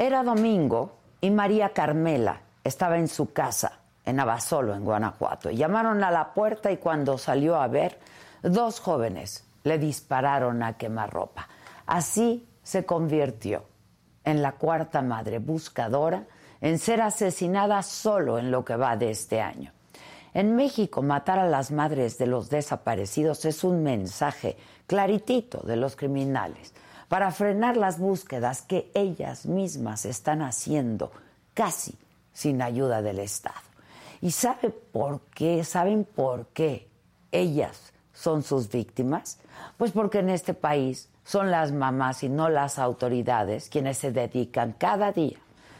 Era domingo y María Carmela estaba en su casa en Abasolo, en Guanajuato. Llamaron a la puerta y cuando salió a ver, dos jóvenes le dispararon a quemarropa. Así se convirtió en la cuarta madre buscadora en ser asesinada solo en lo que va de este año. En México, matar a las madres de los desaparecidos es un mensaje claritito de los criminales para frenar las búsquedas que ellas mismas están haciendo casi sin ayuda del Estado. ¿Y sabe por qué? ¿Saben por qué ellas son sus víctimas? Pues porque en este país son las mamás y no las autoridades quienes se dedican cada día,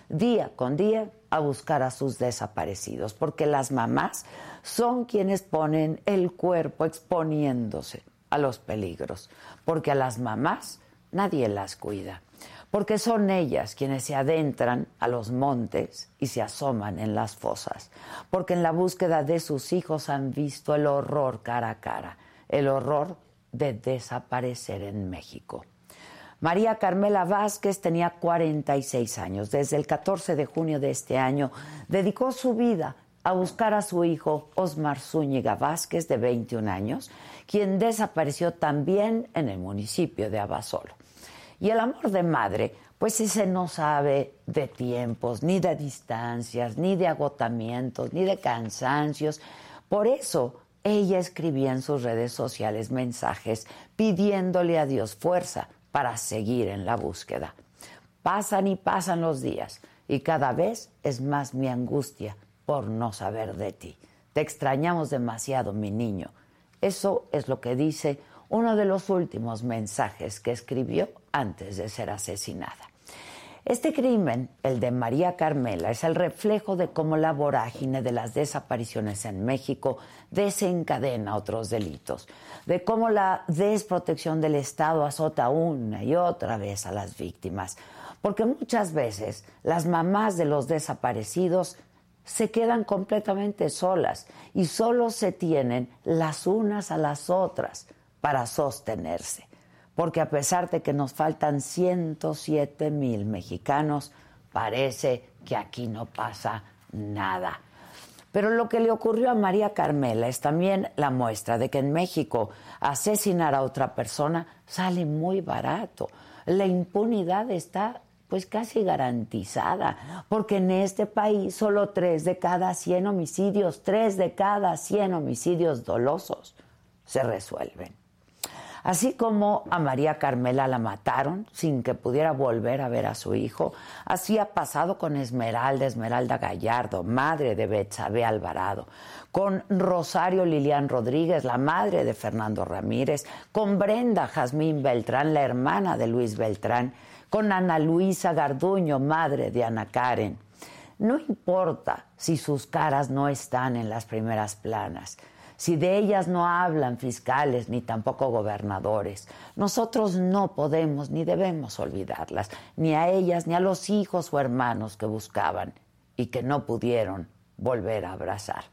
día con día, a buscar a sus desaparecidos, porque las mamás son quienes ponen el cuerpo exponiéndose a los peligros, porque a las mamás nadie las cuida, porque son ellas quienes se adentran a los montes y se asoman en las fosas, porque en la búsqueda de sus hijos han visto el horror cara a cara, el horror de desaparecer en México. María Carmela Vázquez tenía 46 años. Desde el 14 de junio de este año dedicó su vida a buscar a su hijo Osmar Zúñiga Vázquez, de 21 años, quien desapareció también en el municipio de Abasolo. Y el amor de madre, pues ese no sabe de tiempos, ni de distancias, ni de agotamientos, ni de cansancios. Por eso ella escribía en sus redes sociales mensajes pidiéndole a Dios fuerza para seguir en la búsqueda. Pasan y pasan los días y cada vez es más mi angustia por no saber de ti. Te extrañamos demasiado, mi niño. Eso es lo que dice uno de los últimos mensajes que escribió antes de ser asesinada. Este crimen, el de María Carmela, es el reflejo de cómo la vorágine de las desapariciones en México desencadena otros delitos, de cómo la desprotección del Estado azota una y otra vez a las víctimas, porque muchas veces las mamás de los desaparecidos se quedan completamente solas y solo se tienen las unas a las otras para sostenerse. Porque a pesar de que nos faltan 107 mil mexicanos, parece que aquí no pasa nada. Pero lo que le ocurrió a María Carmela es también la muestra de que en México asesinar a otra persona sale muy barato. La impunidad está pues casi garantizada, porque en este país solo tres de cada 100 homicidios, tres de cada 100 homicidios dolosos se resuelven. Así como a María Carmela la mataron sin que pudiera volver a ver a su hijo, así ha pasado con Esmeralda, Esmeralda Gallardo, madre de Betsabe Alvarado, con Rosario Lilian Rodríguez, la madre de Fernando Ramírez, con Brenda Jazmín Beltrán, la hermana de Luis Beltrán, con Ana Luisa Garduño, madre de Ana Karen. No importa si sus caras no están en las primeras planas si de ellas no hablan fiscales ni tampoco gobernadores. Nosotros no podemos ni debemos olvidarlas, ni a ellas ni a los hijos o hermanos que buscaban y que no pudieron volver a abrazar.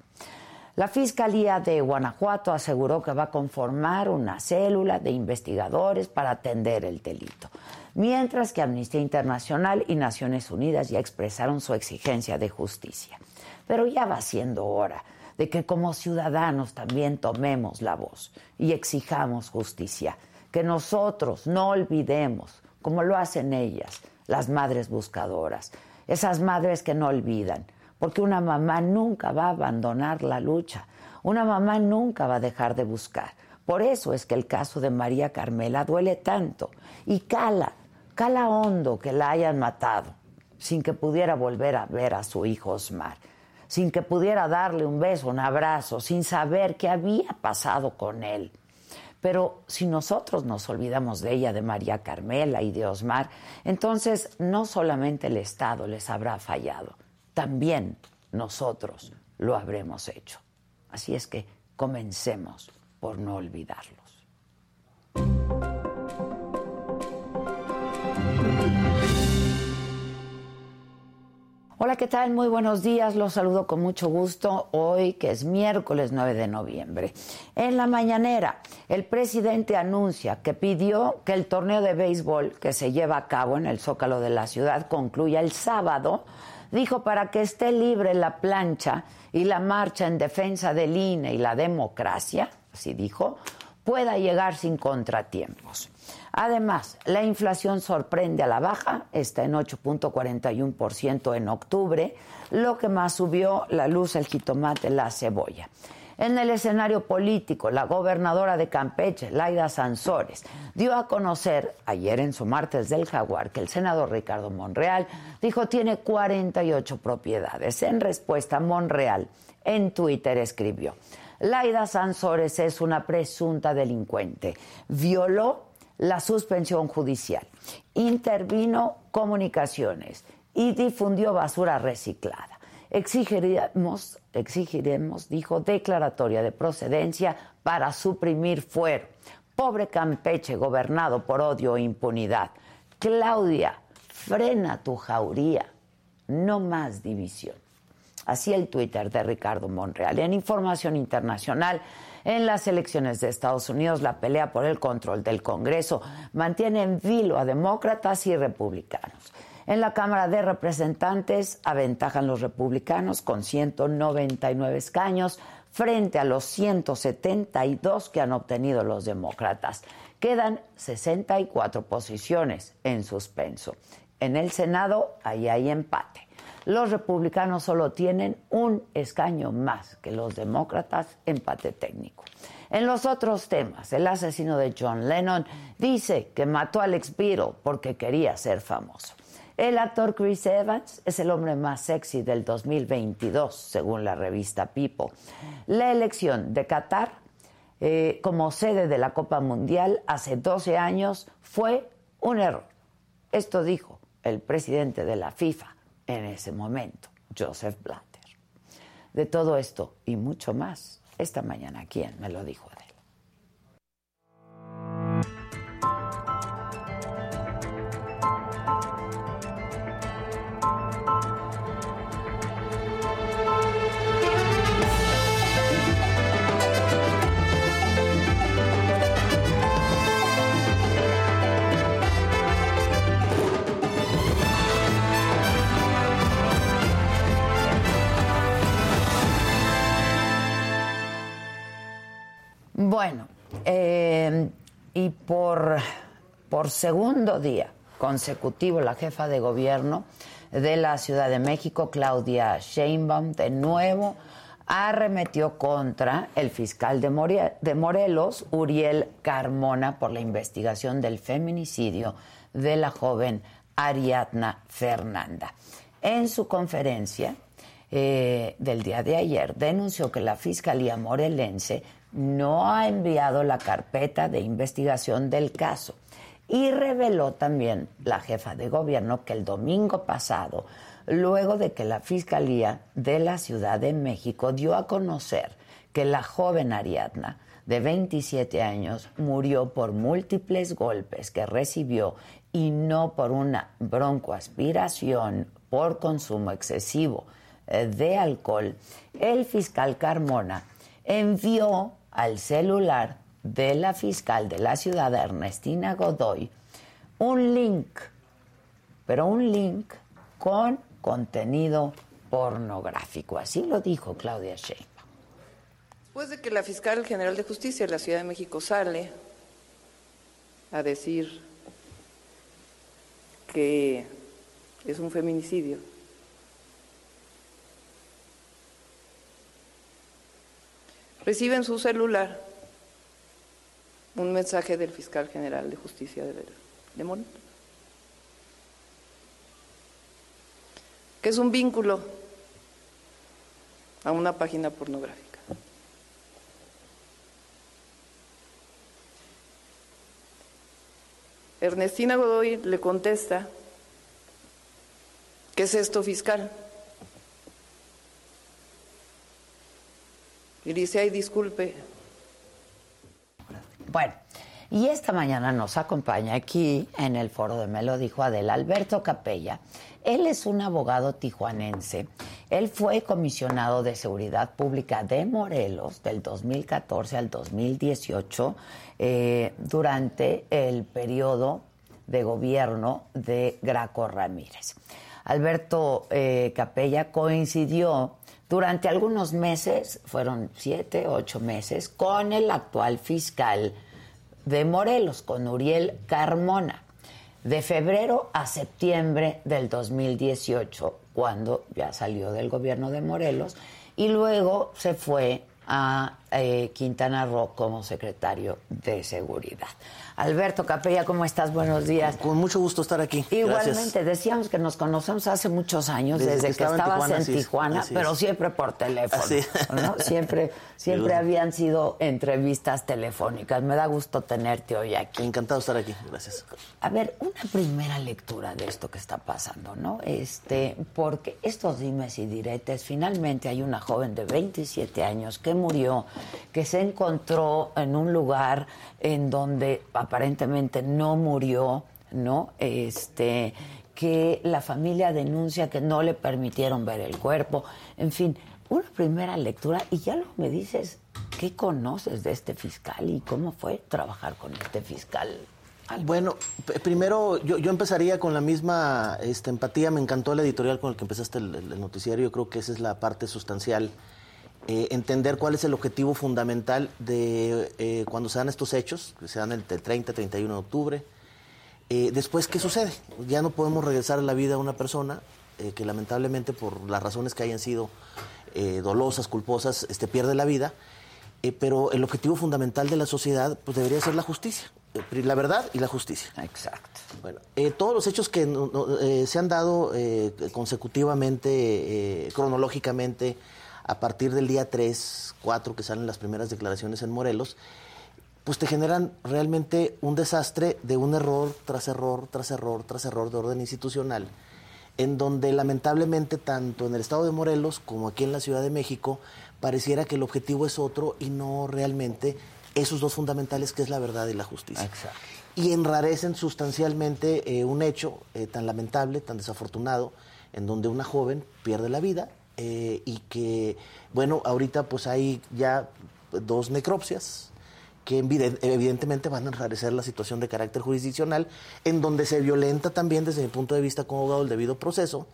La Fiscalía de Guanajuato aseguró que va a conformar una célula de investigadores para atender el delito, mientras que Amnistía Internacional y Naciones Unidas ya expresaron su exigencia de justicia. Pero ya va siendo hora de que como ciudadanos también tomemos la voz y exijamos justicia, que nosotros no olvidemos, como lo hacen ellas, las madres buscadoras, esas madres que no olvidan, porque una mamá nunca va a abandonar la lucha, una mamá nunca va a dejar de buscar. Por eso es que el caso de María Carmela duele tanto y cala, cala hondo que la hayan matado sin que pudiera volver a ver a su hijo Osmar sin que pudiera darle un beso, un abrazo, sin saber qué había pasado con él. Pero si nosotros nos olvidamos de ella, de María Carmela y de Osmar, entonces no solamente el Estado les habrá fallado, también nosotros lo habremos hecho. Así es que comencemos por no olvidarlos. Hola, ¿qué tal? Muy buenos días. Los saludo con mucho gusto hoy, que es miércoles 9 de noviembre. En la mañanera, el presidente anuncia que pidió que el torneo de béisbol que se lleva a cabo en el Zócalo de la ciudad concluya el sábado. Dijo para que esté libre la plancha y la marcha en defensa del INE y la democracia, así dijo, pueda llegar sin contratiempos. Además, la inflación sorprende a la baja, está en 8.41% en octubre, lo que más subió la luz, el jitomate, la cebolla. En el escenario político, la gobernadora de Campeche, Laida Sansores, dio a conocer ayer en su martes del Jaguar que el senador Ricardo Monreal dijo tiene 48 propiedades. En respuesta, Monreal en Twitter escribió, Laida Sansores es una presunta delincuente. Violó la suspensión judicial, intervino comunicaciones y difundió basura reciclada. Exigiremos, exigiremos, dijo, declaratoria de procedencia para suprimir fuero. Pobre Campeche gobernado por odio e impunidad. Claudia, frena tu jauría, no más división. Así el Twitter de Ricardo Monreal. En información internacional, en las elecciones de Estados Unidos, la pelea por el control del Congreso mantiene en vilo a demócratas y republicanos. En la Cámara de Representantes aventajan los republicanos con 199 escaños frente a los 172 que han obtenido los demócratas. Quedan 64 posiciones en suspenso. En el Senado ahí hay empate los republicanos solo tienen un escaño más que los demócratas, empate técnico. En los otros temas, el asesino de John Lennon dice que mató a Alex Beatle porque quería ser famoso. El actor Chris Evans es el hombre más sexy del 2022, según la revista People. La elección de Qatar eh, como sede de la Copa Mundial hace 12 años fue un error. Esto dijo el presidente de la FIFA, en ese momento, Joseph Blatter. De todo esto y mucho más, esta mañana, ¿quién me lo dijo? Bueno, eh, y por, por segundo día consecutivo, la jefa de gobierno de la Ciudad de México, Claudia Sheinbaum, de nuevo arremetió contra el fiscal de, Morelos, Uriel Carmona, por la investigación del feminicidio de la joven Ariadna Fernanda. En su conferencia eh, del día de ayer, denunció que la Fiscalía morelense no ha enviado la carpeta de investigación del caso. Y reveló también la jefa de gobierno que el domingo pasado, luego de que la Fiscalía de la Ciudad de México dio a conocer que la joven Ariadna, de 27 años, murió por múltiples golpes que recibió y no por una broncoaspiración por consumo excesivo eh, de alcohol, el fiscal Carmona envió al celular de la fiscal de la ciudad, Ernestina Godoy, un link, pero un link con contenido pornográfico. Así lo dijo Claudia Sheinbaum. Después de que la fiscal general de justicia de la Ciudad de México sale a decir que es un feminicidio, recibe en su celular un mensaje del fiscal general de justicia de, de Morelos, que es un vínculo a una página pornográfica. Ernestina Godoy le contesta, ¿qué es esto fiscal? Y dice, ay, disculpe. Bueno, y esta mañana nos acompaña aquí en el foro de Me lo dijo Adela Alberto Capella. Él es un abogado tijuanense. Él fue comisionado de Seguridad Pública de Morelos del 2014 al 2018 eh, durante el periodo de gobierno de Graco Ramírez. Alberto eh, Capella coincidió durante algunos meses, fueron siete, ocho meses, con el actual fiscal de Morelos, con Uriel Carmona, de febrero a septiembre del 2018, cuando ya salió del gobierno de Morelos, y luego se fue a eh, Quintana Roo como secretario de Seguridad. Alberto Capella, ¿cómo estás? Buenos días. Con mucho gusto estar aquí. Igualmente, decíamos que nos conocemos hace muchos años, desde, que, estabas en Tijuana, pero siempre por teléfono. ¿no? Siempre, siempre habían sido entrevistas telefónicas. Me da gusto tenerte hoy aquí. Encantado de estar aquí, gracias. A ver, una primera lectura de esto que está pasando, ¿no? Este, porque estos dimes y diretes, finalmente hay una joven de 27 años que murió, que se encontró en un lugar en donde aparentemente no murió, ¿no? Este, que la familia denuncia que no le permitieron ver el cuerpo, en fin, una primera lectura y ya luego me dices qué conoces de este fiscal y cómo fue trabajar con este fiscal. Bueno, primero yo, empezaría con la misma este, empatía. Me encantó el editorial con el que empezaste el, noticiario. Yo creo que esa es la parte sustancial. Eh, entender cuál es el objetivo fundamental de eh, cuando se dan estos hechos, que se dan el, 30, 31 de octubre. Eh, después, ¿qué sucede? Ya no podemos regresar a la vida a una persona que lamentablemente por las razones que hayan sido dolosas, culposas, este, pierde la vida. pero el objetivo fundamental de la sociedad pues, debería ser la justicia, la verdad y la justicia. Exacto. Bueno, todos los hechos que se han dado consecutivamente, cronológicamente, a partir del día 3, 4 que salen las primeras declaraciones en Morelos, pues te generan realmente un desastre de un error tras error, tras error, tras error de orden institucional, en donde lamentablemente tanto en el estado de Morelos como aquí en la Ciudad de México pareciera que el objetivo es otro y no realmente esos dos fundamentales que es la verdad y la justicia. Y enrarecen sustancialmente eh, un hecho eh, tan lamentable, tan desafortunado, en donde una joven pierde la vida eh, y que, bueno, ahorita pues hay ya dos necropsias que evidentemente van a enrarecer la situación de carácter jurisdiccional, en donde se violenta también desde mi punto de vista como abogado el debido proceso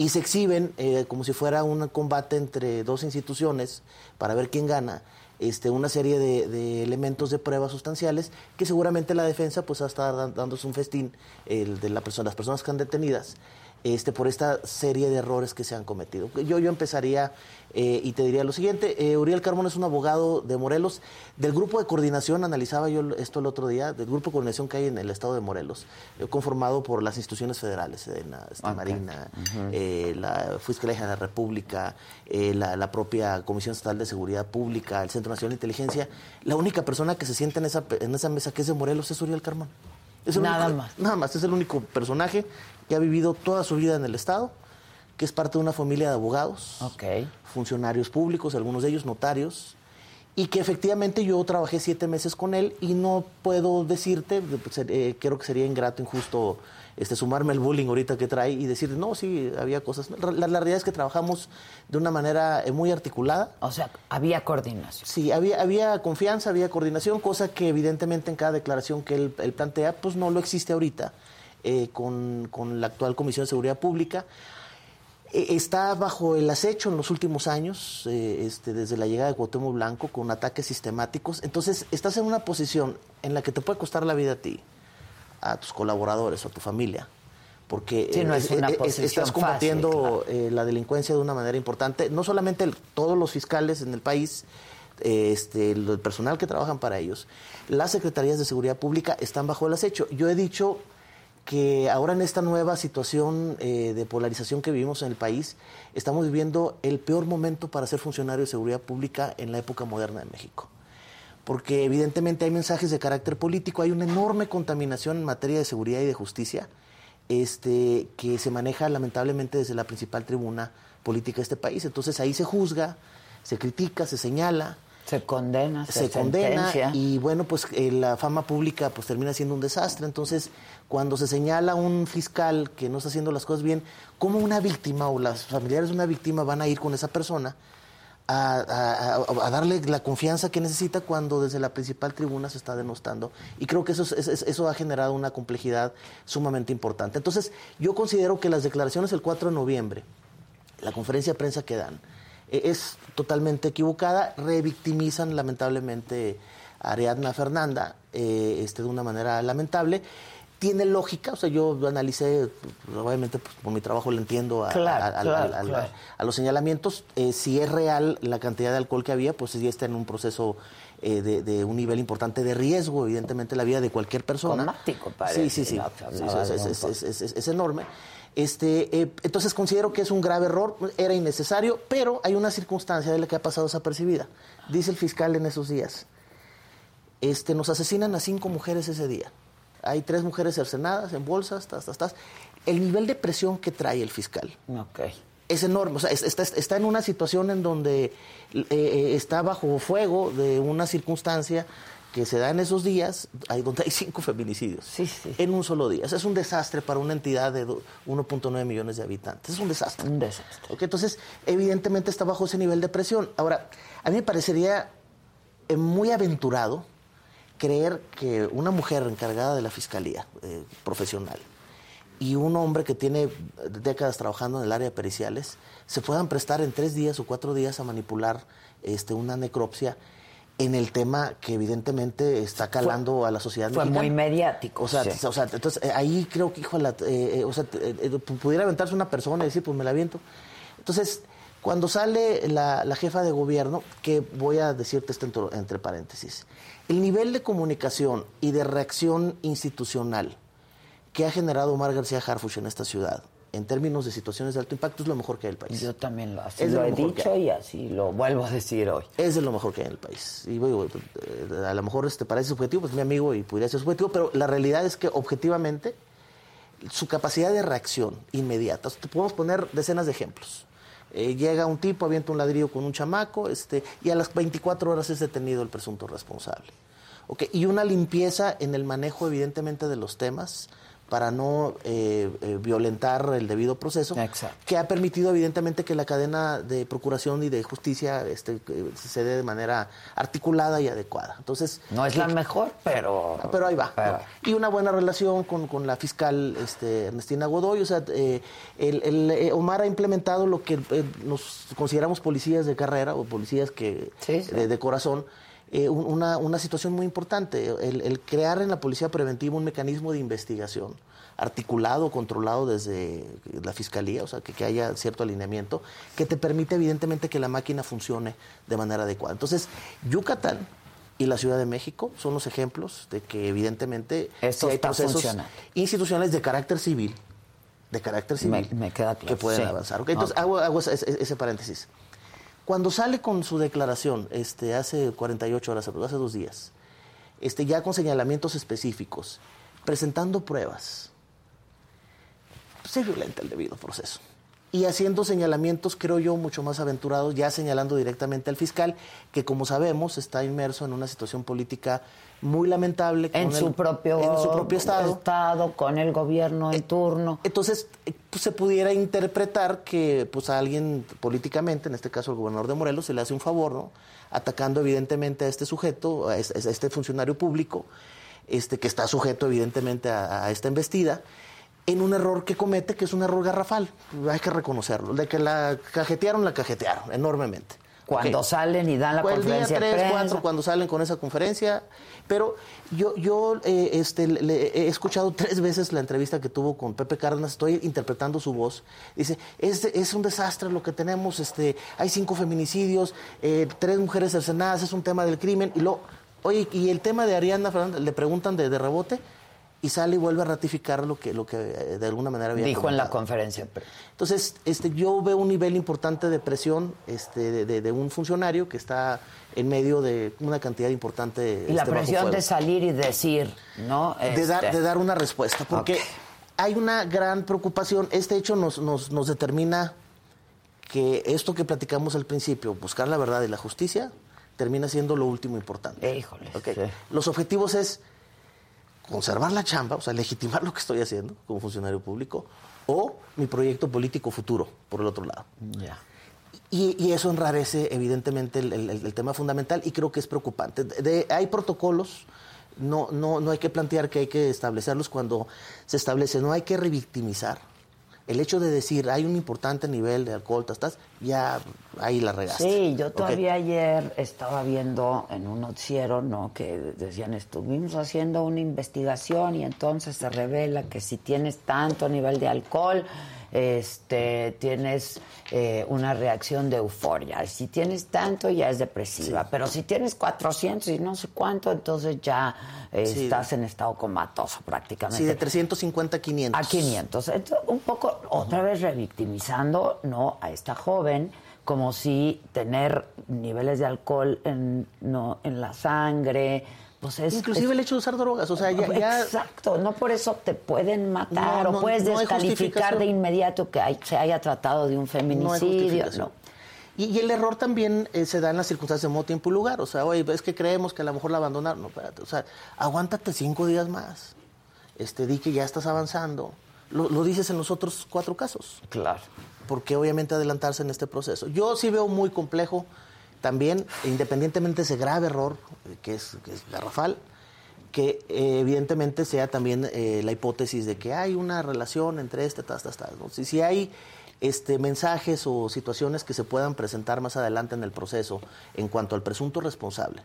y se exhiben eh, como si fuera un combate entre dos instituciones para ver quién gana. Este, una serie de, elementos de pruebas sustanciales que seguramente la defensa pues va a estar dándose un festín el de la persona, las personas que están detenidas este, por esta serie de errores que se han cometido. Yo, yo empezaría eh, y te diría lo siguiente, eh, Uriel Carmona es un abogado de Morelos, del grupo de coordinación, analizaba yo esto el otro día, del grupo de coordinación que hay en el estado de Morelos, eh, conformado por las instituciones federales, Sedena, este, Marina, la Fiscalía de la República, la, propia Comisión Estatal de Seguridad Pública, el Centro Nacional de Inteligencia. La única persona que se sienta en esa, en esa mesa que es de Morelos es Uriel Carmona. nada más. Nada más, es el único personaje que ha vivido toda su vida en el Estado, que es parte de una familia de abogados, funcionarios públicos, algunos de ellos notarios, y que efectivamente yo trabajé siete meses con él y no puedo decirte, pues, eh, creo que sería ingrato, injusto este, sumarme el bullying ahorita que trae y decir, no, sí, había cosas. La, la realidad es que trabajamos de una manera eh, muy articulada. O sea, había coordinación. Sí, había, había confianza, había coordinación, cosa que evidentemente en cada declaración que él, él plantea, pues no lo existe ahorita eh, con, con la actual Comisión de Seguridad Pública. Eh, está bajo el acecho en los últimos años, eh, este, desde la llegada de Cuauhtémoc Blanco, con ataques sistemáticos. Entonces, estás en una posición en la que te puede costar la vida a ti, a tus colaboradores, a tu familia, porque Sí, no es eh, estás combatiendo fácil, claro. eh, la delincuencia de una manera importante. No solamente el- todos los fiscales en el país, eh, este, el personal que trabajan para ellos, las secretarías de seguridad pública están bajo el acecho. Yo he dicho que ahora en esta nueva situación eh, de polarización que vivimos en el país, estamos viviendo el peor momento para ser funcionario de seguridad pública en la época moderna de México. Porque evidentemente hay mensajes de carácter político, hay una enorme contaminación en materia de seguridad y de justicia este, que se maneja lamentablemente desde la principal tribuna política de este país. Entonces ahí se juzga, se critica, se señala, Se condena, se, se condena y bueno, pues eh, la fama pública pues termina siendo un desastre. Entonces, cuando se señala a un fiscal que no está haciendo las cosas bien, ¿cómo una víctima o las familiares de una víctima van a ir con esa persona a, a- a- a darle la confianza que necesita cuando desde la principal tribuna se está denostando? Y creo que eso, es- es- eso ha generado una complejidad sumamente importante. Entonces, yo considero que las declaraciones del 4 de noviembre, la conferencia de prensa que dan es totalmente equivocada, revictimizan lamentablemente a Ariadna Fernanda eh, este, de una manera lamentable. Tiene lógica, o sea, yo lo analicé, pues, obviamente pues, por mi trabajo lo entiendo a, Claro, a- claro, los señalamientos. Eh, si es real la cantidad de alcohol que había, pues sí está en un proceso eh, de, de un nivel importante de riesgo, evidentemente, la vida de cualquier persona. Comático, Sí, sí, sí. Sí, es enorme. Este, eh, entonces considero que es un grave error, era innecesario, pero hay una circunstancia de la que ha pasado desapercibida. Dice el fiscal en esos días, este, nos asesinan a cinco mujeres ese día. Hay tres mujeres cercenadas en bolsas, tas, tas, tas. El nivel de presión que trae el fiscal es enorme. O sea, es- está, está en una situación en donde eh, eh, está bajo fuego de una circunstancia que se da en esos días, hay, donde hay cinco feminicidios Sí, sí. en un solo día. O sea, es un desastre para una entidad de do- 1.9 millones de habitantes. Es un desastre. Un desastre. Entonces, evidentemente está bajo ese nivel de presión. Ahora, a mí me parecería eh, muy aventurado creer que una mujer encargada de la fiscalía eh, profesional y un hombre que tiene décadas trabajando en el área de periciales se puedan prestar en tres días o cuatro días a manipular este, una necropsia en el tema que evidentemente está calando a la sociedad Fue mexicana. muy mediático. O sea, sí. o sea, entonces eh, ahí creo que, hijo, la, eh, eh, o sea, eh, pudiera aventarse una persona y decir, pues me la aviento. Entonces, cuando sale la, la jefa de gobierno, que voy a decirte esto entre, entre paréntesis, el nivel de comunicación y de reacción institucional que ha generado Omar García Harfuch en esta ciudad, en términos de situaciones de alto impacto, es lo mejor que hay en el país. Yo también lo, así Es de lo lo he dicho y así lo vuelvo a decir hoy. Es de lo mejor que hay en el país. Y eh, a lo mejor este parece subjetivo, pues mi amigo y podría ser subjetivo, pero la realidad es que objetivamente su capacidad de reacción inmediata, te podemos poner decenas de ejemplos. Eh, llega un tipo, avienta un ladrillo con un chamaco, este, y a las 24 horas es detenido el presunto responsable. Ok, Y una limpieza en el manejo, evidentemente, de los temas para no eh, eh, violentar el debido proceso, Exacto. que ha permitido evidentemente que la cadena de procuración y de justicia este, eh, se dé de manera articulada y adecuada. Entonces, No es la mejor, pero... pero ahí va. pero- ¿no? Y una buena relación con, con la fiscal este, Ernestina Godoy. O sea, eh, el, el, Omar ha implementado lo que nos consideramos policías de carrera o policías que Sí, sí. De, de corazón. Eh, un- una, una situación muy importante, el, el crear en la policía preventiva un mecanismo de investigación articulado, controlado desde la fiscalía, o sea, que, que haya cierto alineamiento, que te permite evidentemente que la máquina funcione de manera adecuada. Entonces, Yucatán y la Ciudad de México son los ejemplos de que evidentemente Esto hay procesos institucionales de carácter civil, de carácter civil, Me- me queda claro, que pueden sí. avanzar. Entonces, hago, hago ese paréntesis. Cuando sale con su declaración, este, hace 48 horas, hace dos días, este, ya con señalamientos específicos, presentando pruebas, se violenta el debido proceso. y haciendo señalamientos, creo yo, mucho más aventurados, ya señalando directamente al fiscal, que como sabemos está inmerso en una situación política muy lamentable. En, su, propio, en su propio estado. estado. con el gobierno en Eh, turno. Entonces, eh, pues, se pudiera interpretar que pues, a alguien políticamente, en este caso el gobernador de Morelos, se le hace un favor, ¿no? Atacando evidentemente a este sujeto, a este funcionario público, este, que está sujeto evidentemente a, a esta embestida, en un error que comete, que es un error garrafal. Hay que reconocerlo. De que la cajetearon, la cajetearon enormemente. Cuando salen y dan la Fue el día conferencia de 3, prensa. 4, cuando salen con esa conferencia. Pero yo, yo eh, este, le- le- he escuchado tres veces la entrevista que tuvo con Pepe Cárdenas, estoy interpretando su voz. Dice, es, es un desastre lo que tenemos, este, hay cinco feminicidios, eh, tres mujeres cercenadas, es un tema del crimen. Y lo, oye, y el tema de Ariana Fernández, le preguntan de, de rebote y sale y vuelve a ratificar lo que, lo que eh, de alguna manera había Dijo en la conferencia. de. Entonces, este, yo veo un nivel importante de presión este, de, de- de un funcionario que está en medio de una cantidad importante. Y la este, presión de salir y decir, ¿no? de dar, Este, de dar una respuesta, porque hay una gran preocupación. Este hecho nos, nos, nos determina que esto que platicamos al principio, buscar la verdad y la justicia, termina siendo lo último importante. Híjole, sí. Los objetivos es conservar la chamba, o sea, legitimar lo que estoy haciendo como funcionario público, o mi proyecto político futuro, por el otro lado. Y, y eso enrarece evidentemente el, el- el tema fundamental y creo que es preocupante. De- de- hay protocolos, no, no, no hay que plantear que hay que establecerlos cuando se establece, no hay que revictimizar. El hecho de decir hay un importante nivel de alcohol, estás, ya ahí la regaste. Sí, yo todavía ayer estaba viendo en un noticiero, ¿no? Que decían, estuvimos haciendo una investigación y entonces se revela que si tienes tanto nivel de alcohol, este, tienes eh, una reacción de euforia. Si tienes tanto, ya es depresiva. Pero si tienes 400 y no sé cuánto, entonces ya eh, Sí. estás en estado comatoso prácticamente. Sí, de 350 a 500. A 500. Entonces, un poco otra vez revictimizando ¿no? a esta joven como si tener niveles de alcohol en, no, en la sangre, pues es... Inclusive es- el hecho de usar drogas, o sea, ya... ya- Exacto, no por eso te pueden matar No, o puedes no descalificar de inmediato que hay- se haya tratado de un feminicidio. Y, y el error también eh, se da en las circunstancias de modo, tiempo y lugar. O sea, oye, es que creemos que a lo mejor la abandonaron. No, espérate. O sea, aguántate cinco días más. Este, di que ya estás avanzando. Lo, lo dices en los otros cuatro casos. Claro. Porque obviamente adelantarse en este proceso. Yo sí veo muy complejo también, independientemente de ese grave error, eh, que es, que es garrafal, que eh, evidentemente sea también eh, la hipótesis de que hay una relación entre este, tas, tas, tas. ¿no? Si, si hay este, mensajes o situaciones que se puedan presentar más adelante en el proceso en cuanto al presunto responsable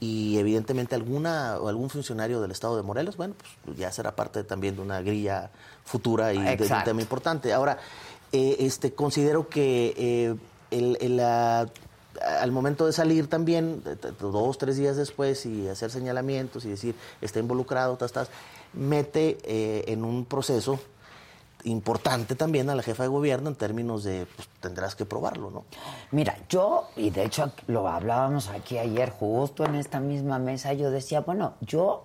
y evidentemente alguna o algún funcionario del Estado de Morelos, bueno, pues ya será parte también de una grilla futura y de un tema importante. Ahora, eh, este, considero que el- el, la- al momento de salir también, dos, tres días después, y hacer señalamientos y decir, está involucrado, mete eh, en un proceso importante también a la jefa de gobierno en términos de, pues tendrás que probarlo, ¿no? Mira, yo, y de hecho lo hablábamos aquí ayer justo en esta misma mesa, yo decía, bueno, yo,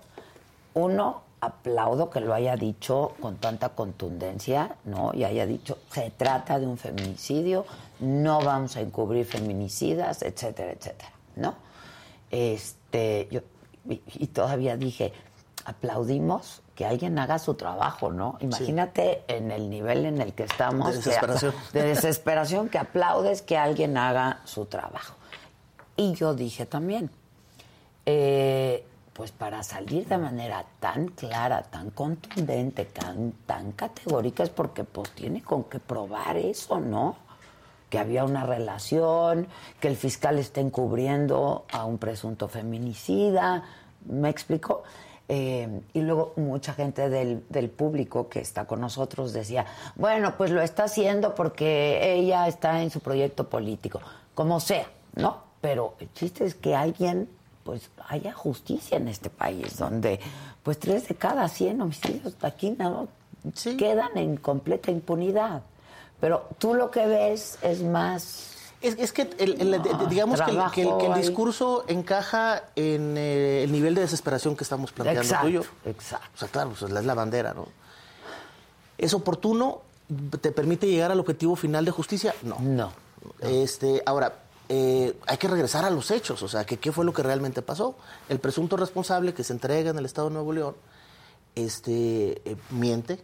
uno, aplaudo que lo haya dicho con tanta contundencia, ¿no? Y haya dicho, se trata de un feminicidio, no vamos a encubrir feminicidas, etcétera, etcétera, ¿no? Este, yo, y, y todavía dije, aplaudimos que alguien haga su trabajo, ¿no? Imagínate en el nivel en el que estamos. De que- desesperación. de desesperación que aplaudes que alguien haga su trabajo. Y yo dije también, eh, pues para salir de manera tan clara, tan contundente, tan, tan categórica, es porque pues tiene con qué probar eso, ¿no? Que había una relación, que el fiscal está encubriendo a un presunto feminicida, ¿me explico? Eh, y luego mucha gente del, del público que está con nosotros decía, bueno, pues lo está haciendo porque ella está en su proyecto político, como sea, ¿no? Pero el chiste es que alguien, pues haya justicia en este país, donde pues tres de cada cien homicidios aquí no Sí. quedan en completa impunidad. Pero tú lo que ves es más... Es, es que el- digamos que el, que el- que el trabajo ahí. discurso encaja en eh, el nivel de desesperación que estamos planteando Exacto, tú y yo. exacto. O sea, claro, pues es la bandera, ¿no? Es oportuno ¿Te permite llegar al objetivo final de justicia? No. No. Este, ahora, eh, hay que regresar a los hechos, o sea, que qué fue lo que realmente pasó. El presunto responsable que se entrega en el Estado de Nuevo León, este, eh, miente,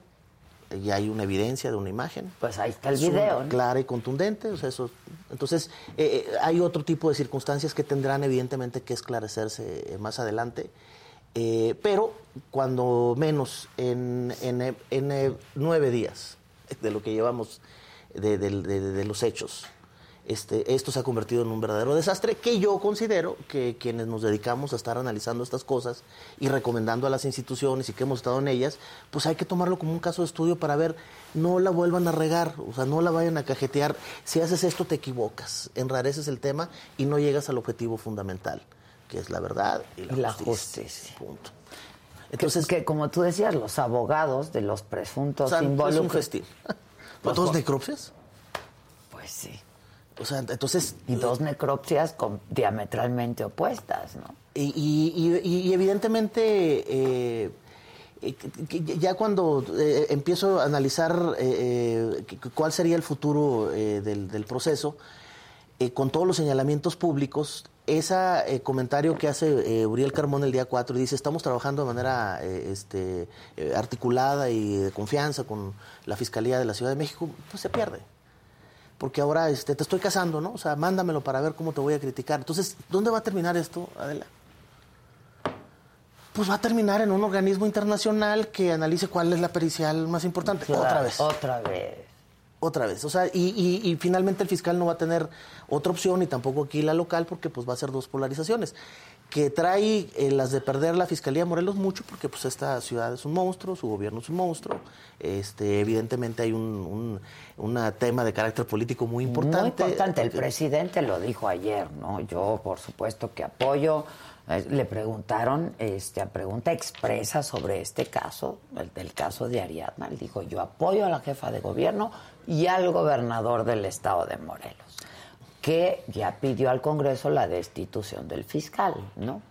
y hay una evidencia de una imagen. Pues ahí está el Es video. ¿no? Clara y contundente, o sea, eso. Entonces, eh, eh, hay otro tipo de circunstancias que tendrán evidentemente que esclarecerse eh, más adelante. Eh, pero cuando menos en, en, en, nueve días de lo que llevamos de, de- de- de los hechos, este, esto se ha convertido en un verdadero desastre que yo considero que quienes nos dedicamos a estar analizando estas cosas y recomendando a las instituciones y que hemos estado en ellas, pues hay que tomarlo como un caso de estudio para ver, no la vuelvan a regar, o sea, no la vayan a cajetear. Si haces esto te equivocas, enrareces el tema y no llegas al objetivo fundamental, que es la verdad y la, Y la justicia. justicia. Punto. Entonces, que, como tú decías, los abogados de los o presuntos sea, es un festín. ¿No todos necropsias? Pues sí. O sea, entonces... Y dos necropsias con- diametralmente opuestas, ¿no? Y, y- y- y evidentemente, eh, eh, ya cuando eh, empiezo a analizar eh, eh, cuál sería el futuro del, del proceso, con todos los señalamientos públicos, ese comentario que hace eh, Uriel Carmón el día 4 y dice, estamos trabajando de manera eh, este, articulada y de confianza con la Fiscalía de la Ciudad de México, pues se pierde porque ahora este, te estoy casando, ¿no? O sea, mándamelo para ver cómo te voy a criticar. Entonces, ¿dónde va a terminar esto, Adela? Pues va a terminar en un organismo internacional que analice cuál es la pericial más importante. Otra vez. Otra vez. Otra vez. O sea, y, y- y finalmente el fiscal no va a tener otra opción y tampoco aquí la local porque pues va a ser dos polarizaciones. Que trae eh, las de perder la Fiscalía Morelos mucho porque pues esta ciudad es un monstruo, su gobierno es un monstruo. Este, evidentemente hay un, un una tema de carácter político muy importante. Muy importante. El presidente lo dijo ayer, ¿no? Yo, por supuesto, que apoyo. Eh, Le preguntaron, este, a pregunta expresa sobre este caso, el del caso de Ariadna. Él dijo, yo apoyo a la jefa de gobierno y al gobernador del estado de Morelos, que ya pidió al Congreso la destitución del fiscal, ¿no?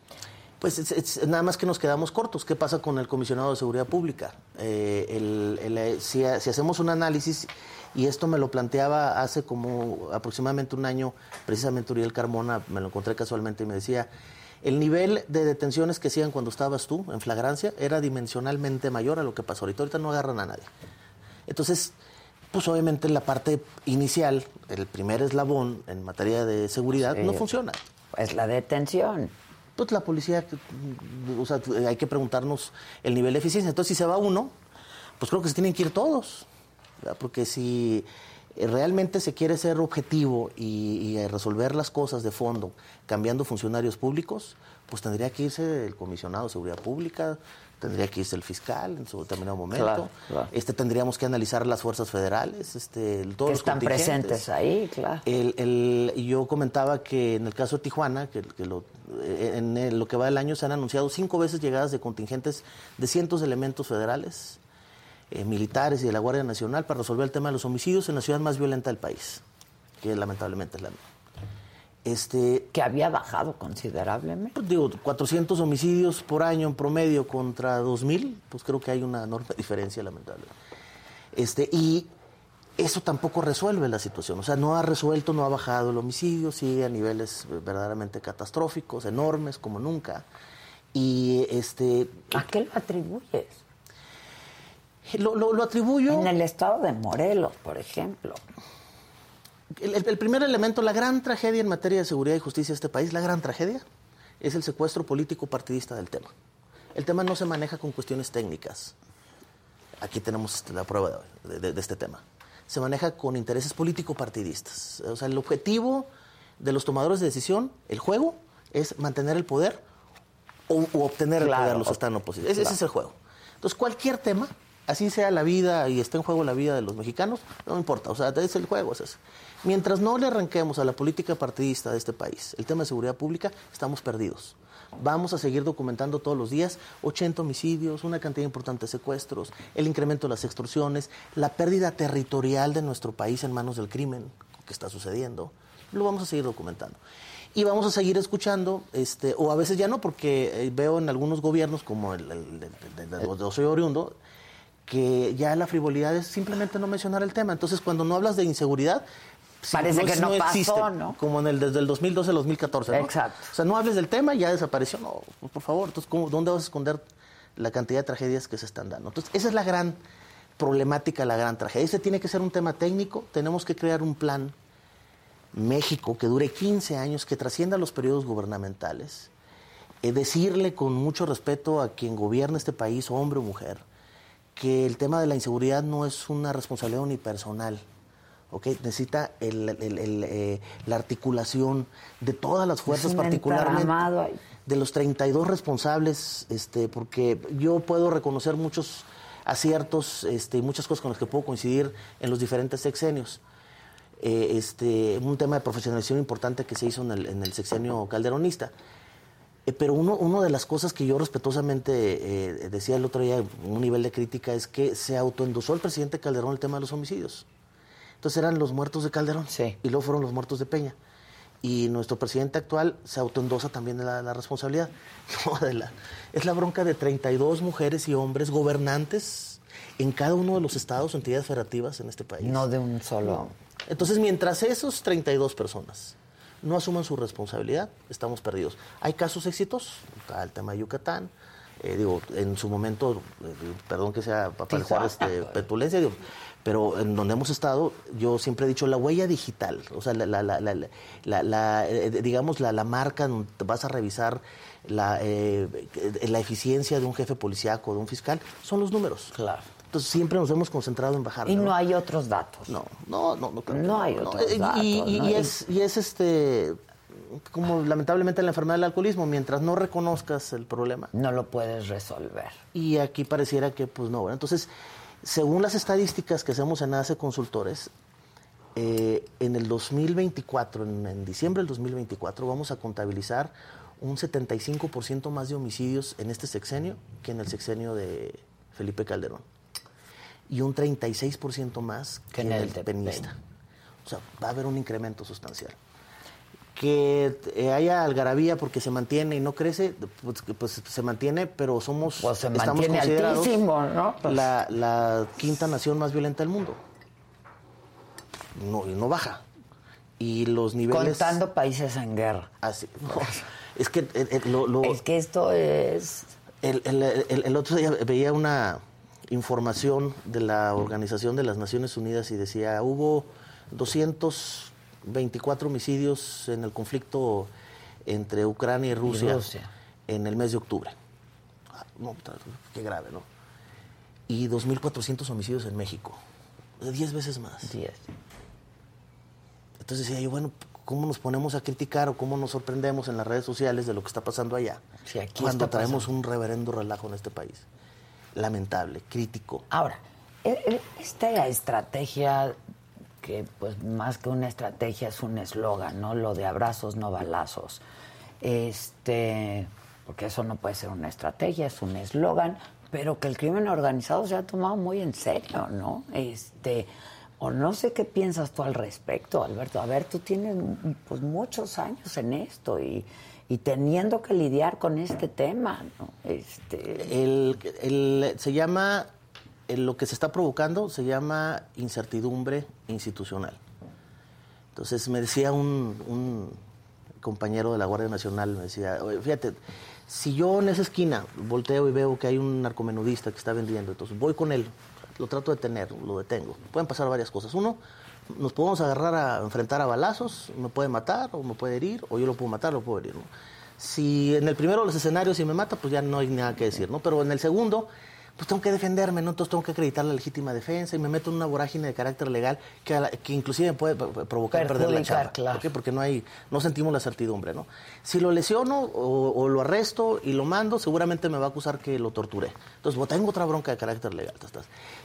Pues es- es- nada más que nos quedamos cortos. ¿Qué pasa con el comisionado de seguridad pública? Eh, eh, si, si hacemos un análisis, y esto me lo planteaba hace como aproximadamente un año, precisamente Uriel Carmona, me lo encontré casualmente y me decía, el nivel de detenciones que hacían cuando estabas tú en flagrancia era dimensionalmente mayor a lo que pasó ahorita. Ahorita no agarran a nadie. Entonces, pues obviamente la parte inicial, el primer eslabón en materia de seguridad, Sí. no funciona Pues la detención. pues la policía, o sea, hay que preguntarnos el nivel de eficiencia. Entonces, si se va uno, pues creo que se tienen que ir todos. ¿verdad? Porque si eh, realmente se quiere ser objetivo y, y, resolver las cosas de fondo cambiando funcionarios públicos, pues tendría que irse el comisionado de seguridad pública, tendría que irse el fiscal en su determinado momento. Claro, claro. Este tendríamos que analizar las fuerzas federales, este, todos que los están contingentes. presentes ahí, claro. El, el- y yo comentaba que en el caso de Tijuana, que, que lo, eh, en el- lo que va del año se han anunciado cinco veces llegadas de contingentes de cientos de elementos federales, eh, militares y de la Guardia Nacional para resolver el tema de los homicidios en la ciudad más violenta del país, que lamentablemente es la mía. Este, Que había bajado considerablemente. pues, digo, 400 homicidios por año en promedio contra 2.000, pues creo que hay una enorme diferencia, lamentablemente. Este, y eso tampoco resuelve la situación. O sea, no ha resuelto, no ha bajado el homicidio, sigue a niveles eh, verdaderamente catastróficos, enormes, como nunca. Y este, ¿A qué lo atribuyes? lo, lo- lo atribuyo. En el estado de Morelos, por ejemplo. El, el- el primer elemento, la gran tragedia en materia de seguridad y justicia de este país, la gran tragedia, es el secuestro político partidista del tema. El tema no se maneja con cuestiones técnicas. Aquí tenemos este, la prueba de, de- de- este tema. Se maneja con intereses político-partidistas. O sea, el objetivo de los tomadores de decisión, el juego, es mantener el poder o, o obtener el Claro, poder los que están en oposición. Ese, ese claro. es el juego. Entonces, cualquier tema, así sea la vida y esté en juego la vida de los mexicanos, no importa. O sea, es el juego. Mientras no le arranquemos a la política partidista de este país el tema de seguridad pública, estamos perdidos. Vamos a seguir documentando todos los días 80 homicidios, una cantidad importante de secuestros, el incremento de las extorsiones, la pérdida territorial de nuestro país en manos del crimen que está sucediendo. Lo vamos a seguir documentando. Y vamos a seguir escuchando, este, o a veces ya no, porque eh, veo en algunos gobiernos, como el, de donde yo soy oriundo, que ya la frivolidad es simplemente no mencionar el tema. Entonces, cuando no hablas de inseguridad, Parece que no pasó, ¿no? Como en el, desde el 2012 al 2014, ¿no? Exacto. O sea, no hables del tema y ya desapareció. No, por favor, entonces, ¿cómo, ¿dónde vas a esconder la cantidad de tragedias que se están dando? Entonces, esa es la gran problemática, la gran tragedia. Ese tiene que ser un tema técnico. Tenemos que crear un plan México que dure 15 años, que trascienda los periodos gubernamentales. Eh, decirle con mucho respeto a quien gobierna este país, hombre o mujer, que el tema de la inseguridad no es una responsabilidad unipersonal ¿okay? Necesita el, el, el, eh, la articulación de todas las fuerzas, particularmente de los 32 responsables, este, porque yo puedo reconocer muchos aciertos este, y muchas cosas con las que puedo coincidir en los diferentes sexenios. Eh, este, un tema de profesionalización importante que se hizo en el, en el sexenio calderonista. Eh, pero uno, una de las cosas que yo respetuosamente eh, decía el otro día, un nivel de crítica, es que se autoendosó el presidente Calderón el tema de los homicidios. Entonces eran los muertos de Calderón y luego fueron los muertos de Peña. Y nuestro presidente actual se autoendosa también de la, responsabilidad. es la bronca de 32 mujeres y hombres gobernantes en cada uno de los estados o entidades federativas en este país. No de un solo. Entonces, mientras esos 32 personas no asuman su responsabilidad, estamos perdidos. Hay casos éxitos, está el tema de Yucatán, eh, digo, en su momento, eh, perdón que sea para parecer este, petulencia, digo, pero en donde hemos estado, yo siempre he dicho la huella digital, o sea, la, la, la, la eh, digamos, la, marca donde vas a revisar la, eh, la eficiencia de un jefe policíaco, de un fiscal, son los números. Claro. Entonces siempre nos hemos concentrado en bajar. Y no, hay otros datos. No, no, no. No, no hay otros datos. Y, y, es, y es este como lamentablemente la enfermedad del alcoholismo, mientras no reconozcas el problema. No lo puedes resolver. Y aquí pareciera que, pues no. Entonces, según las estadísticas que hacemos en ACE Consultores, eh, en el 2024, en, diciembre del 2024, vamos a contabilizar un 75% más de homicidios en este sexenio que en el sexenio de Felipe Calderón. Y un 36% más que, en el, el O sea, va a haber un incremento sustancial que eh, haya algarabía porque se mantiene y no crece, pues, pues se mantiene, pero somos pues se estamos considerados ¿no? Pues la, la, quinta nación más violenta del mundo. No, y no baja. Y los niveles... Contando países en guerra. Así, es que eh, eh, lo, Es que esto es... El, el, el, otro día veía una información de la Organización de las Naciones Unidas y decía, hubo 200 24 homicidios en el conflicto entre Ucrania y Rusia, en el mes de octubre. Ah, no, qué grave, ¿no? Y 2.400 homicidios en México. De 10 veces más. 10. Entonces decía yo, bueno, ¿cómo nos ponemos a criticar o cómo nos sorprendemos en las redes sociales de lo que está pasando allá? cuando traemos un reverendo relajo en este país. Lamentable, crítico. Ahora, e, e, esta estrategia que pues más que una estrategia es un eslogan, ¿no? Lo de abrazos, no balazos. Este, porque eso no puede ser una estrategia, es un eslogan, pero que el crimen organizado se ha tomado muy en serio, ¿no? Este, o no sé qué piensas tú al respecto, Alberto. A ver, tú tienes pues muchos años en esto y, y teniendo que lidiar con este tema, ¿no? Este... El, el, se llama lo que se está provocando se llama incertidumbre institucional. Entonces me decía un, compañero de la Guardia Nacional, me decía, fíjate, si yo en esa esquina volteo y veo que hay un narcomenudista que está vendiendo, entonces voy con él, lo trato de tener, lo detengo. Pueden pasar varias cosas. Uno, nos podemos agarrar a enfrentar a balazos, me puede matar o me puede herir, o yo lo puedo matar o lo puedo herir. Si en el primero de los escenarios si me mata, pues ya no hay nada que decir, ¿no? Pero en el segundo, pues tengo que defenderme, ¿no? Entonces tengo que acreditar la legítima defensa y me meto en una vorágine de carácter legal que, que inclusive puede provocar perder la chava. ¿Por qué? Porque no hay, no sentimos la certidumbre, ¿no? Si lo lesiono o, lo arresto y lo mando, seguramente me va a acusar que lo torturé. Entonces, bueno, tengo otra bronca de carácter legal.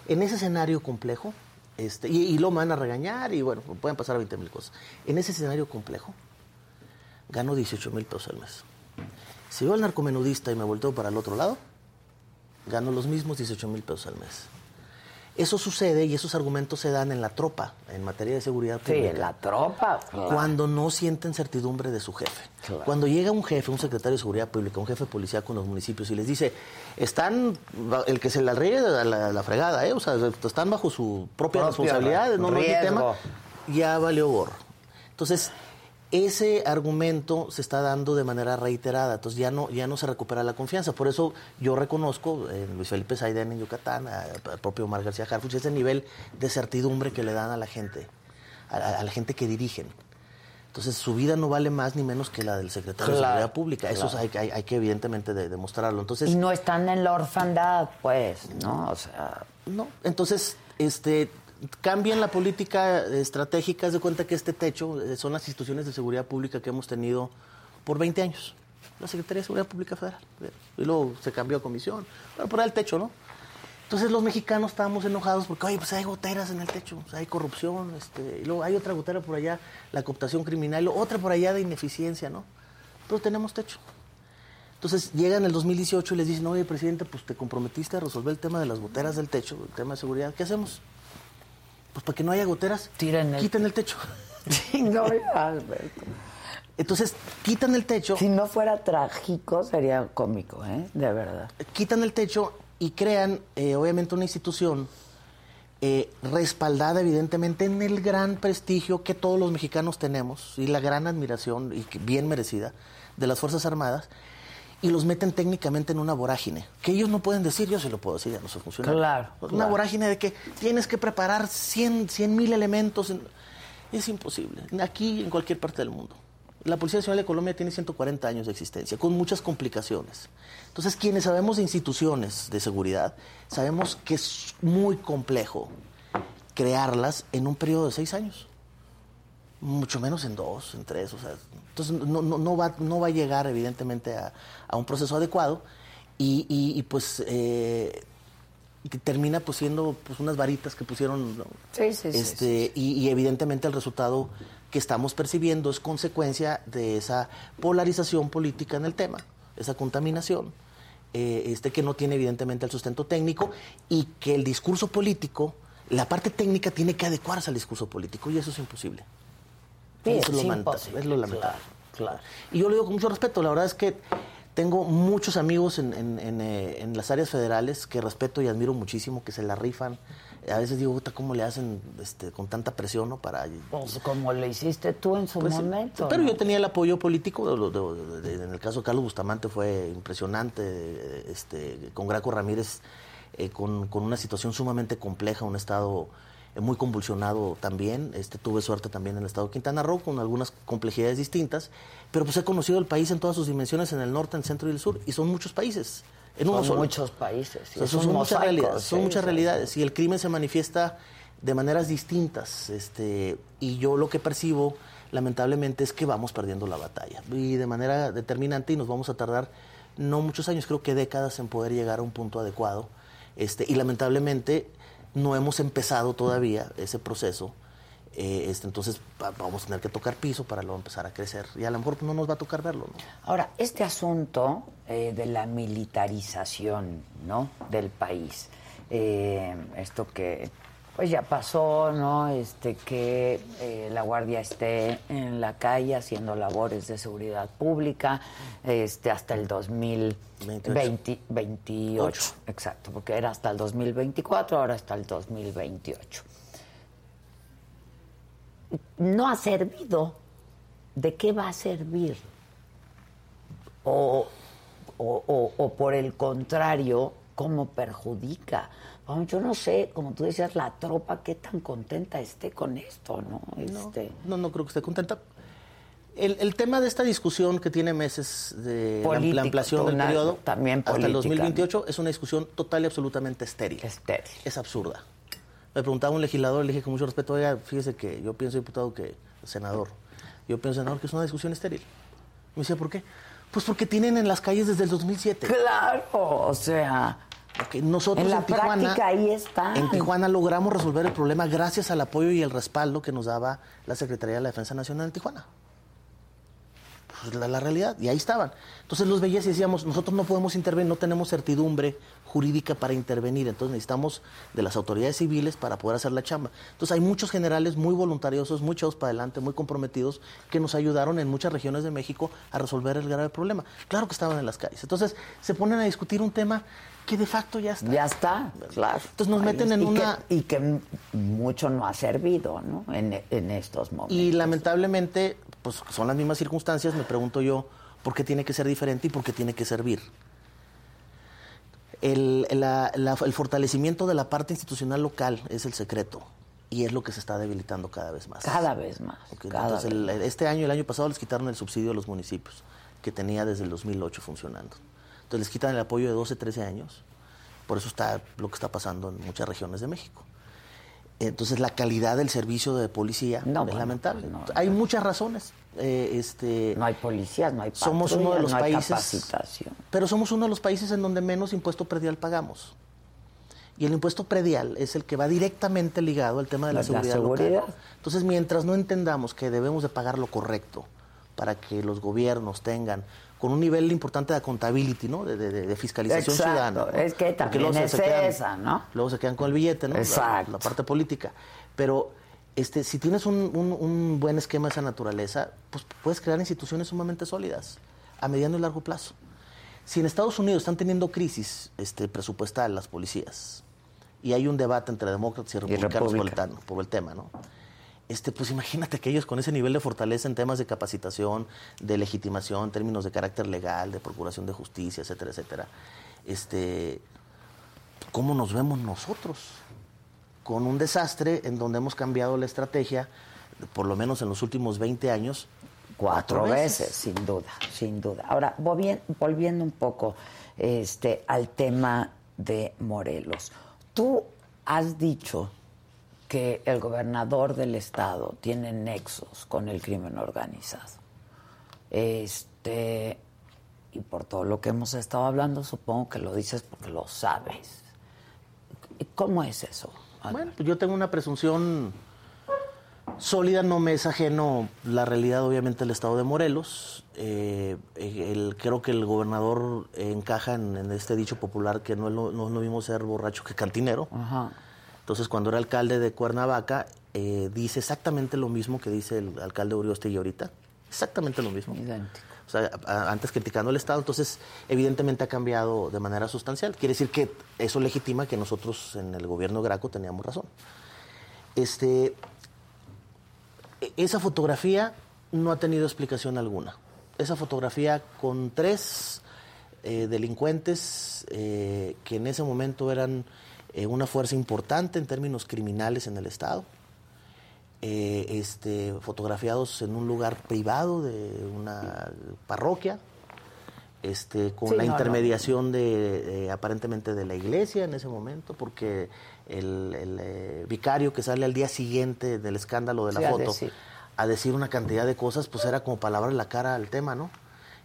En ese escenario complejo, este, y, lo van a regañar y bueno, pueden pasar 20 mil cosas. En ese escenario complejo, gano 18 mil pesos al mes. Si yo al narcomenudista y me volteo para el otro lado, gano los mismos 18 mil pesos al mes. Eso sucede y esos argumentos se dan en la tropa, en materia de seguridad Sí, pública. en la tropa. claro. Cuando no sienten certidumbre de su jefe. Cuando llega un jefe, un secretario de seguridad pública, un jefe de policía con los municipios y les dice, están, el que se la riegue la, la, la fregada, ¿eh? o sea, están bajo su propia Propio responsabilidad, no, no riesgo. tema, ya valió gorro. Entonces, ese argumento se está dando de manera reiterada, entonces ya no, ya no se recupera la confianza. Por eso yo reconozco eh, Luis Felipe Saidén en Yucatán, al propio Omar García Harfuch, ese nivel de certidumbre que le dan a la gente, a, la gente que dirigen. Entonces su vida no vale más ni menos que la del secretario de Claro, Seguridad Pública. Eso hay, hay- hay que evidentemente de- demostrarlo. Entonces, Y no están en la orfandad, pues, ¿no? O sea, no, entonces, este, cambian la política estratégica, haz de cuenta que este techo eh, son las instituciones de seguridad pública que hemos tenido por 20 años. La Secretaría de Seguridad Pública Federal. Y luego se cambió a comisión. Bueno, por ahí el techo, ¿no? Entonces los mexicanos estábamos enojados porque, oye, pues hay goteras en el techo, sea, hay corrupción, este, y luego hay otra gotera por allá, la cooptación criminal, otra por allá de ineficiencia, ¿no? Pero tenemos techo. Entonces llegan el 2018 y les dicen, oye, presidente, pues te comprometiste a resolver el tema de las goteras del techo, el tema de seguridad. ¿Qué hacemos? Pues para que no haya goteras, Tiren el- quiten el techo. sí, no, Alberto. Entonces quitan el techo, Si no fuera trágico, sería cómico, ¿eh? De verdad. quitan el techo y crean, eh, obviamente, una institución eh, respaldada, evidentemente, en el gran prestigio que todos los mexicanos tenemos y la gran admiración, y que bien merecida, de las Fuerzas Armadas, y los meten técnicamente en una vorágine, que ellos no pueden decir, yo se lo puedo decir, ya no soy funcionario. Claro, Una claro. vorágine de que tienes que preparar 100 mil elementos. en- Es imposible, aquí en cualquier parte del mundo. La Policía Nacional de Colombia tiene 140 años de existencia, con muchas complicaciones. Entonces, quienes sabemos de instituciones de seguridad, sabemos que es muy complejo crearlas en un periodo de seis años. Mucho menos en dos, en tres. O sea, entonces, no, no, no va, no va a llegar, evidentemente, a, a un proceso adecuado. Y, y- y, pues eh, termina pues siendo pues unas varitas que pusieron ¿no? Sí, sí, sí, este Y, y evidentemente el resultado que estamos percibiendo es consecuencia de esa polarización política en el tema esa contaminación eh, este que no tiene evidentemente el sustento técnico y que el discurso político la parte técnica tiene que adecuarse al discurso político y eso es imposible Sí, eso es lo, imposible, es lo lamentable. claro, claro. Y yo lo digo con mucho respeto. La verdad es que tengo muchos amigos en, en- en, eh, en las áreas federales que respeto y admiro muchísimo, que se la rifan. A veces digo, "Puta, ¿cómo le hacen este, con tanta presión no? para Pues como le hiciste tú en su pues, momento. Pero ¿no? yo tenía el apoyo político, de- de- de- de- en el caso de Carlos Bustamante fue impresionante, eh, este, con Graco Ramírez, eh, con, con una situación sumamente compleja, un estado eh, muy convulsionado también, este, tuve suerte también en el estado de Quintana Roo, con algunas complejidades distintas, pero pues he conocido el país en todas sus dimensiones, en el norte, en el centro y el sur, y son muchos países, en uno Son solo. muchos países. O sea, son, son muchas realidades, son muchas realidades y el crimen se manifiesta de maneras distintas. Este, y yo lo que percibo, lamentablemente, es que vamos perdiendo la batalla y de manera determinante y nos vamos a tardar no muchos años, creo que décadas en poder llegar a un punto adecuado. Este, y lamentablemente no hemos empezado todavía ese proceso. Eh, este, entonces va- vamos a tener que tocar piso para luego empezar a crecer. Y a lo mejor no nos va a tocar verlo. ¿no? Ahora, este asunto eh, de la militarización ¿no? del país, eh, esto que pues ya pasó, ¿no? Este que eh, la guardia esté en la calle haciendo labores de seguridad pública, este hasta el 2028, 28, exacto, porque era hasta el 2024, ahora hasta el 2028. No ha servido. ¿De qué va a servir? o, o- o- o por el contrario, cómo perjudica. Yo no sé, como tú decías, la tropa, qué tan contenta esté con esto, ¿no? Este, No, no creo que esté contenta. El, el tema de esta discusión que tiene meses de la- Político, la ampliación del periodo también hasta el política. 2028 es una discusión total y absolutamente estéril. estéril. Es absurda. Me preguntaba un legislador, le dije con mucho respeto, oiga, fíjese que yo pienso, diputado, que senador, yo pienso, senador, que es una discusión estéril. Me decía, ¿por qué? Pues porque tienen en las calles desde el 2007. Claro, o sea, Nosotros En en, la Tijuana, práctica ahí está. en Tijuana logramos resolver el problema gracias al apoyo y el respaldo que nos daba la Secretaría de la Defensa Nacional en Tijuana. pues, la, la realidad, y ahí estaban. Entonces los veías y decíamos, nosotros no podemos intervenir, no tenemos certidumbre jurídica para intervenir, entonces necesitamos de las autoridades civiles para poder hacer la chamba. Entonces hay muchos generales muy voluntariosos, muy echados para adelante, muy comprometidos, que nos ayudaron en muchas regiones de México a resolver el grave problema. Claro que estaban en las calles. Entonces se ponen a discutir un tema que de facto ya está. Ya está, claro. Entonces nos meten en y una... Que, y que mucho no ha servido, ¿no? En, en estos momentos. Y lamentablemente, pues son las mismas circunstancias, me pregunto yo, ¿por qué tiene que ser diferente y por qué tiene que servir? El, la- la- el fortalecimiento de la parte institucional local es el secreto y es lo que se está debilitando cada vez más. Cada vez más. Cada Entonces, vez el- este año, el año pasado, les quitaron el subsidio a los municipios, que tenía desde el 2008 funcionando. Entonces, les quitan el apoyo de 12, 13 años. Por eso está lo que está pasando en muchas regiones de México. Entonces, la calidad del servicio de policía No, es bueno, lamentable. no. hay muchas razones. eh, este, No hay policías, no hay somos uno de los no hay países, capacitación. pero somos uno de los países en donde menos impuesto predial pagamos. Y el impuesto predial es el que va directamente ligado al tema de la, La seguridad, seguridad. local. Entonces, mientras no entendamos que debemos de pagar lo correcto para que los gobiernos tengan con un nivel importante de accountability, ¿no? De, de- de- de fiscalización Exacto. ciudadana. ¿no? Es que también luego se- es se quedan- esa, ¿no? Luego se quedan con el billete, ¿no? La- Exacto. La, parte política. Pero este, si tienes un, un- un buen esquema de esa naturaleza, pues puedes crear instituciones sumamente sólidas a mediano y largo plazo. Si en Estados Unidos están teniendo crisis este, presupuestal las policías y hay un debate entre demócratas y republicanos el, por el tema, ¿no? Este, pues imagínate que ellos con ese nivel de fortaleza en temas de capacitación, de legitimación, términos de carácter legal, de procuración de justicia, etcétera, etcétera, este, ¿cómo nos vemos nosotros? Con un desastre en donde hemos cambiado la estrategia, por lo menos en los últimos 20 años, Cuatro veces, sin duda, sin duda. Ahora, volvi- volviendo un poco este, al tema de Morelos. Tú has dicho que el gobernador del estado tiene nexos con el crimen organizado. Este, y por todo lo que hemos estado hablando, supongo que lo dices porque lo sabes. ¿Cómo es eso? Bueno, pues yo tengo una presunción sólida, no me es ajeno la realidad, obviamente, del estado de Morelos. Eh, el- creo que el gobernador encaja en, en este dicho popular que no es lo, no es lo mismo ser borracho que cantinero. Ajá. Entonces, cuando era alcalde de Cuernavaca, eh, dice exactamente lo mismo que dice el alcalde Urioste ahorita. Exactamente lo mismo. Idéntico. O sea, a- antes criticando el Estado, entonces evidentemente ha cambiado de manera sustancial. Quiere decir que eso legitima que nosotros en el gobierno Graco teníamos razón. Este, e- esa fotografía no ha tenido explicación alguna. Esa fotografía con tres eh, delincuentes eh, que en ese momento eran eh, una fuerza importante en términos criminales en el Estado, eh, este, fotografiados en un lugar privado de una parroquia, este, con Sí, la no, no. intermediación de, eh, aparentemente de la iglesia en ese momento, porque el, el, eh, vicario que sale al día siguiente del escándalo de la Sí, a foto decir. a decir una cantidad de cosas, pues era como palabra en la cara al tema, ¿no?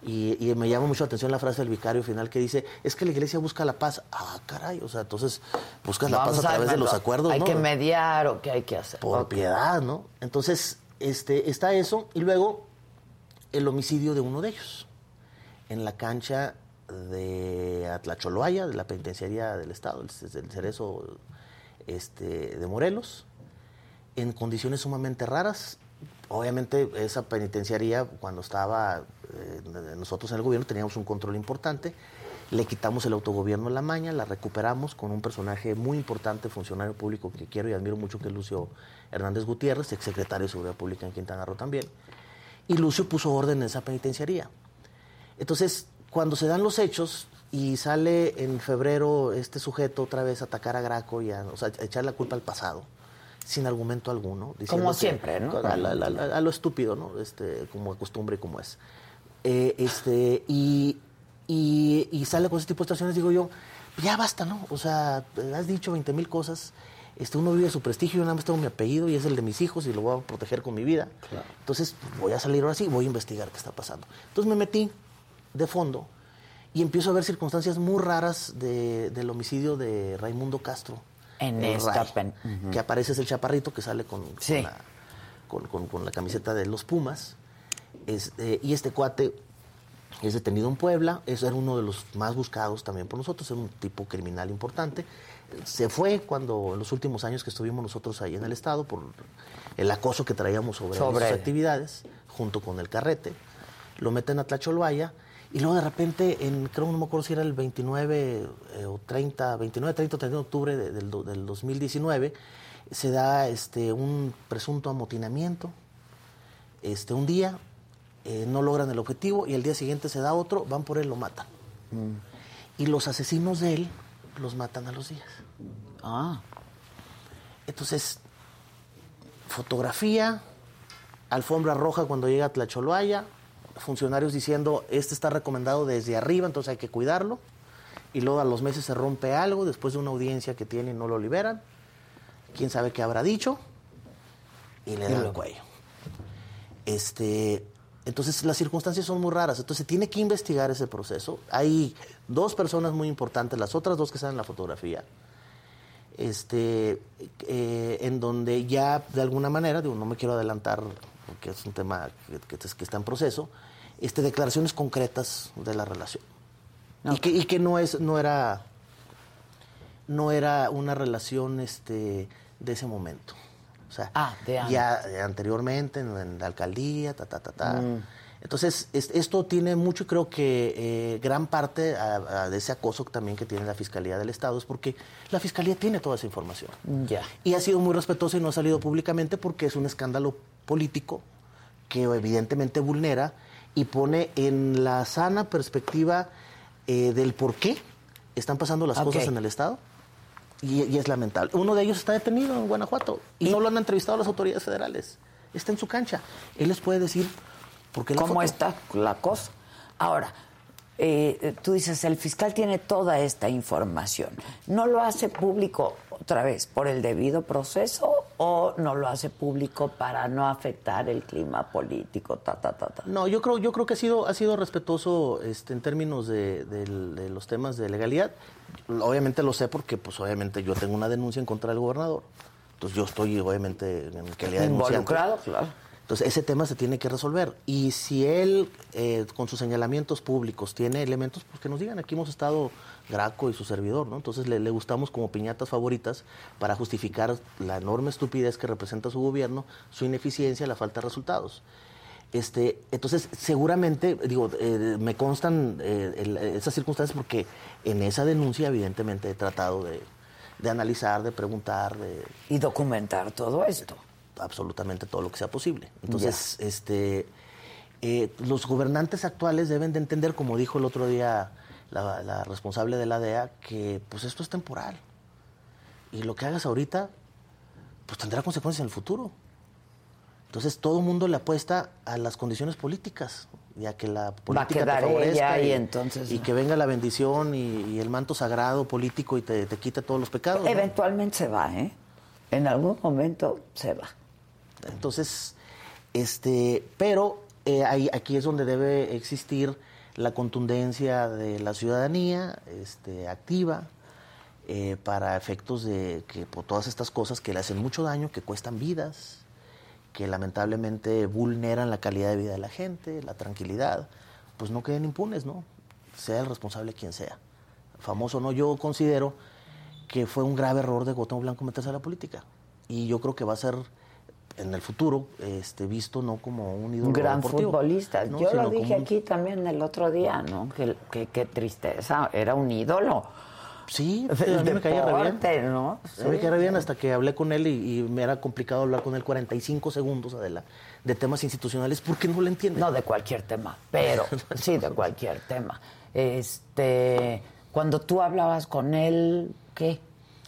Y, y me llama mucho la atención la frase del vicario final que dice, es que la iglesia busca la paz. Ah, caray, o sea, entonces buscas la paz a través de los acuerdos, Hay ¿no? que mediar o qué hay que hacer. Por piedad, ¿no? Entonces, este, está eso, y luego el homicidio de uno de ellos, en la cancha de Atlacholoaya, de la penitenciaría del Estado, el, el Cerezo este, de Morelos, en condiciones sumamente raras. Obviamente esa penitenciaría, cuando estaba eh, nosotros en el gobierno, teníamos un control importante. Le quitamos el autogobierno en la maña, la recuperamos con un personaje muy importante, funcionario público que quiero y admiro mucho, que es Lucio Hernández Gutiérrez, exsecretario de Seguridad Pública en Quintana Roo también. Y Lucio puso orden en esa penitenciaría. Entonces, cuando se dan los hechos y sale en febrero este sujeto otra vez a atacar a Graco y a, o sea, a echar la culpa al pasado, sin argumento alguno. Como siempre, ¿no? A, a lo estúpido, ¿no? Este, como costumbre y como es. Eh, este, y, y, y sale con ese tipo de situaciones, digo yo, ya basta, ¿no? O sea, has dicho 20 mil cosas. Este, uno vive su prestigio, yo nada más tengo mi apellido y es el de mis hijos y lo voy a proteger con mi vida. Entonces, voy a salir ahora sí, voy a investigar qué está pasando. Entonces me metí de fondo y empiezo a ver circunstancias muy raras de- del homicidio de Raimundo Castro. En esta Ray, Que aparece es el chaparrito que sale con, con Sí. la, con- con- con la camiseta de los Pumas. Este, y este cuate es detenido en Puebla, es, era uno de los más buscados también por nosotros, era un tipo criminal importante. Se fue cuando en los últimos años que estuvimos nosotros ahí en el Estado por el acoso que traíamos sobre, Sobre sus actividades, junto con el carrete. Lo meten a Tlacholvaya y luego de repente, en, creo no me acuerdo si era el 29 eh, o 30, 29, 30 o 31 de octubre de- del, del 2019, se da este, un presunto amotinamiento este, un día, eh, no logran el objetivo y el día siguiente se da otro, van por él, lo matan. Y los asesinos de él los matan a los días. Ah, Entonces, fotografía, alfombra roja cuando llega a Tlacholvaya, funcionarios diciendo, este está recomendado desde arriba, entonces hay que cuidarlo. Y luego a los meses se rompe algo, después de una audiencia que tiene y no lo liberan. Quién sabe qué habrá dicho. Y le dan el cuello. Este, entonces las circunstancias son muy raras, entonces se tiene que investigar ese proceso. Hay dos personas muy importantes, las otras dos que están en la fotografía, este, eh, en donde ya de alguna manera, digo, no me quiero adelantar porque es un tema que, que- que está en proceso, este, declaraciones concretas de la relación. Y, que, y que no es, no era, no era una relación este, de ese momento. O sea, Ah, de ya eh, anteriormente en, en la alcaldía, ta, ta, ta, ta. Mm. Entonces, es- esto tiene mucho, y creo que eh, gran parte a- a de ese acoso también que tiene la Fiscalía del Estado es porque la Fiscalía tiene toda esa información. ya. Y ha sido muy respetuosa y no ha salido públicamente porque es un escándalo político que evidentemente vulnera y pone en la sana perspectiva eh, del por qué están pasando las cosas en el Estado. Y, y es lamentable. Uno de ellos está detenido en Guanajuato y, no lo han entrevistado las autoridades federales. Está en su cancha. Él les puede decir por qué la ¿Cómo foto. está la cosa? Ahora, eh, tú dices, el fiscal tiene toda esta información. ¿No lo hace público otra vez por el debido proceso o no lo hace público para no afectar el clima político? Ta, ta, ta, ta? No, yo creo, yo creo que ha sido, ha sido respetuoso este, en términos de, los temas de legalidad. Obviamente lo sé porque, pues, obviamente yo tengo una denuncia en contra del gobernador. Entonces yo estoy, obviamente, en calidad de. Involucrado, claro. Entonces ese tema se tiene que resolver. Y si él, eh, con sus señalamientos públicos, tiene elementos, pues que nos digan. Aquí hemos estado Graco y su servidor, ¿no? Entonces le, gustamos como piñatas favoritas para justificar la enorme estupidez que representa su gobierno, su ineficiencia, la falta de resultados. Este, entonces, seguramente, digo, eh, me constan eh, el- esas circunstancias porque en esa denuncia, evidentemente, he tratado de, de analizar, de preguntar, de, Y documentar todo esto. Absolutamente todo lo que sea posible. Entonces, este, eh, los gobernantes actuales deben de entender, como dijo el otro día la, la responsable de la DEA, que pues esto es temporal. Y lo que hagas ahorita, pues tendrá consecuencias en el futuro. Entonces todo el mundo le apuesta a las condiciones políticas, ya que la política quedar te favorezca ella y entonces- y que venga la bendición y, y el manto sagrado político y te, te quite todos los pecados. ¿no? Eventualmente se va, ¿eh? En algún momento se va. Entonces, este, pero eh, aquí es donde debe existir la contundencia de la ciudadanía este, activa eh, para efectos de que por todas estas cosas que le hacen mucho daño, que cuestan vidas, que lamentablemente vulneran la calidad de vida de la gente, la tranquilidad, pues no queden impunes, ¿no? Sea el responsable quien sea. Famoso no, yo considero que fue un grave error de Gotón Blanco meterse a la política. Y yo creo que va a ser en el futuro este, visto no como un ídolo Un gran deportivo, futbolista. ¿no? Yo sino lo dije un- aquí también el otro día, ¿no? Que, que- qué tristeza. Era un ídolo. Sí, a mí me caía re bien. ¿no? Mí me caía re bien hasta que hablé con él y, y me era complicado hablar con él 45 segundos, Adela, de temas institucionales porque no le entiende. No de cualquier tema, pero sí de cualquier tema. Este, cuando tú hablabas con él, ¿qué?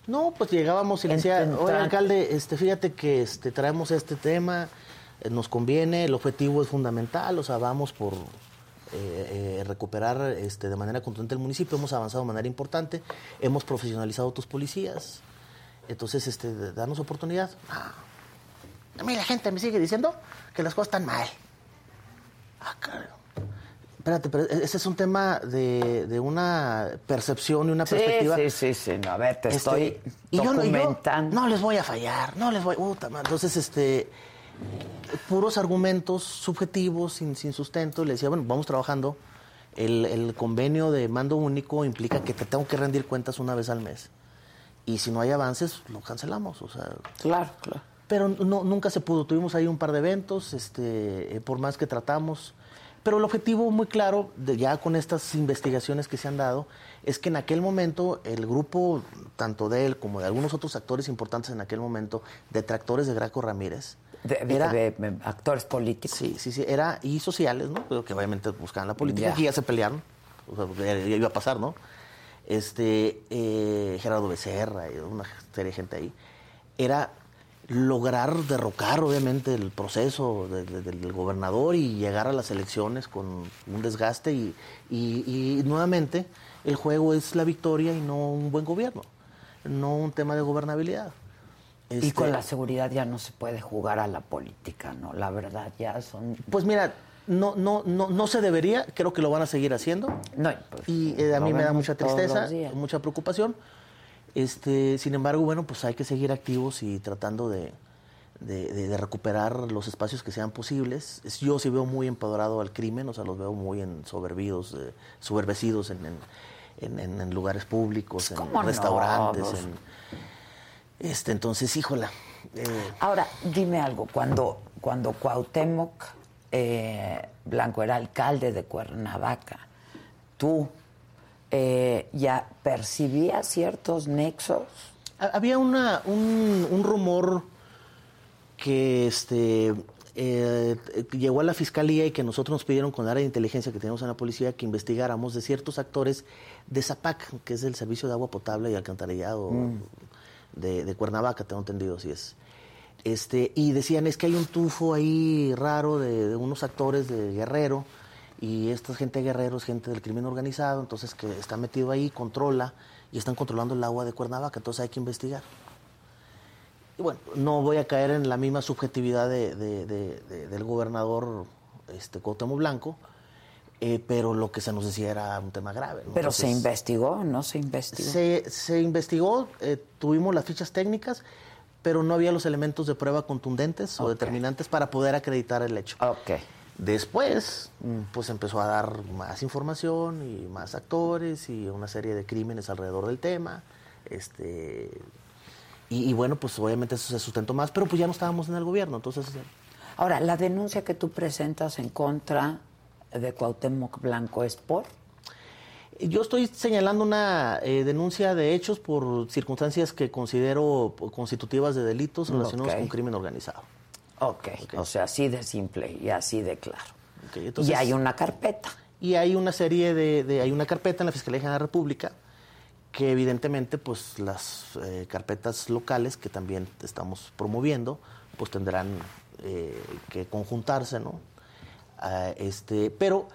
No, pues llegábamos y le decía, oye alcalde, este, fíjate que este, traemos este tema, eh, nos conviene, el objetivo es fundamental, o sea, vamos por eh, eh, recuperar este, de manera contundente el municipio, hemos avanzado de manera importante, hemos profesionalizado a tus policías, entonces, este, danos oportunidad. Ah, a mí la gente me sigue diciendo que las cosas están mal. Ah, caray. Espérate, pero e- ese es un tema de, de una percepción y una Sí, perspectiva. sí, sí, sí. No, a ver, te Este, estoy y yo yo documentando. no les voy a fallar, no les voy. madre. Entonces, este, puros argumentos subjetivos, sin, sin sustento. Le decía, bueno, vamos trabajando. El, el convenio de mando único implica que te tengo que rendir cuentas una vez al mes. Y si no hay avances, lo cancelamos. O sea, Claro, claro. pero no, nunca se pudo. Tuvimos ahí un par de eventos, este, eh, por más que tratamos. Pero el objetivo muy claro, de, ya con estas investigaciones que se han dado, es que en aquel momento el grupo, tanto de él como de algunos otros actores importantes en aquel momento, detractores de Graco Ramírez, De, era- de- de actores políticos. Sí, sí, sí, era, y sociales, ¿no? Pero que obviamente buscaban la política, Ya. que ya se pelearon, o sea, ya, ya iba a pasar, ¿no? Este, eh, Gerardo Becerra y una serie de gente ahí, era lograr derrocar, obviamente, el proceso de- de- del gobernador y llegar a las elecciones con un desgaste y, y- y nuevamente el juego es la victoria y no un buen gobierno, no un tema de gobernabilidad. Y Este, con la seguridad ya no se puede jugar a la política, ¿no? La verdad, ya son... Pues mira, no, no, no, no se debería, creo que lo van a seguir haciendo. No, pues, Y eh, a mí me da mucha tristeza, mucha preocupación. Este, sin embargo, bueno, pues hay que seguir activos y tratando de, de- de- de recuperar los espacios que sean posibles. Es- Yo sí veo muy empoderado al crimen, o sea, los veo muy ensoberbidos, eh, soberbecidos en, en, en- en- en lugares públicos, en restaurantes. Pues- en- este, entonces, híjola. eh, Ahora, dime algo, cuando, cuando Cuauhtémoc eh, Blanco era alcalde de Cuernavaca, tú eh, ya percibías ciertos nexos. Ha- Había una, un, un rumor que este, eh, llegó a la fiscalía y que nosotros nos pidieron con el área de inteligencia que tenemos en la policía que investigáramos de ciertos actores de ZAPAC, que es el Servicio de Agua Potable y Alcantarillado de, de Cuernavaca, tengo entendido, así es. Este, y decían, es que hay un tufo ahí raro de, de unos actores de Guerrero, y esta gente Guerrero es gente del crimen organizado, entonces que está metido ahí, controla, y están controlando el agua de Cuernavaca, entonces hay que investigar. Y bueno, no voy a caer en la misma subjetividad de- de- de- de- del gobernador este, Cuauhtémoc Blanco, eh, pero lo que se nos decía era un tema grave. ¿no? Pero se Entonces, investigó, ¿no se investigó? se, se investigó, eh, tuvimos las fichas técnicas, pero no había los elementos de prueba contundentes o Ok. determinantes para poder acreditar el hecho. Ok. Después, pues empezó a dar más información y más actores y una serie de crímenes alrededor del tema. Este, y, y bueno, pues obviamente eso se sustentó más, pero pues ya no estábamos en el gobierno, entonces Ahora, la denuncia que tú presentas en contra de Cuauhtémoc Blanco es por... yo estoy señalando una eh, denuncia de hechos por circunstancias que considero constitutivas de delitos relacionados Ok. con crimen organizado. Ok, o sea, así de simple y así de claro. Entonces- y hay una carpeta. Y hay una serie de, de- hay una carpeta en la Fiscalía General de la República que evidentemente pues las eh, carpetas locales que también estamos promoviendo pues tendrán eh, que conjuntarse, ¿no? Ah, este, pero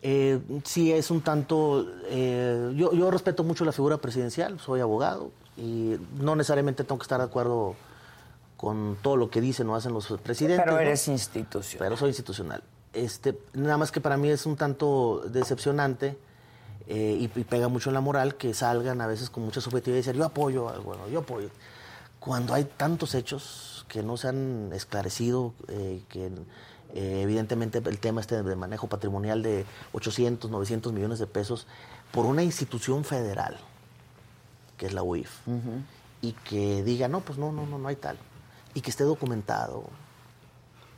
eh, sí es un tanto, eh, yo, yo respeto mucho la figura presidencial, soy abogado y no necesariamente tengo que estar de acuerdo con todo lo que dicen o hacen los presidentes. Pero ¿no? eres institucional. Pero soy institucional. Este, nada más que para mí es un tanto decepcionante eh, y, y pega mucho en la moral que salgan a veces con mucha subjetividad y decir yo apoyo al bueno, yo apoyo. Cuando hay tantos hechos que no se han esclarecido, eh, que eh, evidentemente el tema este de manejo patrimonial de 800, 900 millones de pesos por una institución federal, que es la UIF, y que diga, no, pues no, no, no, no hay tal, y que esté documentado,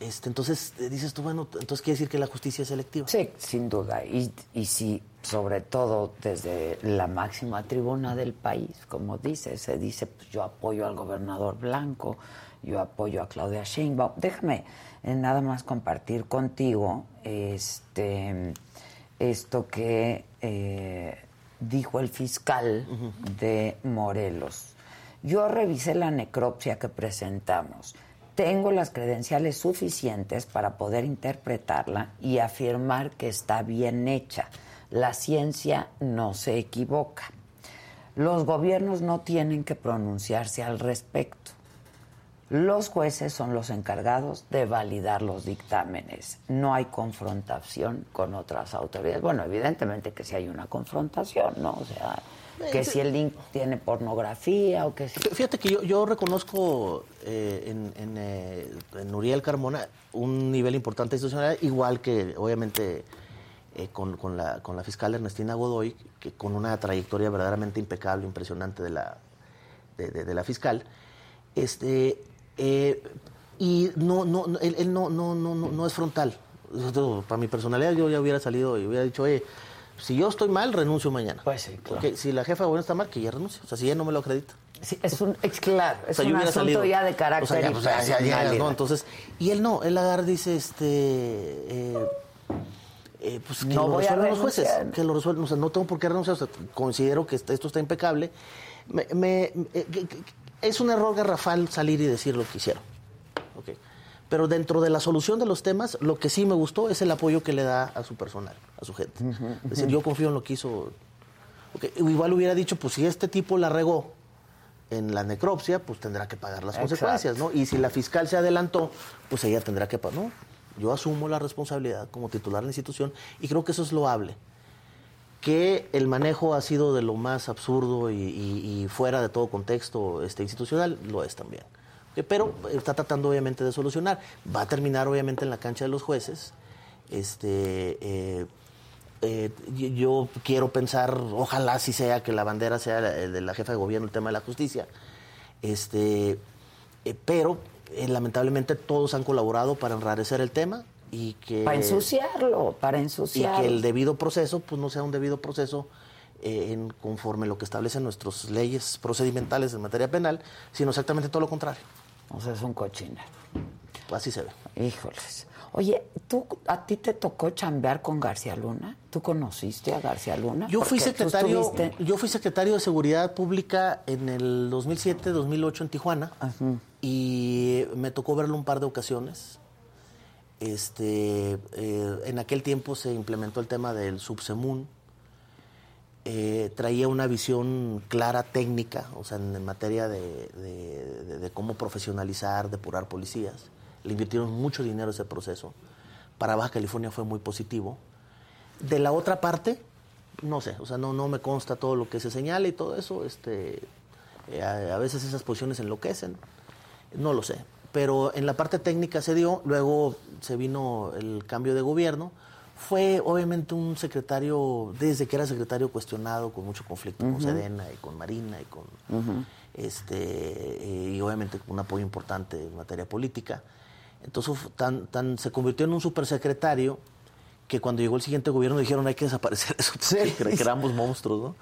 este, entonces eh, dices tú, bueno, entonces quiere decir que la justicia es selectiva. Sí, sin duda. Y, y sí, sobre todo desde la máxima tribuna del país, como dice, se dice, pues yo apoyo al gobernador Blanco, yo apoyo a Claudia Sheinbaum. Déjame eh, nada más compartir contigo este, esto que eh, dijo el fiscal de Morelos. Yo revisé la necropsia que presentamos. Tengo las credenciales suficientes para poder interpretarla y afirmar que está bien hecha. La ciencia no se equivoca. Los gobiernos no tienen que pronunciarse al respecto. Los jueces son los encargados de validar los dictámenes. No hay confrontación con otras autoridades. Bueno, evidentemente que sí hay una confrontación, ¿no? O sea, que si el link tiene pornografía o que si... Fíjate que yo, yo reconozco eh, en, en, eh, en, Uriel Carmona un nivel importante institucional, igual que obviamente eh, con, con, la, con la fiscal Ernestina Godoy, que con una trayectoria verdaderamente impecable, impresionante de la, de, de, de la fiscal. Este, y no, no, él, él no, no, no, no es frontal. Para mi personalidad yo ya hubiera salido y hubiera dicho, oye, si yo estoy mal, renuncio mañana. Pues sí, claro. Porque si la jefa de gobierno está mal, que ya renuncie. O sea, si ella no me lo acredita. Sí, es un, es claro, es o sea, un asunto salido. ya de carácter o sea, ya, pues, ya, ya, ¿no? Entonces, y él no, él agarra dice, este, eh, eh, pues que No lo resuelvan los jueces, que lo resuelvan, o sea, no tengo por qué renunciar, o sea, considero que esto está impecable. Me, me- eh, es un error garrafal salir y decir lo que hicieron. Pero dentro de la solución de los temas, lo que sí me gustó es el apoyo que le da a su personal, a su gente. Es decir, yo confío en lo que hizo. Ok, Igual hubiera dicho, pues si este tipo la regó en la necropsia, pues tendrá que pagar las Exacto. consecuencias, ¿no? Y si la fiscal se adelantó, pues ella tendrá que pagar. No, yo asumo la responsabilidad como titular de la institución y creo que eso es loable. Que el manejo ha sido de lo más absurdo y, y- y fuera de todo contexto este, institucional, lo es también. Eh, Pero está tratando obviamente de solucionar. Va a terminar obviamente en la cancha de los jueces. Este, eh, eh, yo- quiero pensar, ojalá sí sea que la bandera sea el de la jefa de gobierno, el tema de la justicia. Este, eh, pero lamentablemente todos han colaborado para enrarecer el tema y que Para ensuciarlo, para y ensuciarlo. que el debido proceso pues no sea un debido proceso eh, en conforme lo que establecen nuestras leyes procedimentales en materia penal, sino exactamente todo lo contrario. O sea, es un cochino. Así se ve. Híjoles. Oye, ¿tú, ¿a ti te tocó chambear con García Luna? ¿Tú conociste a García Luna? Yo fui secretario, estuviste- yo fui secretario de Seguridad Pública en el 2007-2008 en Tijuana y me tocó verlo un par de ocasiones. Este, eh, en aquel tiempo se implementó el tema del subsemun. Eh, traía una visión clara técnica, o sea, en, materia de, cómo profesionalizar, depurar policías. Le invirtieron mucho dinero ese proceso. Para Baja California fue muy positivo. De la otra parte, no sé, o sea, no, no me consta todo lo que se señala y todo eso. Este, eh, a, a veces esas posiciones enloquecen, no lo sé. Pero en la parte técnica se dio, luego se vino el cambio de gobierno. Fue obviamente un secretario, desde que era secretario cuestionado, con mucho conflicto con Sedena y con Marina y con este eh, y obviamente con un apoyo importante en materia política. Entonces tan, tan, se convirtió en un supersecretario que cuando llegó el siguiente gobierno dijeron hay que desaparecer eso, porque cre- que éramos monstruos, ¿no?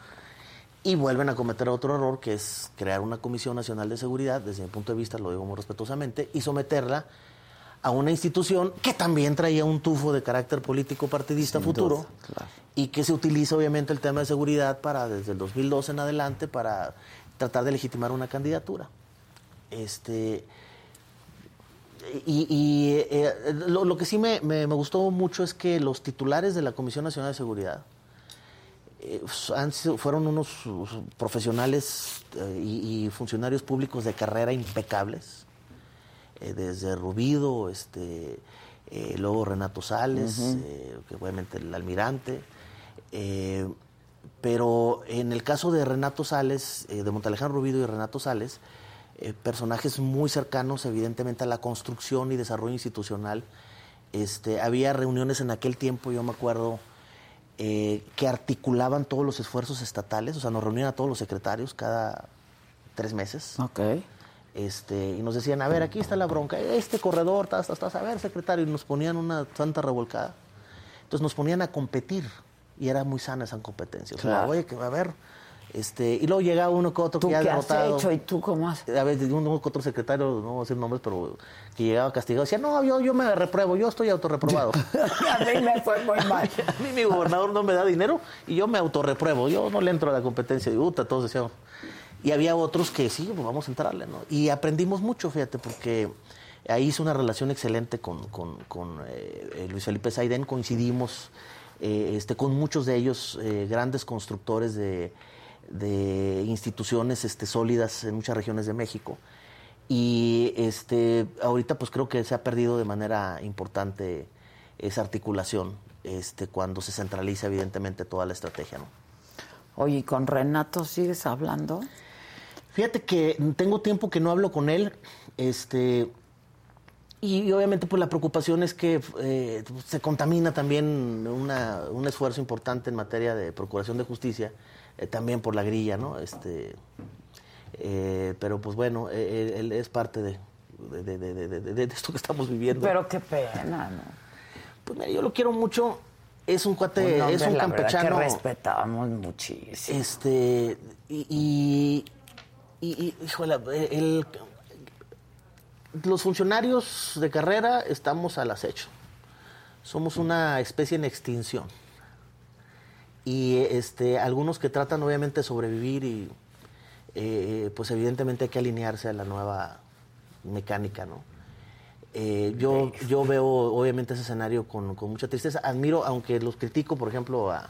Y vuelven a cometer otro error, que es crear una Comisión Nacional de Seguridad, desde mi punto de vista, lo digo muy respetuosamente, y someterla a una institución que también traía un tufo de carácter político partidista Sin futuro, duda, claro. y que se utiliza obviamente el tema de seguridad para, desde el 2012 en adelante, para tratar de legitimar una candidatura. Este, y, y, eh, lo, lo que sí me, me- me gustó mucho es que los titulares de la Comisión Nacional de Seguridad eh, han sido- fueron unos profesionales eh, y, y funcionarios públicos de carrera impecables, eh, desde Rubido, este, eh, luego Renato Sales, eh, que obviamente el almirante, pero en el caso de Renato Sales, de Montaleján Rubido y Renato Sales, personajes muy cercanos evidentemente a la construcción y desarrollo institucional. Este, había reuniones en aquel tiempo, yo me acuerdo, eh, que articulaban todos los esfuerzos estatales, o sea, nos reunían a todos los secretarios cada tres meses. Ok. Este, y nos decían, a ver, aquí está la bronca, este corredor, tas, tas, tas, a ver, secretario, y nos ponían una santa revolcada. Entonces nos ponían a competir, y era muy sana esa competencia. O sea, Claro. oye, que a ver, este, y luego llegaba uno que otro ¿Tú que ya qué has hecho y tú cómo has...? A veces uno que otro secretario, no voy a decir nombres, pero que llegaba castigado, decía, no, yo, yo me repruebo, yo estoy autorreprobado. a mí me fue muy mal. A mí mi gobernador no me da dinero y yo me autorrepruebo. Yo no le entro a la competencia. Y puta, todos decíamos. Y había otros que sí, pues vamos a entrarle, ¿no? Y aprendimos mucho, fíjate, porque ahí hice una relación excelente con, con- con, eh, Luis Felipe Saidén. Coincidimos eh, este, con muchos de ellos, eh, grandes constructores de, de instituciones este, sólidas en muchas regiones de México. Y este, ahorita pues creo que se ha perdido de manera importante esa articulación este, cuando se centraliza evidentemente toda la estrategia. ¿no? Oye, ¿y con Renato sigues hablando? Fíjate que tengo tiempo que no hablo con él, este, y, obviamente pues la preocupación es que eh, se contamina también una, un esfuerzo importante en materia de procuración de justicia, eh, también por la grilla, ¿no? Este, eh, pero pues bueno, él, es parte de, de, esto que estamos viviendo. Pero qué pena, ¿no? Pues mira, yo lo quiero mucho, es un cuate, es un campechano. que respetamos muchísimo. Este, y, y, y híjole, el los funcionarios de carrera estamos al acecho. Somos una especie en extinción. Y este, algunos que tratan obviamente de sobrevivir y eh, pues evidentemente hay que alinearse a la nueva mecánica, ¿no? Eh, yo, yo veo obviamente ese escenario con, mucha tristeza. Admiro, aunque los critico, por ejemplo, a,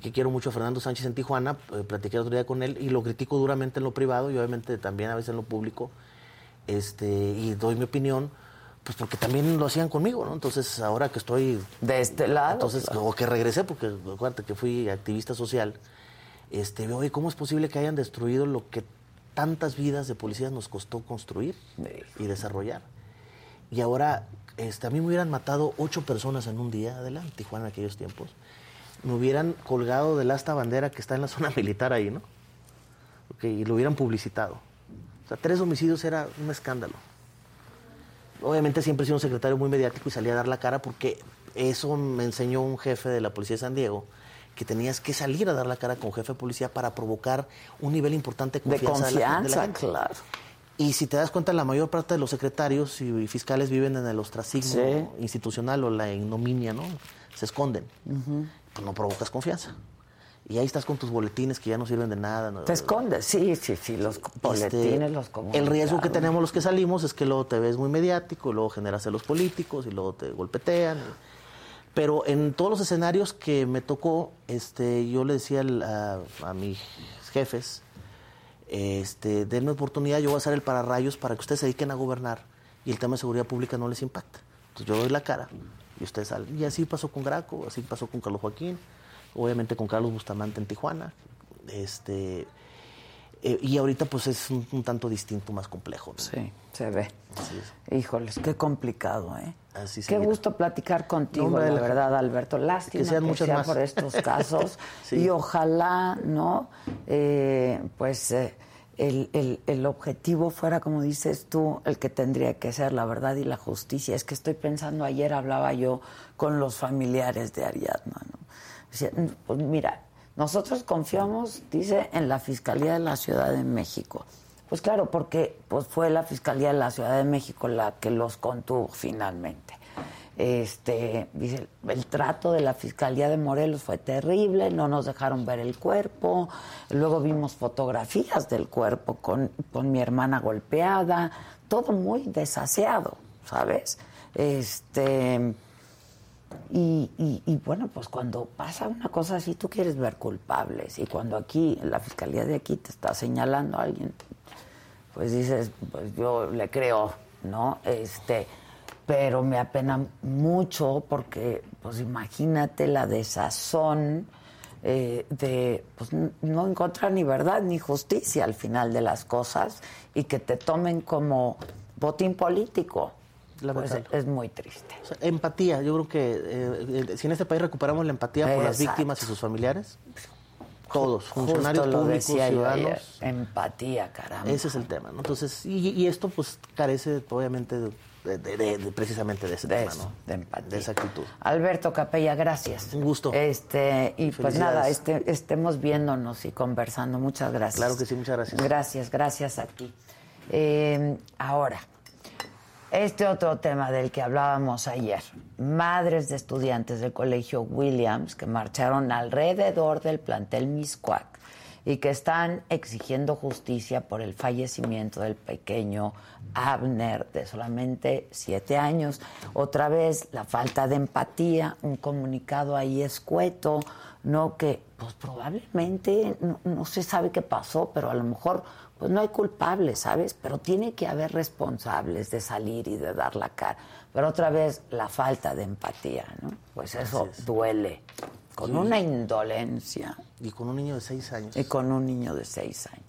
que quiero mucho a Fernando Sánchez en Tijuana, platiqué el otro día con él y lo critico duramente en lo privado y obviamente también a veces en lo público este, y doy mi opinión, pues porque también lo hacían conmigo, ¿no? Entonces, ahora que estoy... De este lado. Entonces, o que regresé, porque acuérdate que fui activista social, este, veo, ¿cómo es posible que hayan destruido lo que tantas vidas de policías nos costó construir y desarrollar? Y ahora, este, a mí me hubieran matado ocho personas en un día, adelante, Tijuana en aquellos tiempos. Me hubieran colgado del asta bandera que está en la zona militar ahí, ¿no? y lo hubieran publicitado tres homicidios era un escándalo. Obviamente siempre he sido un secretario muy mediático y salía a dar la cara porque eso me enseñó un jefe de la policía de San Diego, que tenías que salir a dar la cara con jefe de policía para provocar un nivel importante de confianza. De confianza, claro. Y si te das cuenta, la mayor parte de los secretarios y fiscales viven en el ostracismo institucional o la ignominia, ¿no? Se esconden. Pues no provocas confianza y ahí estás con tus boletines que ya no sirven de nada. Te escondes, sí, sí, sí, los este, boletines, los El riesgo que tenemos los que salimos es que luego te ves muy mediático, y luego generas a los políticos y luego te golpetean. Pero en todos los escenarios que me tocó, este, yo le decía a, mis jefes, este, denme oportunidad, yo voy a hacer el pararrayos para que ustedes se dediquen a gobernar y el tema de seguridad pública no les impacta. Entonces yo doy la cara y ustedes salen. Y así pasó con Graco, así pasó con Carlos Joaquín obviamente con Carlos Bustamante en Tijuana. Este, eh, y ahorita pues es un, tanto distinto, más complejo. Sí, se ve. Híjoles, qué complicado, ¿eh? Así qué gusto platicar contigo, la verdad, Alberto. Lástima que, sean que sea por estos casos. Y ojalá, ¿no? Eh, pues eh, el, el, el, objetivo fuera, como dices tú, el que tendría que ser la verdad y la justicia. Es que estoy pensando, ayer hablaba yo con los familiares de Ariadna, ¿no? Pues mira, nosotros confiamos, dice, en la Fiscalía de la Ciudad de México. Pues claro, porque pues fue la Fiscalía de la Ciudad de México la que los contuvo finalmente. Este, dice, el trato de la Fiscalía de Morelos fue terrible, no nos dejaron ver el cuerpo, luego vimos fotografías del cuerpo con, con mi hermana golpeada, todo muy desaseado, ¿sabes? Este, y, y, bueno, pues cuando pasa una cosa así, tú quieres ver culpables. Y cuando aquí, la fiscalía de aquí te está señalando a alguien, pues dices, pues yo le creo, ¿no? Este, pero me apena mucho porque, pues imagínate la desazón eh, de pues, no encontrar ni verdad ni justicia al final de las cosas y que te tomen como botín político. Pues es muy triste. empatía, yo creo que eh, eh, si en este país recuperamos la empatía por las víctimas y sus familiares, todos, funcionarios públicos, ciudadanos. empatía, caramba. Ese es el tema, ¿no? Entonces, y, esto pues carece obviamente de, precisamente de ese tema, ¿no? De esa actitud. Alberto Capella, gracias. Un gusto. Este, y pues nada, este, estemos viéndonos y conversando. Muchas gracias. Claro que sí, muchas gracias. Gracias, gracias a ti. Eh, ahora, este otro tema del que hablábamos ayer, madres de estudiantes del Colegio Williams que marcharon alrededor del plantel Miscuac y que están exigiendo justicia por el fallecimiento del pequeño Abner de solamente siete años. Otra vez la falta de empatía, un comunicado ahí escueto, no que pues probablemente no, no se sabe qué pasó, pero a lo mejor pues no hay culpables, ¿sabes? Pero tiene que haber responsables de salir y de dar la cara. Pero otra vez, la falta de empatía, ¿no? Pues eso duele, con una indolencia. Y con un niño de seis años. Y con un niño de seis años.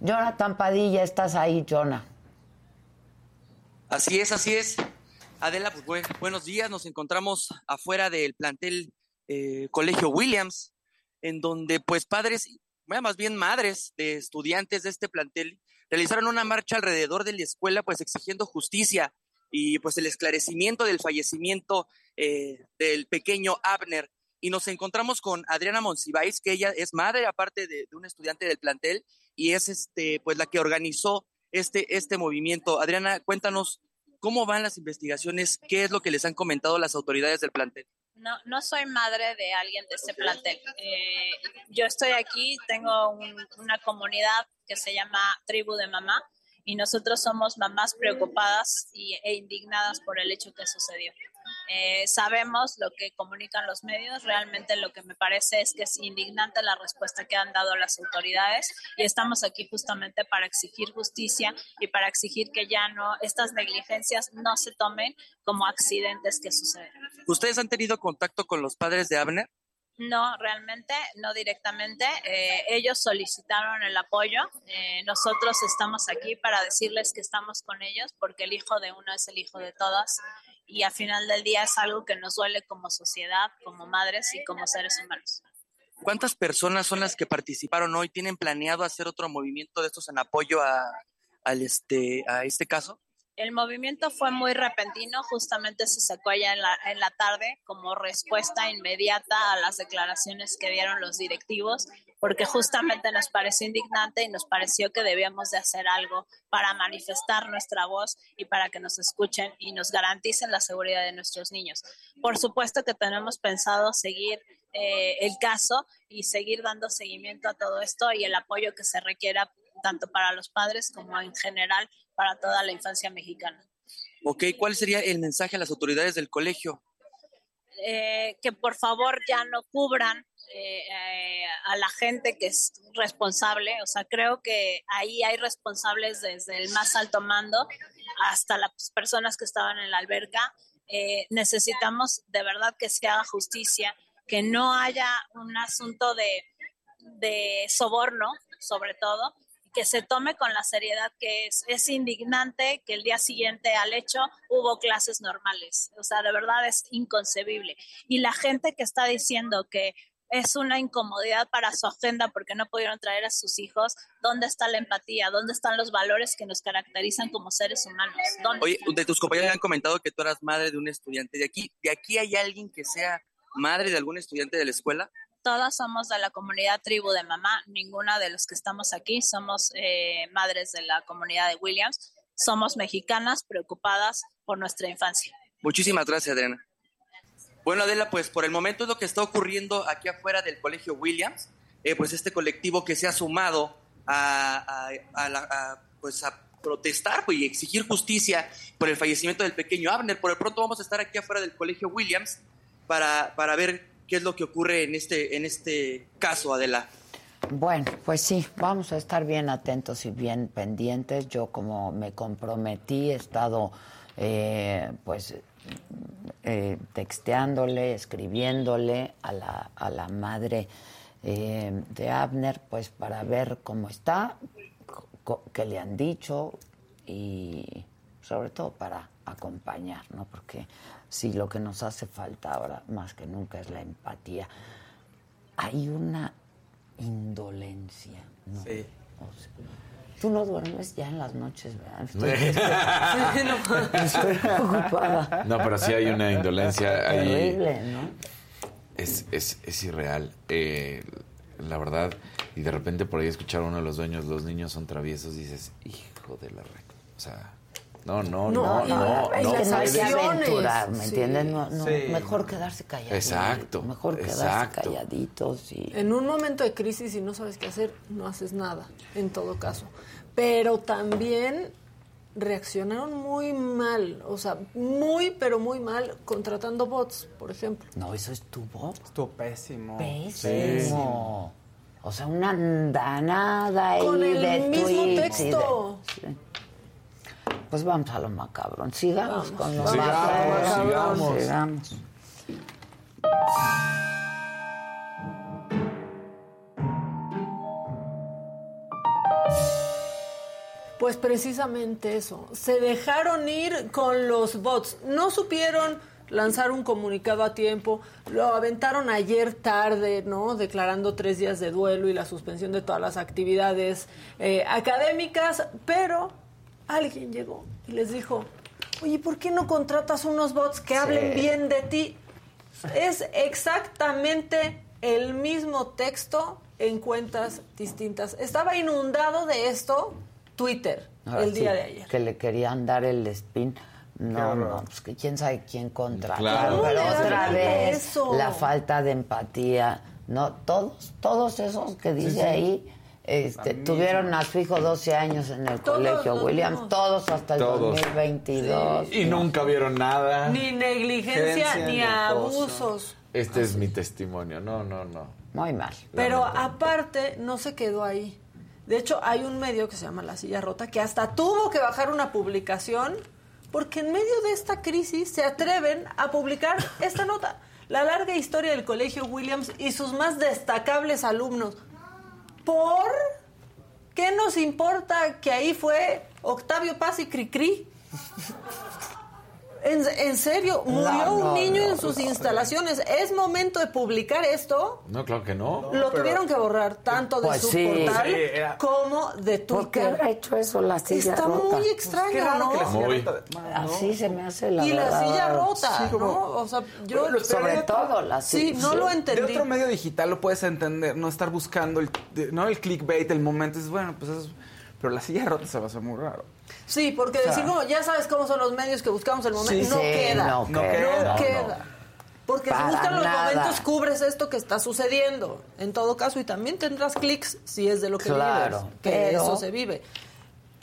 Jonathan Padilla, estás ahí, Jonah. Así es, así es. Adela, pues buenos días. Nos encontramos afuera del plantel eh, Colegio Williams, en donde pues padres, más bien madres de estudiantes de este plantel realizaron una marcha alrededor de la escuela pues exigiendo justicia y pues el esclarecimiento del fallecimiento eh, del pequeño Abner. Y nos encontramos con Adriana Monsiváis, que ella es madre aparte de, un estudiante del plantel y es este pues la que organizó este, este movimiento. Adriana, cuéntanos cómo van las investigaciones, qué es lo que les han comentado las autoridades del plantel. No, no soy madre de alguien de este plantel. Eh, yo estoy aquí, tengo una comunidad que se llama Tribu de Mamá y nosotros somos mamás preocupadas y, e indignadas por el hecho que sucedió. Eh, sabemos lo que comunican los medios, realmente lo que me parece es que es indignante la respuesta que han dado las autoridades y estamos aquí justamente para exigir justicia y para exigir que ya no, estas negligencias no se tomen como accidentes que suceden. ¿Ustedes han tenido contacto con los padres de Abner? No, realmente, no directamente. Eh, ellos solicitaron el apoyo. Eh, nosotros estamos aquí para decirles que estamos con ellos porque el hijo de uno es el hijo de todas y al final del día es algo que nos duele como sociedad, como madres y como seres humanos. ¿Cuántas personas son las que participaron hoy? ¿Tienen planeado hacer otro movimiento de estos en apoyo a, este, a este caso? El movimiento fue muy repentino, justamente se sacó la, en la tarde como respuesta inmediata a las declaraciones que dieron los directivos, porque justamente nos pareció indignante y nos pareció que debíamos de hacer algo para manifestar nuestra voz y para que nos escuchen y nos garanticen la seguridad de nuestros niños. Por supuesto que tenemos pensado seguir eh, el caso y seguir dando seguimiento a todo esto y el apoyo que se requiera tanto para los padres como en general para toda la infancia mexicana. Ok, ¿cuál sería el mensaje a las autoridades del colegio? Eh, que por favor ya no cubran eh, eh, a la gente que es responsable. O sea, creo que ahí hay responsables desde el más alto mando hasta las personas que estaban en la alberca. necesitamos de verdad que se haga justicia, que no haya un asunto de, de soborno, sobre todo, que se tome con la seriedad que es. Es indignante que el día siguiente al hecho hubo clases normales. O sea, de verdad es inconcebible. Y la gente que está diciendo que es una incomodidad para su agenda porque no pudieron traer a sus hijos. ¿Dónde está la empatía? ¿Dónde están los valores que nos caracterizan como seres humanos? Oye, de tus compañeros han comentado que tú eras madre de un estudiante. ¿De aquí, ¿De aquí hay alguien que sea madre de algún estudiante de la escuela? Todas somos de la comunidad tribu de mamá, ninguna de los que estamos aquí somos eh, madres de la comunidad de Williams, somos mexicanas preocupadas por nuestra infancia. Muchísimas gracias, Adriana. Bueno, Adela, pues por el momento lo que está ocurriendo aquí afuera del Colegio Williams, eh, pues este colectivo que se ha sumado a, pues a protestar pues, y exigir justicia por el fallecimiento del pequeño Abner. Por el pronto vamos a estar aquí afuera del Colegio Williams para, para ver qué es lo que ocurre en este, en este caso, Adela. Bueno, pues sí, vamos a estar bien atentos y bien pendientes. Yo como me comprometí, he estado eh, pues eh, texteándole, escribiéndole a la, a la madre eh, de Abner, pues para ver cómo está, qué le han dicho y sobre todo para acompañar, ¿no? Porque si lo que nos hace falta ahora más que nunca es la empatía. Hay una indolencia, ¿no? Sí. tú no duermes ya en las noches, ¿verdad? Estoy, preocupada. No, pero sí hay una indolencia. Terrible, ¿no? Es, es, es irreal. Eh, la verdad, y de repente por ahí escuchar a uno de los dueños, los niños son traviesos, dices, hijo de la rec. O sea, no, no, no, no. no, es que no hay que aventurar, ¿me entiendes? No, no, Mejor quedarse calladitos. Exacto. Mejor quedarse calladitos. Y... En un momento de crisis y no sabes qué hacer, no haces nada, en todo caso. Pero también reaccionaron muy mal, o sea, muy, pero muy mal contratando bots, por ejemplo. No, eso estuvo. Estuvo pésimo. Pésimo. O sea, una andanada ahí Con el de mismo texto pues vamos a lo macabrón. Sigamos con lo sigamos. Sigamos. Pues precisamente eso. Se dejaron ir con los bots. No supieron lanzar un comunicado a tiempo. Lo aventaron ayer tarde, ¿no? Declarando tres días de duelo y la suspensión de todas las actividades eh, académicas, pero alguien llegó y les dijo, oye, ¿por qué no contratas unos bots que hablen bien de ti? Es exactamente el mismo texto en cuentas distintas. Estaba inundado de esto Twitter Ahora el día sí, de ayer. Que le querían dar el spin. No, horror. no, pues que quién sabe quién contra. Claro. Pero ¿Cómo le otra vez, eso? la falta de empatía. No, todos, todos esos que dice ahí, este, tuvieron a su hijo 12 años en el Todos colegio Williams, todos hasta el Todos. 2022. Y nunca vieron nada. Ni negligencia ni abusos. Este es mi testimonio. No, no, no. Muy mal. Pero aparte, no se quedó ahí. De hecho, hay un medio que se llama La Silla Rota que hasta tuvo que bajar una publicación porque en medio de esta crisis se atreven a publicar esta nota. La larga historia del Colegio Williams y sus más destacables alumnos. ¿Por qué nos importa que ahí fue Octavio Paz y Cricri? En, en serio, murió No, un no, niño no, en sus no. instalaciones. ¿Es momento de publicar esto? No, claro que no. Lo tuvieron que borrar tanto de Pues su sí. portal Sí, era- como de ¿Por qué Twitter. habrá hecho eso la silla Está rota? muy Qué extraño, raro ¿no? que la silla Muy. rota- no, Así se me hace la y la verdad. silla rota, Sí, como- ¿no? O sea, yo Pero Sobre de otro- todo la sí, silla. no lo De entendí. otro medio digital lo puedes entender, no estar buscando el, de- no el clickbait, el momento, es bueno, pues es, pero la silla rota se va a hacer muy raro. Sí, porque sea- decir como ya sabes cómo son los medios que buscamos el momento, Sí, no sí, queda. no No queda. No queda. Porque Para si buscan los nada. momentos, cubres esto que está sucediendo. En todo caso, y también tendrás clics si es de lo que Claro, vives. Que pero- eso se vive.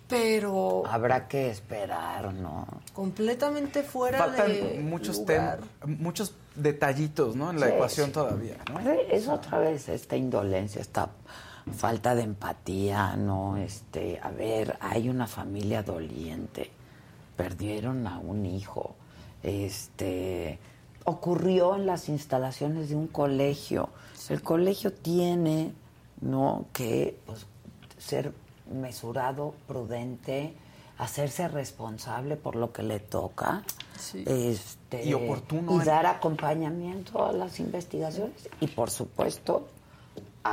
Pero Habrá que esperar, ¿no? completamente fuera Faltan de muchos lugar. muchos detallitos, ¿no? En la Sí, ecuación todavía, ¿no? Es otra vez esta indolencia, esta falta de empatía, ¿no? Este, a ver, hay una familia doliente, perdieron a un hijo, este, ocurrió en las instalaciones de un colegio. El colegio tiene, ¿no? Que pues, ser mesurado, prudente, hacerse responsable por lo que le toca. Sí. Este, Y oportuno y en- dar acompañamiento a las investigaciones y por supuesto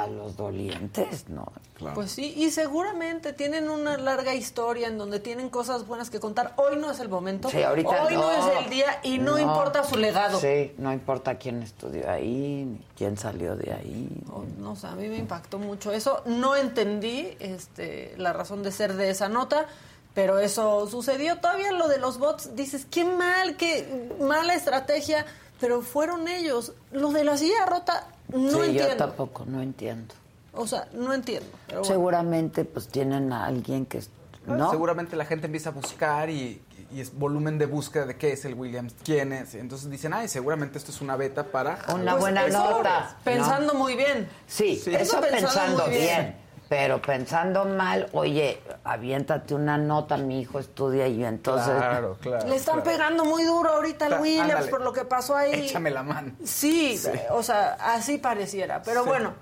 a los dolientes, ¿no? Claro. Pues sí, y seguramente tienen una larga historia en donde tienen cosas buenas que contar. Hoy no es el momento. Sí, ahorita Hoy no, no. es el día y no, importa su legado. Sí, no importa quién estudió ahí, ni quién salió de ahí. No, no sé, a mí me impactó mucho eso. No entendí este, la razón de ser de esa nota, pero eso sucedió. Todavía lo de los bots, dices, qué mal, qué mala estrategia, pero fueron ellos. Lo de la silla rota, no sí, yo entiendo. tampoco, no entiendo. O sea, no entiendo. pero bueno. Seguramente pues tienen a alguien que, ¿no? Seguramente la gente empieza a buscar y, y es volumen de búsqueda de qué es el Williams, quién es. Entonces dicen, ay, seguramente esto es una beta para... Una Pues buena nota. ¿no? Pensando muy bien. Sí, Sí. eso Eso pensando pensando muy bien. bien. Pero pensando mal, oye, aviéntate una nota, mi hijo estudia y yo entonces... Claro, claro. Le están claro. pegando muy duro ahorita al Williams ándale. por lo que pasó ahí. Échame la mano. Sí, o sea, así pareciera. Pero Sí. bueno,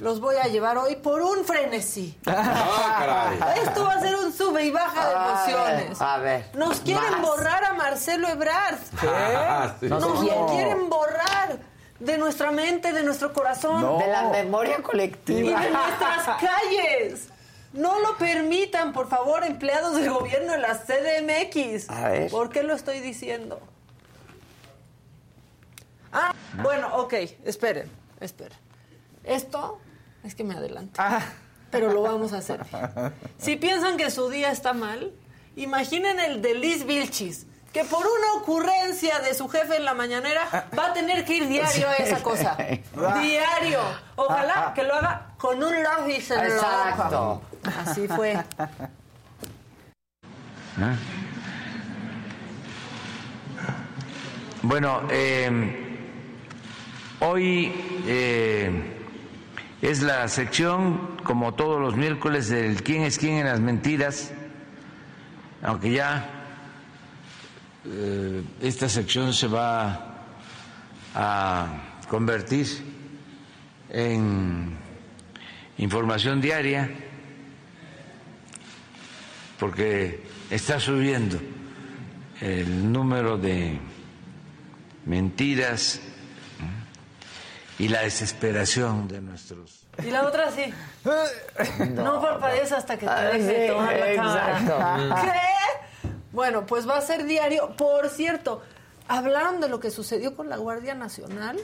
los voy a llevar hoy por un frenesí. Ah, caray. Esto va a ser un sube y baja de A ver, emociones. a ver, Nos quieren más. borrar a Marcelo Ebrard. Ah, sí. No Nos quieren borrar de nuestra mente, de nuestro corazón De la memoria y colectiva. de nuestras calles. No lo permitan, por favor, empleados del gobierno de la CDMX. A ver. ¿Por qué lo estoy diciendo? Ah, bueno, ok, esperen, esperen. Esto es que me adelanto. Ah, Pero lo vamos a hacer. Si piensan que su día está mal, imaginen el de Liz Vilchis, que por una ocurrencia de su jefe en la mañanera va a tener que ir diario a esa cosa. Diario. Ojalá que lo haga con un lápiz en la Exacto. hoja. Así fue. Bueno, eh, hoy eh, es la sección, como todos los miércoles, del quién es quién en las mentiras, aunque ya eh, esta sección se va a convertir en información diaria porque está subiendo el número de mentiras y la desesperación de nuestros Y la otra sí. No, parpadees hasta que te deje sí, tomar la exacto. cámara. ¿Qué? Bueno, pues va a ser diario. Por cierto, hablaron de lo que sucedió con la Guardia Nacional.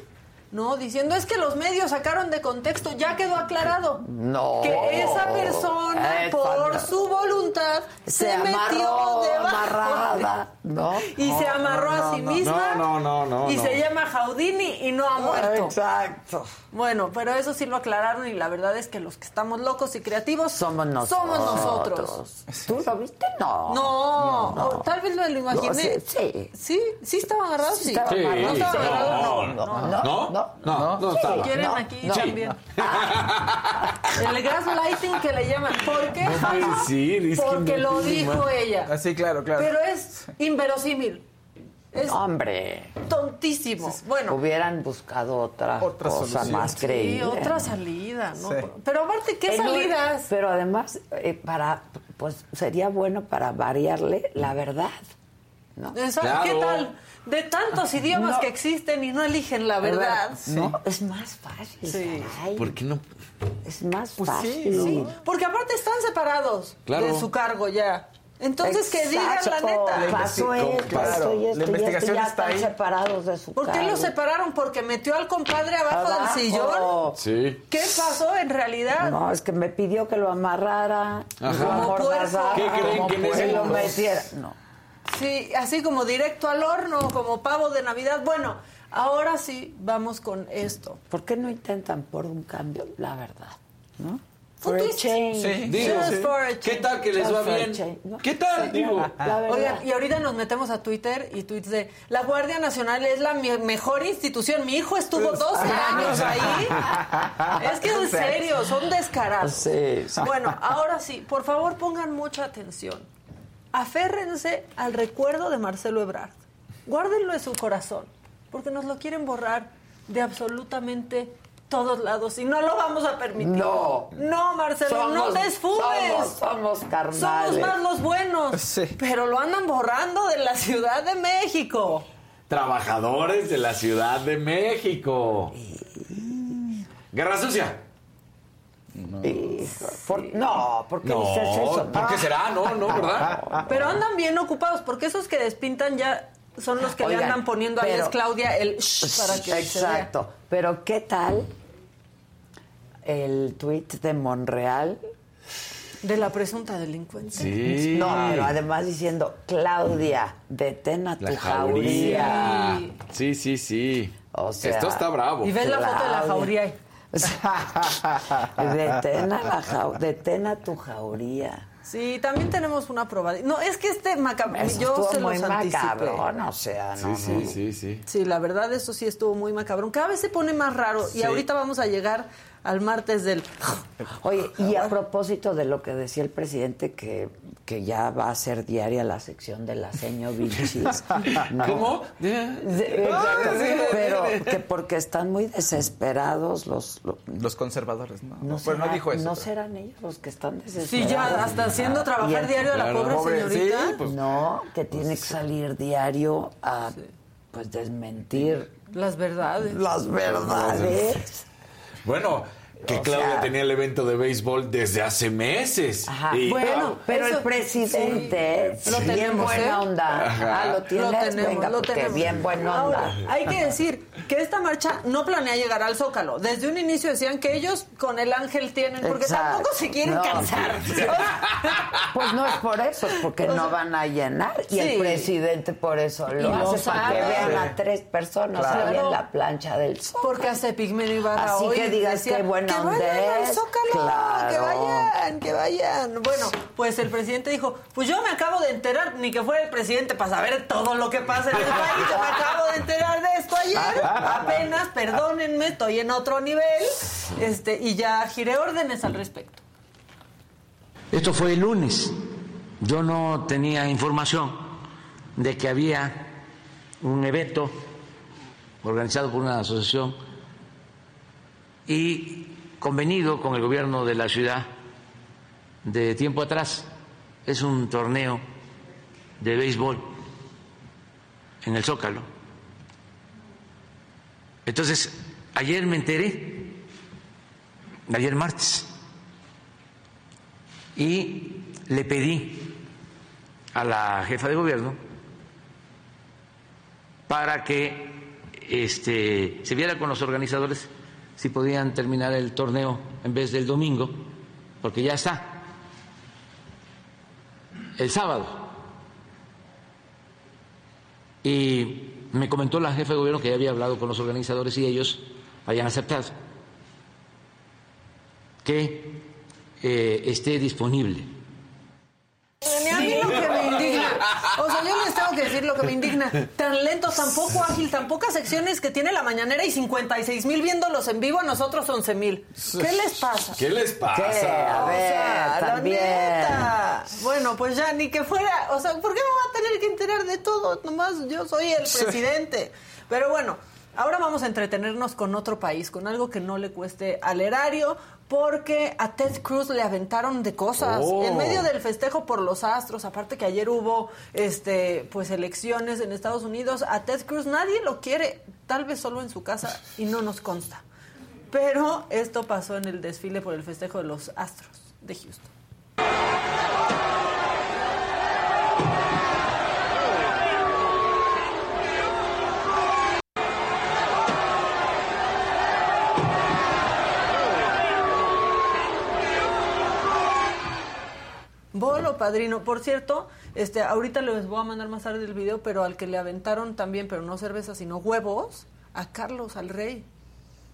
No, diciendo es que los medios sacaron de contexto, ya quedó aclarado. No. Que esa persona, Esa por no. su voluntad, se, Se metió debajo. amarrada, ¿no? Y se amarró no, a sí no, misma. no, no, no, Y no. se llama Jaudini y no ha muerto. Exacto. Bueno, pero eso sí lo aclararon y la verdad es que los que estamos locos y creativos Somos nosotros. Somos nosotros. ¿Tú lo viste? No. No, tal vez lo, lo imaginé. No, sí, sí. sí, sí estaba agarrado, sí. estaba Sí. No estaba agarrado, No, no. No, no. ¿No? Si quieren No, aquí no. también. El gaslighting que le llaman. ¿Por qué? No puede decir, es que Porque lo dijo ella. Ah, sí, claro, claro. Pero es inverosímil. Es Hombre, tontísimo. Bueno, hubieran buscado otra, Otra cosa solución. más sí, creíble. otra salida, ¿no? Sí. Pero aparte, ¿qué En salidas? Pero además, eh, para, pues sería bueno para variarle la verdad, ¿no? Claro. ¿Qué tal? De tantos idiomas No. que existen y no eligen la verdad. No, es más fácil. Sí. caray. ¿Por qué no? Es más Pues sí, fácil. Sí, porque aparte están separados Claro. de su cargo ya. Entonces que digan la Exacto. neta. Pasó esto, claro, esto y la esto y esto, investigación ya está están ahí. separados de su ¿Por qué cargo. los separaron? Porque metió al compadre abajo, Abajo. del sillón. Sí. ¿Qué pasó en realidad? No, es que me pidió que lo amarrara, Ajá. lo Como amordazara, puerco. ¿Qué creen como que lo metiera? No. Sí, así como directo al horno, como pavo de Navidad. Bueno, ahora sí vamos con esto. ¿Por qué no intentan por un cambio? La verdad, ¿no? For a change. Sí. Digo, Just for a ¿qué tal que les Just va bien? No. ¿Qué tal? Digo, La verdad. Oigan, y ahorita nos metemos a Twitter y tweets de la Guardia Nacional es la mi- mejor institución. Mi hijo estuvo 12 años ahí. Es que en serio, son descarados. Sí, sí. Bueno, ahora sí, por favor pongan mucha atención. Aférrense al recuerdo de Marcelo Ebrard. Guárdenlo en su corazón, porque nos lo quieren borrar de absolutamente todos lados y no lo vamos a permitir. No. No, Marcelo, no te esfumes. Somos, somos carnales. Somos más los buenos. Sí. Pero lo andan borrando de la Ciudad de México. trabajadores de la Ciudad de México. Guerra sucia. Hijo, por- no, ¿por qué No, dices eso? ¿por qué será? No, no, ¿verdad? Pero andan bien ocupados porque esos que despintan ya son los que le andan poniendo a pero- Alex Claudia el shh para que se. Exacto. Pero ¿qué tal el tuit de Monreal? De la presunta delincuencia. Sí. No, pero además diciendo, Claudia, detén a tu La jauría. jauría. Sí, sí, sí. O sea, Esto está bravo. Y ves la foto de la Claudia. detén, a la jau- detén a tu jauría. Sí, también tenemos una prueba. No, es que este macabro, Eso yo estuvo se muy los anticipé. macabrón, o sea, no, Sí, no. sí, sí, sí. Sí, la verdad eso sí estuvo muy macabrón. Cada vez se pone más raro y ahorita vamos a llegar al martes del... Oye, y a propósito de lo que decía el presidente, que, que ya va a ser diaria la sección de la seño Vilchis. ¿no? ¿Cómo? De- exacto. Pero que porque están muy desesperados los... los Los conservadores, ¿no. no, Bueno, no dijo eso. ¿No pero- serán ellos los que están desesperados? Sí, ya hasta haciendo trabajar diario a la pobre, pobre, señorita. sí, pues- No, que tiene que salir diario a pues desmentir Las verdades. las verdades. Bueno, que O Claudia sea- tenía el evento de béisbol desde hace meses. Ajá. Y- Bueno, Pero eso- el presidente, sí, lo bien buena ¿eh? onda. Ajá. Ah, lo tienes, Lo tenemos, venga, lo tenemos. bien buena Ahora, onda. hay que decir que esta marcha no planea llegar al Zócalo. Desde un inicio decían que ellos con el ángel tienen, porque Exacto. tampoco se quieren No, cansar. Pues no es por eso, es porque no van a llenar. Y Sí. el presidente por eso lo Y lo hace, para que vean a tres personas Claro. ahí en la plancha del sol. Porque hace Pigmenio Ibarra Así hoy que digas decía, qué buena que onda vayan al es". Zócalo, Claro. que vayan, que vayan. Bueno, pues el presidente dijo, pues yo me acabo de enterar, ni que fuera el presidente para saber todo lo que pasa en el país, yo me acabo de enterar de esto ayer, apenas, perdónenme, estoy en otro nivel, este, y ya giré órdenes al respecto. Esto fue el lunes. Yo no tenía información de que había un evento organizado por una asociación y convenido con el gobierno de la ciudad de tiempo atrás. es un torneo de béisbol en el Zócalo. Entonces, ayer me enteré, ayer martes, y le pedí a la jefa de gobierno para que este, se viera con los organizadores si podían terminar el torneo en vez del domingo, porque ya está el sábado. Y me comentó la jefa de gobierno que ya había hablado con los organizadores y ellos habían aceptado que eh, esté disponible. Ni a mí lo que me indigna. O sea, yo les tengo que decir lo que me indigna. Tan lento, tan poco ágil, tan pocas secciones que tiene la mañanera y 56 mil viéndolos en vivo, a nosotros 11 mil. ¿Qué les pasa? ¿Qué les pasa? ¿Qué? A O sea, la neta. Bueno, pues ya, ni que fuera. O sea, ¿por qué me va a tener que enterar de todo? Nomás yo soy el presidente. Pero bueno, ahora vamos a entretenernos con otro país, con algo que no le cueste al erario, porque a Ted Cruz le aventaron de cosas. Oh. En medio del festejo por los astros, aparte que ayer hubo este pues elecciones en Estados Unidos, a Ted Cruz nadie lo quiere, tal vez solo en su casa y no nos consta. Pero esto pasó en el desfile por el festejo de los Astros de Houston. Bolo, padrino. Por cierto, este, ahorita les voy a mandar más tarde el video, pero al que le aventaron también, pero no cerveza, sino huevos, a Carlos, al rey.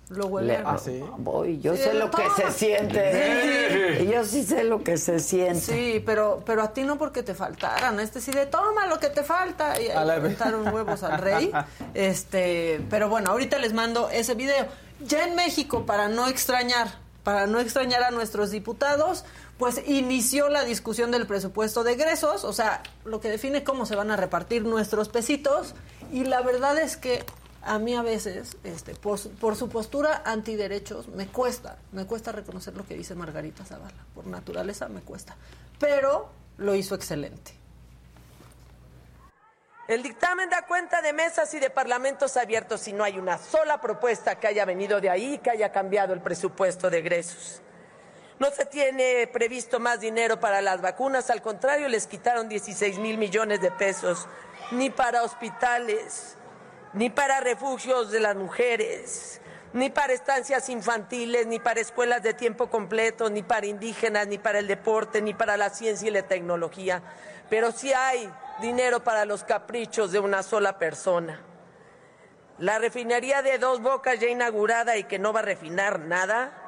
Lo Le- hueleron. Ah, sí. Voy, yo Sí, sé lo que se siente. Yo sí sé lo que se siente. Sí, pero, pero a ti no porque te faltaran. Este sí de toma lo que te falta. Y A la vez. aventaron huevos al rey. Este, pero bueno, ahorita les mando ese video. Ya en México, para no extrañar, para no extrañar a nuestros diputados, pues inició la discusión del presupuesto de egresos, o sea, lo que define cómo se van a repartir nuestros pesitos. Y la verdad es que a mí a veces, este, por, por su postura antiderechos, me cuesta, me cuesta reconocer lo que dice Margarita Zavala. Por naturaleza me cuesta. Pero lo hizo excelente. El dictamen da cuenta de mesas y de parlamentos abiertos y no hay una sola propuesta que haya venido de ahí que haya cambiado el presupuesto de egresos. No se tiene previsto más dinero para las vacunas, al contrario, les quitaron 16 mil millones de pesos, ni para hospitales, ni para refugios de las mujeres, ni para estancias infantiles, ni para escuelas de tiempo completo, ni para indígenas, ni para el deporte, ni para la ciencia y la tecnología. Pero sí hay dinero para los caprichos de una sola persona. La refinería de dos bocas ya inaugurada y que no va a refinar nada,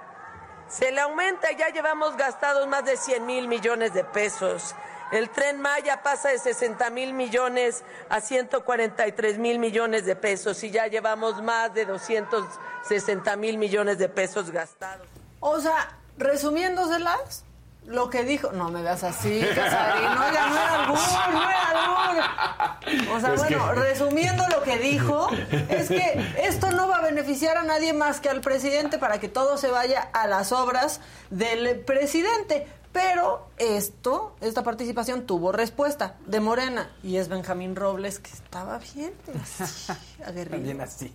se le aumenta, ya llevamos gastados más de 100 mil millones de pesos. El tren Maya pasa de 60 mil millones a 143 mil millones de pesos y ya llevamos más de 260 mil millones de pesos gastados. O sea, resumiéndoselas, lo que dijo. No me veas así, Casarín. Oiga, no era albur, no era albur. O sea, Es bueno, que- resumiendo lo que dijo, es que esto no va a beneficiar a nadie más que al presidente para que todo se vaya a las obras del presidente. Pero esto, esta participación tuvo respuesta de Morena y es Benjamín Robles que estaba bien así, aguerrido. Bien así.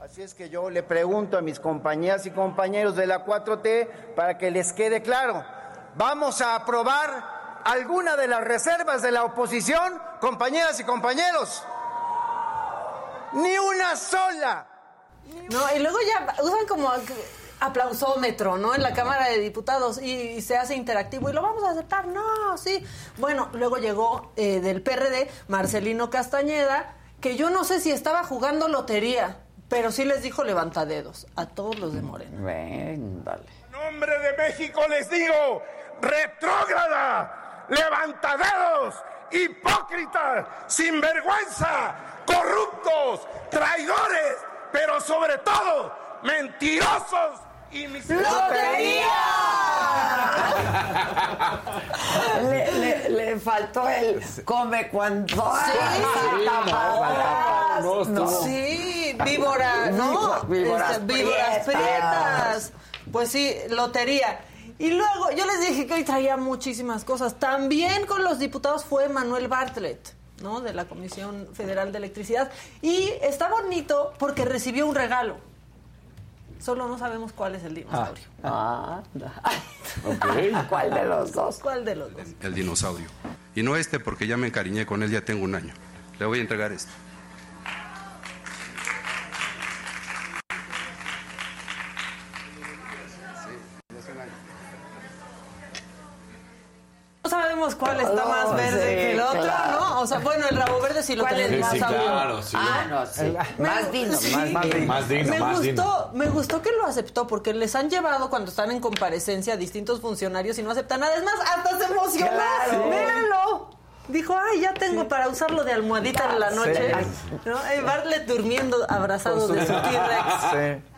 Así es que yo le pregunto a mis compañeras y compañeros de la 4T para que les quede claro, ¿vamos a aprobar alguna de las reservas de la oposición, compañeras y compañeros? Ni una sola. No, y luego ya usan como aplausómetro, ¿no? En la Cámara de Diputados y, se hace interactivo y lo vamos a aceptar. No, sí. Bueno, luego llegó eh, del PRD Marcelino Castañeda, que yo no sé si estaba jugando lotería, pero sí les dijo levantadedos a todos los de Morena. Ven, dale. nombre de México les digo, retrógrada, levantaderos, hipócritas, sinvergüenza, corruptos, traidores, pero sobre todo mentirosos y Le, le, le faltó el come cuando No, sí, víbora, ¿no? Víboras Este, víboras prietas. prietas. Pues sí, lotería. Y luego, yo les dije que hoy traía muchísimas cosas. También con los diputados fue Manuel Bartlett, ¿no? De la Comisión Federal de Electricidad. Y está bonito porque recibió un regalo. Solo no sabemos cuál es el dinosaurio. Ah, Ok. ¿Cuál de los dos? ¿Cuál de los dos? el dinosaurio. Y no este porque ya me encariñé con él, ya tengo un año. Le voy a entregar este. Sabemos cuál está No, más verde sí, que el otro, claro. ¿no? O sea, bueno, el rabo verde sí lo ¿Cuál es tenemos. más Sí, claro, sí. Ah, no, sí. Más digno, Sí. más Más digno. digno. Más digno, me más gustó, digno. me gustó que lo aceptó porque les han llevado cuando están en comparecencia a distintos funcionarios y no aceptan nada. Es más, hasta se emocionó. Claro. Véanlo. Dijo, ay, ya tengo para usarlo de almohadita en la noche. ¿No? Eh, Bartlett durmiendo abrazado de su T-Rex. Sí.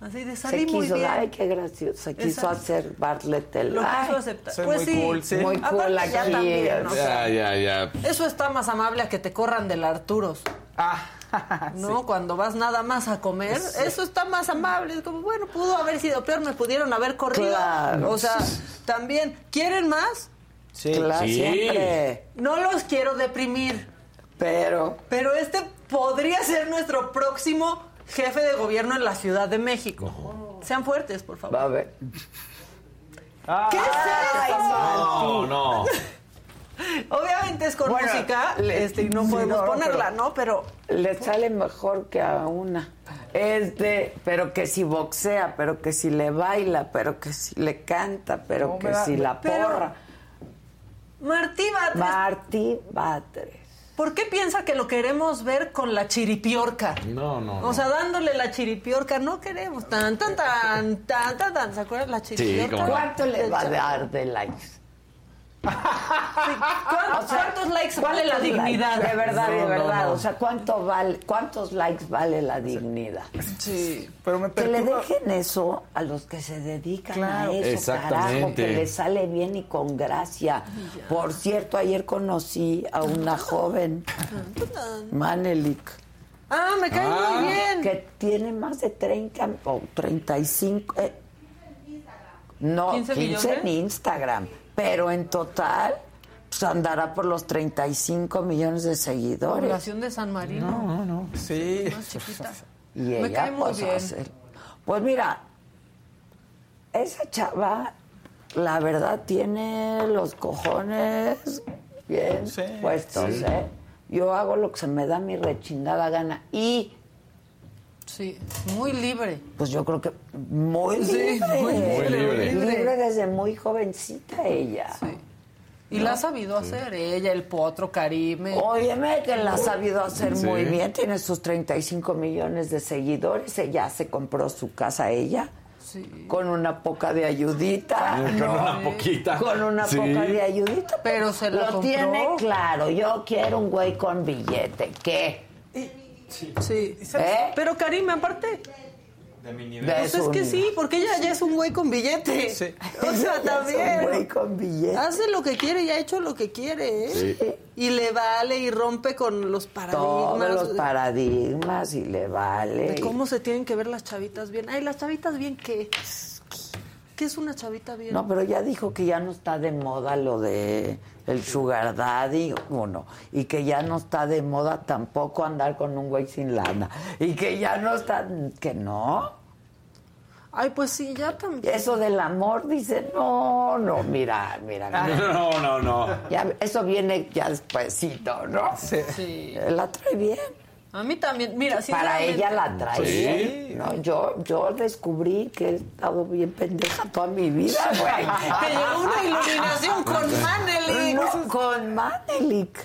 Así de Se salí muy quiso, bien. ay, qué gracioso. Se quiso Exacto. hacer Bartlett el. Lo quiso aceptar. soy pues muy sí. cool, sí. Muy cool ya aquí. también, Ya, ya, ya. Eso está más amable a que te corran del Arturos. Ah, ¿No? Cuando vas nada más a comer, eso está más amable. Es como, bueno, pudo haber sido peor, me pudieron haber corrido. Claro. O sea, también, ¿quieren más? sí. Claro, Sí. siempre. No los quiero deprimir, Pero. pero este podría ser nuestro próximo jefe de gobierno en la Ciudad de México. Sean fuertes, por favor. Va a ver. Ah, ¿Qué es No, eso? no. Obviamente es con Bueno, música, le- este, y no sí, podemos no, ponerla, ¿no? Pero Le sale mejor que a una. Este, pero que si boxea, pero que si le baila, pero que si le canta, pero No, que si la pero- porra. Martí Batres, Martí Batres. ¿Por qué piensa que lo queremos ver con la chiripiorca? No, no. O sea, dándole la chiripiorca, no queremos tan, tan, tan, tan, tan, tan. ¿Se acuerdan la chiripiorca? no. ¿Cuánto le va a dar de likes? ¿Cuántos, cuántos likes vale la ¿Cuántos dignidad? likes? De verdad, de No, no, verdad. no. O sea, ¿cuánto vale, ¿cuántos likes vale la dignidad? Sí. Pero me Que le perturba- dejen eso a los que se dedican Claro. a eso, carajo, que les sale bien y con gracia. Por cierto, ayer conocí a una joven, Manelik, Ah, me cae Ah. muy bien. que tiene más de 30 o 35, eh, no, 15 15 en. Instagram, pero en total pues andará por los 35 millones de seguidores. Población de San Marino. No, no. Sí. Más chiquita. Y Me ella, cae muy pues, bien. hacer- Pues mira, esa chava, la verdad, tiene los cojones bien Sí, puestos, sí. ¿eh? Yo hago lo que se me da mi rechindada gana. Y, Sí, muy libre. pues yo creo que muy Sí, libre. muy Muy libre. Libre desde muy jovencita ella. Sí. Y la ha sabido hacer ella, el potro, Karime. Óyeme, que la ha sabido hacer Sí. muy bien. Tiene sus 35 millones de seguidores. Ella se compró su casa ella. Sí. Con una poca de ayudita. Con No, una poquita. Con una Sí. poca de ayudita. Pero se la Lo compró. tiene claro. Yo quiero un güey con billete. ¿Qué? Sí. ¿Eh? Pero Karime, aparte, De mi nivel. Pues es que sí, porque ella ya es un güey con billete. Sí. O sea, Es un también. güey con billete. Hace lo que quiere y ha hecho lo que quiere, ¿eh? Sí. Y le vale y rompe con los paradigmas. Todos los paradigmas y le vale. de cómo se tienen que ver las chavitas bien. Ay, las chavitas bien, ¿qué? ¿Qué es una chavita bien? No, pero ya dijo que ya no está de moda lo de el sugar daddy, uno, y que ya no está de moda tampoco andar con un güey sin lana, y que ya no está, que no. Ay, pues sí, ya también. Eso del amor, dice, no, no, mira, mira, mira. No, no, no. Ya, eso viene ya despuesito, ¿no? Sí. La trae bien. A mí también, mira, Para ella la trae Sí. ¿no? Yo, yo descubrí que he estado bien pendeja toda mi vida, güey. Te llegó una iluminación con Manelik. No, con Manelik.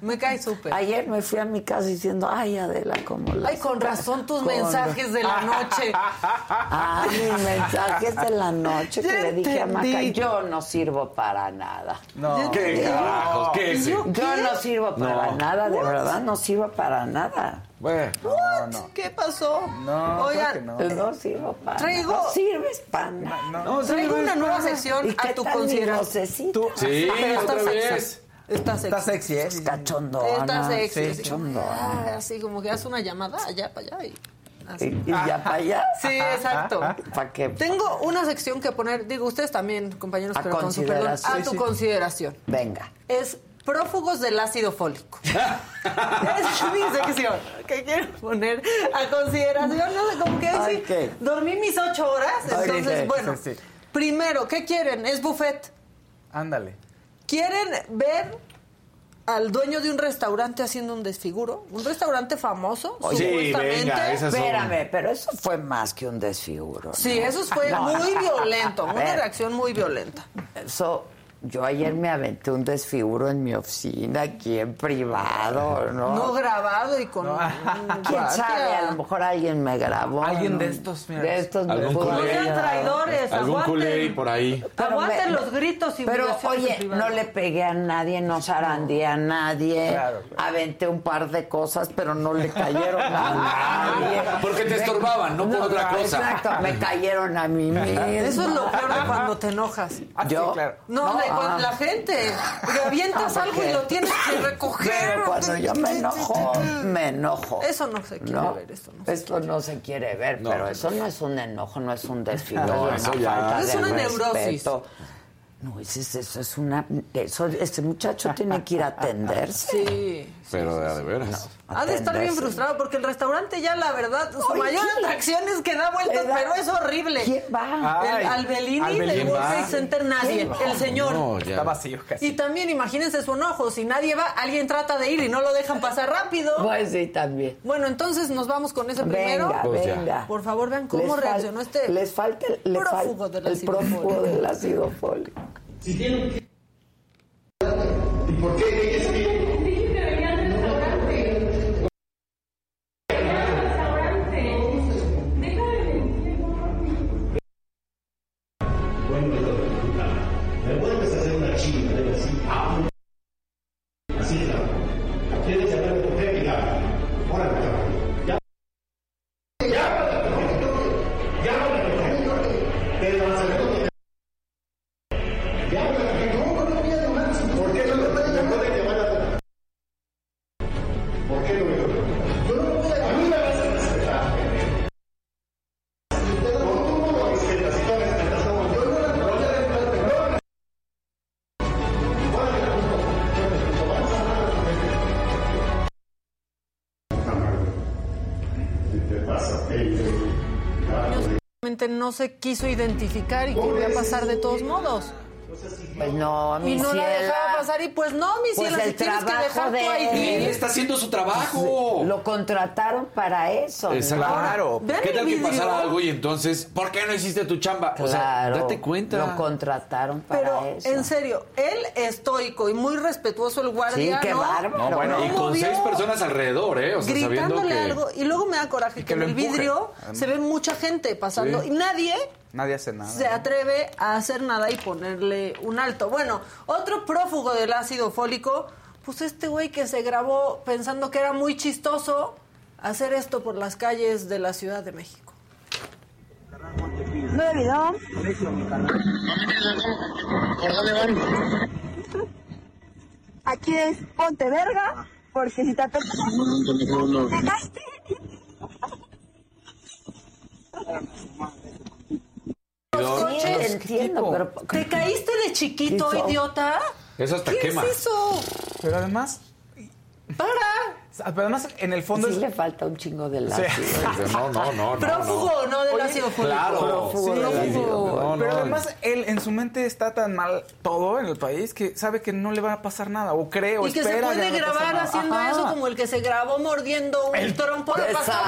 Me cae súper. Ayer me fui a mi casa diciendo, ay, Adela, cómo la... Ay, con razón tus Con- mensajes de la noche. Ah, mis mensajes de la noche que le dije a Maca, yo no sirvo para nada. No. ¿Qué carajos? ¿Qué es? yo- Yo no sirvo para No. nada, de verdad, no sirvo para nada. Bueno. What? ¿Qué pasó? No, Oigan, no. No sirvo para Traigo- nada. No sirves para nada. No, traigo una nueva sección ¿Y qué a tu tal mi consideración. Sí, otra vez. Está sexy. Está sexy, ¿eh? Cachondona. Está sexy. Sí, así, ah, así como que hace una llamada allá para allá y Así. Y, y ya para allá. Sí, exacto. ¿Para qué? Tengo una sección que poner, digo ustedes también, compañeros, A pero con su perdón, consideración. a tu Sí, consideración. Venga. Es prófugos del ácido fólico. es mi sección que quiero poner a consideración, no sé, como que decir, Ok. dormí mis ocho horas, entonces, bueno, Sí, sí. primero, ¿qué quieren? Es buffet. Ándale. ¿Quieren ver al dueño de un restaurante haciendo un desfiguro? Un restaurante famoso, supuestamente. Espérame, pero eso fue más que un desfiguro. Sí, ¿no? eso fue No, muy violento, A una reacción muy violenta. Eso, yo ayer me aventé un desfiguro en mi oficina, aquí en privado, ¿no? No grabado y con... ¿Quién sabe? A lo mejor alguien me grabó. Alguien ¿no? de estos, mira. De estos me Algún pudo culé. haber Sean traidores, Algún aguanten. culé por ahí. Pero Aguanten me- los gritos y Pero oye, no le pegué a nadie, no zarandeé a nadie. Claro, Aventé un par de cosas, pero no le cayeron a nadie. Porque te estorbaban, no por otra cosa. Exacto, me cayeron a mí mismo. Eso es lo peor de cuando te enojas. Ah, sí, Yo- claro. No, cuando ah. la gente. Porque avientas Ah, algo y lo tienes que recoger. Pero cuando yo me enojo, me enojo. Eso no se quiere No, ver, eso no se esto no se quiere ver, No, pero eso no es un enojo, no es un desfiguro, No, es eso una ya- falta Es de una neurosis. No, eso, es- eso es una... Eso, ese muchacho tiene que ir a atenderse. Sí. Pero de, de veras. Ha de estar bien frustrado porque el restaurante ya la verdad su Oye, mayor ¿quién? atracción es que da vueltas, da- pero es horrible. ¿Quién va? El Albelini Albelini del World. Trade Center nadie, el señor. No, ya. Está vacío casi. Y también imagínense su enojo, si nadie va, alguien trata de ir y no lo dejan pasar rápido. Pues sí, también. Bueno, entonces nos vamos con ese primero. Venga, Pues venga. Por favor, vean cómo Les reaccionó este Les falta el, le prófugo del el ácido prófugo fólico. del ácido fólico. Realmente no se quiso identificar y quería pasar de todos modos. Pues no, mi Y no la ciela. dejaba pasar y pues no, mi Pues si el tienes que trabajo dejar tu de ID. Él está haciendo su trabajo. Lo contrataron para eso. ¿no? Exacto. Claro. Vean ¿Qué tal que pasara algo y entonces, ¿por qué no hiciste tu chamba? O sea, Claro. date cuenta. Lo contrataron para Pero eso. en serio, él estoico y muy respetuoso el guardia, Sí, qué ¿no? bárbaro. No, bueno, y ¿Cómo con seis personas alrededor, ¿eh? O sea, sabiendo gritándole que... algo y luego me da coraje que, que en el empuje. vidrio se ve mucha gente pasando Sí. y nadie Nadie hace nada. se atreve a hacer nada y ponerle un alto. Bueno, otro prófugo del ácido fólico, pues este güey que se grabó pensando que era muy chistoso hacer esto por las calles de la Ciudad de México. ¿No video? Aquí es ponte verga, porque si te apetece... ¿Pegaste? Sí, entiendo, pero ¿Te caíste de chiquito, idiota? Eso hasta ¿Qué quema. es eso? Pero además, ¡Para! Pero además en el fondo sí es- le falta un chingo de Sí. ácido. No, no, no, no. Prófugo, no, del ácido fólico. Claro. Prófugo Sí, del ácido no, pero no. además él en su mente está tan mal todo en el país que sabe que no le va a pasar nada o cree o Y que se puede no le grabar haciendo Ajá. eso como el que se grabó mordiendo un trompo de pasado.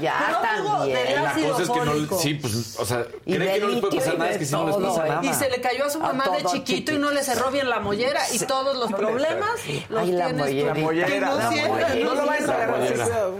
Ya también. La cosa es que no, sí, pues, o sea, Y cree que no les puede pasar nada, es que sí no les pasa ¿eh? nada. Y se le cayó a su mamá de chiquito y no le cerró bien la mollera y todos los problemas los tienes. La mollera, Que no la sientas, no lo vayas a agarrar.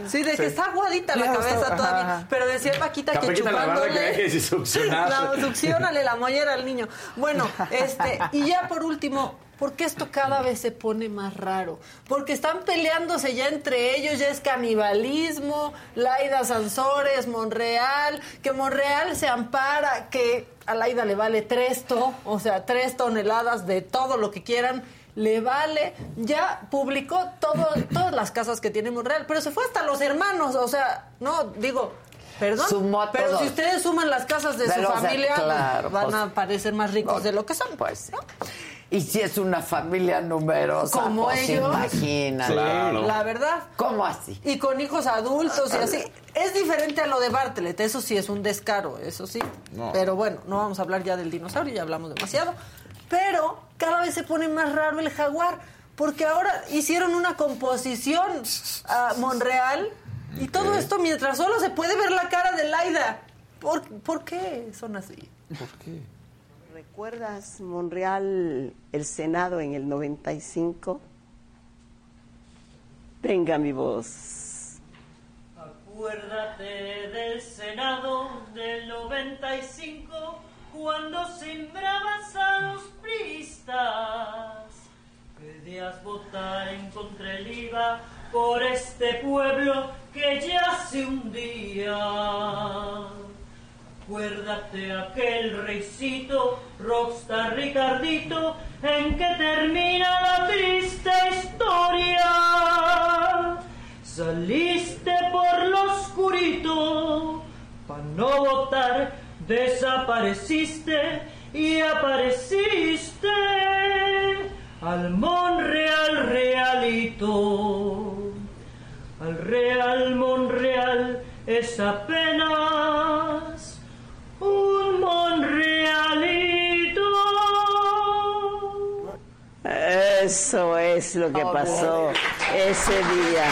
Sí, de que está aguadita la cabeza todavía. Pero decía Paquita que chupándole... succionale la mollera al niño. Bueno, este, y ya por último, ¿por qué esto cada vez se pone más raro? Porque están peleándose ya entre ellos, ya es canibalismo, Laida Sansores, Monreal, que Monreal se ampara, que a Laida le vale tres to, o sea, tres toneladas de todo lo que quieran. Le vale, ya publicó todo, todas las casas que tiene Monreal, pero se fue hasta los hermanos, o sea, no, digo, perdón, Sumó a pero todos. si ustedes suman las casas de, De su familia, claro, van pues- a parecer más ricos de lo que son. Pues Y si es una familia numerosa, Como pues ellos. imagínate. La verdad. ¿Cómo así? Y con hijos adultos y así. Es diferente a lo de Bartlett, eso sí es un descaro, eso sí. No. Pero bueno, no vamos a hablar ya del dinosaurio, ya hablamos demasiado. Pero cada vez se pone más raro el jaguar, porque ahora hicieron una composición a Monreal y todo esto mientras solo se puede ver la cara de Laida. ¿Por, por qué son así? ¿Por qué? ¿Recuerdas Monreal, el Senado en el 95? Venga mi voz. Acuérdate del Senado del 95 cuando sembrabas a los priistas. Pedías votar en contra el IVA por este pueblo que ya se hundía. Acuérdate aquel reycito, rockstar Ricardito, en que termina la triste historia. Saliste por lo oscurito, para no votar, desapareciste y apareciste al Monreal Realito. Al Real Monreal es apenas un Monrealito. Eso es lo que pasó ese día.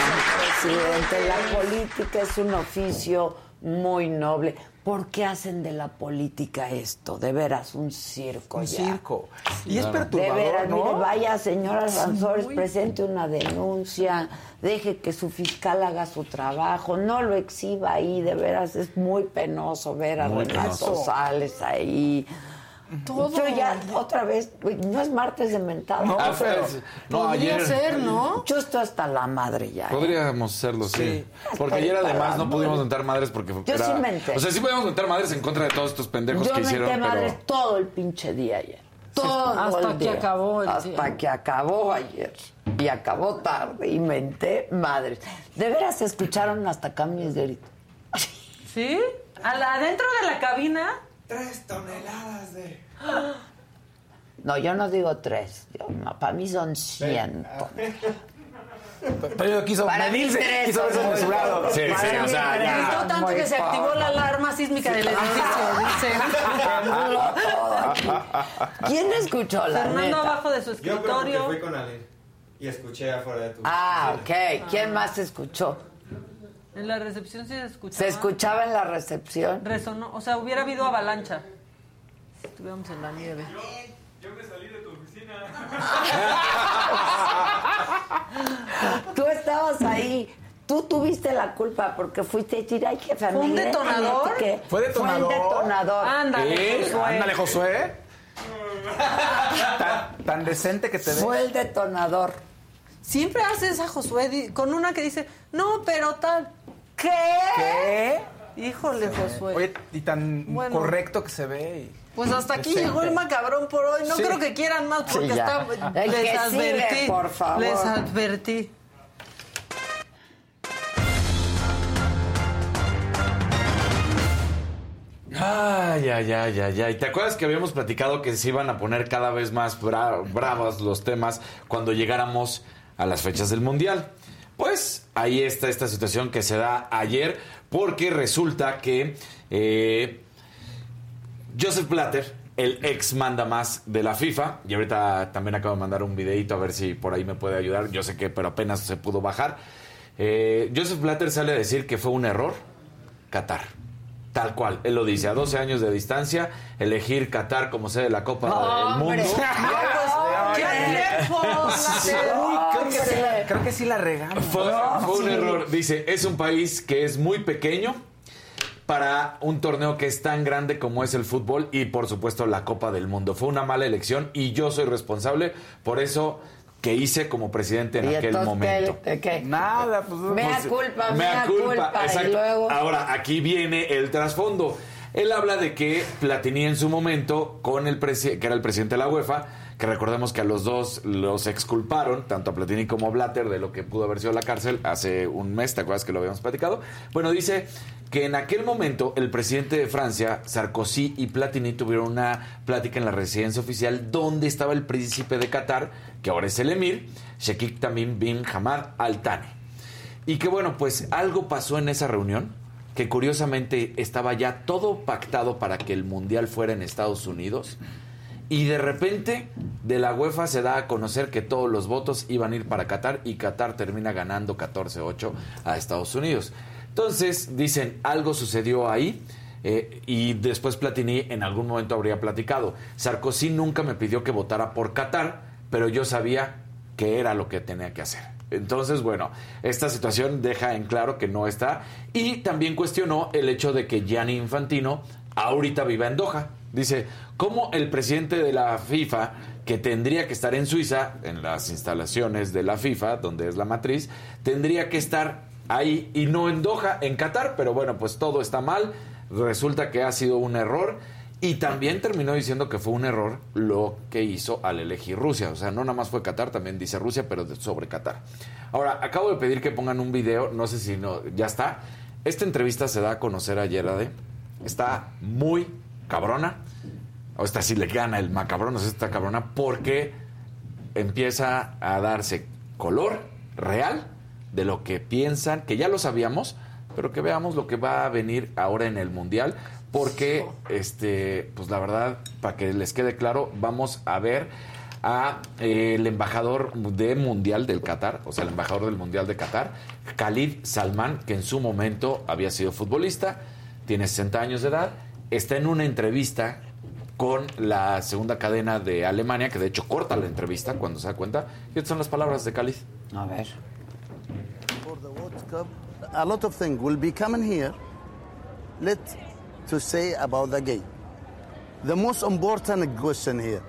Presidente, la política es un oficio muy noble. ¿Por qué hacen de la política esto? De veras, un circo Un ya. circo. Y es De perturbador, veras, ¿no? mire, vaya, señora muy. presente una denuncia, deje que su fiscal haga su trabajo, no lo exhiba ahí, de veras, es muy penoso ver a Muy Renato penoso. Sales ahí. Todo. Yo ya, otra vez, no es martes de mentada. No, Ah, pero- no, Podría ayer- ser, ¿no? Yo estoy hasta la madre ya. ¿eh? Podríamos hacerlo, sí. Sí. Porque ayer Hasta además no pudimos mentar madres porque Yo era- sí menté. O sea, sí podíamos mentar madres en contra de todos estos pendejos Yo que menté hicieron, madres pero... todo el pinche día ayer. Todo hasta el que día. acabó el Hasta día. que acabó ayer. Y acabó tarde y menté madres. De veras se escucharon hasta acá mis gritos. ¿Sí? ¿A la- ¿Adentro de la cabina? Tres toneladas de. No, yo no digo tres. para mí son ciento. Pero quiso Para medirse, tres quiso verse mesurado. Sí, sí, o sea, tres ya. Tanto muy que se activó la alarma sísmica del edificio, aquí. ¿Quién escuchó la Fernando neta? abajo de su Yo creo que escritorio. fui con Ale y escuché afuera de tu. Ah, ok. ¿Quién más escuchó? En la recepción sí se escuchaba. ¿Se escuchaba en la recepción? Resonó, o sea, hubiera habido avalancha. Si estuviéramos en la nieve. Yo me salí de tu oficina. Tú estabas ahí. Tú tuviste la culpa porque fuiste a decir, ay, jefe, ¿Fue un detonador? ¿qué? ¿Fue detonador? Fue el detonador. Ándale, ¿Eh? Josué. Ándale, Josué. tan, tan decente que te ves. Fue el detonador. Siempre hace esa Josué con una que dice, no, pero tal. ¿Qué? ¿Qué? Híjole, Josué. Oye, y tan Bueno. correcto que se ve. y- Pues hasta aquí decente. llegó el macabrón por hoy. No Sí. creo que quieran más porque Sí, está. El les que sigue, advertí. por favor. Les advertí. Ay, ay, ay, ay, ay. ¿Te acuerdas que habíamos platicado que se iban a poner cada vez más bra- bravos los temas cuando llegáramos a las fechas del Mundial? Pues ahí está esta situación que se da ayer porque resulta que eh, Joseph Blatter, el ex manda más de la FIFA, y ahorita también acabo de mandar un videito a ver si por ahí me puede ayudar, yo sé que pero apenas se pudo bajar. Eh, Joseph Blatter sale a decir que fue un error Qatar. Tal cual, él lo dice, a 12 años de distancia, elegir Qatar como sede de la Copa del. Mundo. Creo, que sí, creo que sí la regamos. Fue, fue un sí. error. Dice, es un país que es muy pequeño para un torneo que es tan grande como es el fútbol y por supuesto la Copa del Mundo. Fue una mala elección y yo soy responsable por eso que hice como presidente en ¿Y aquel momento. qué? ¿Qué? Nada, pues. Mea Pues, culpa, mea mea culpa. Y exacto. luego... Ahora, aquí viene el trasfondo. Él habla de que Platini en su momento, con el que era el presidente de la UEFA, que recordemos que a los dos los exculparon, tanto a Platini como a Blatter, de lo que pudo haber sido la cárcel hace un mes, ¿te acuerdas que lo habíamos platicado? Bueno, dice que en aquel momento el presidente de Francia, Sarkozy y Platini tuvieron una plática en la residencia oficial donde estaba el príncipe de Qatar, que ahora es el emir, Sheikh Tamim bin Hamad Al Thani. Y que bueno, pues algo pasó en esa reunión, que curiosamente estaba ya todo pactado para que el mundial fuera en Estados Unidos. Y de repente de la UEFA se da a conocer que todos los votos iban a ir para Qatar y Qatar termina ganando 14-8 a Estados Unidos. Entonces dicen, algo sucedió ahí. eh, y después Platini en algún momento habría platicado. Sarkozy nunca me pidió que votara por Qatar, pero yo sabía que era lo que tenía que hacer. Entonces, bueno, esta situación deja en claro que no está. Y también cuestionó el hecho de que Gianni Infantino ahorita viva en Doha. Dice, ¿cómo el presidente de la FIFA, que tendría que estar en Suiza, en las instalaciones de la FIFA, donde es la matriz, tendría que estar ahí y no en Doha, en Qatar? Pero bueno, pues todo está mal. Resulta que ha sido un error. Y también terminó diciendo que fue un error lo que hizo al elegir Rusia. O sea, no nada más fue Qatar, también dice Rusia, pero sobre Qatar. Ahora, acabo de pedir que pongan un video, no sé si no, ya está. Esta entrevista se da a conocer ayer, Ade. Está muy cabrona. O esta sí le gana el macabrón, o sea, está cabrona, porque empieza a darse color real de lo que piensan, que ya lo sabíamos, pero que veamos lo que va a venir ahora en el Mundial, porque, este, pues la verdad, para que les quede claro, vamos a ver a eh, el embajador de Mundial del Qatar, o sea, el embajador del Mundial de Qatar, Khalid Salman, que en su momento había sido futbolista, tiene 60 años de edad, está en una entrevista con la segunda cadena de Alemania, que de hecho corta la entrevista cuando se da cuenta. Y estas son las palabras de Khalid. A ver. Cup, a lot of things will be coming here. Let to say about the game. The most important question here.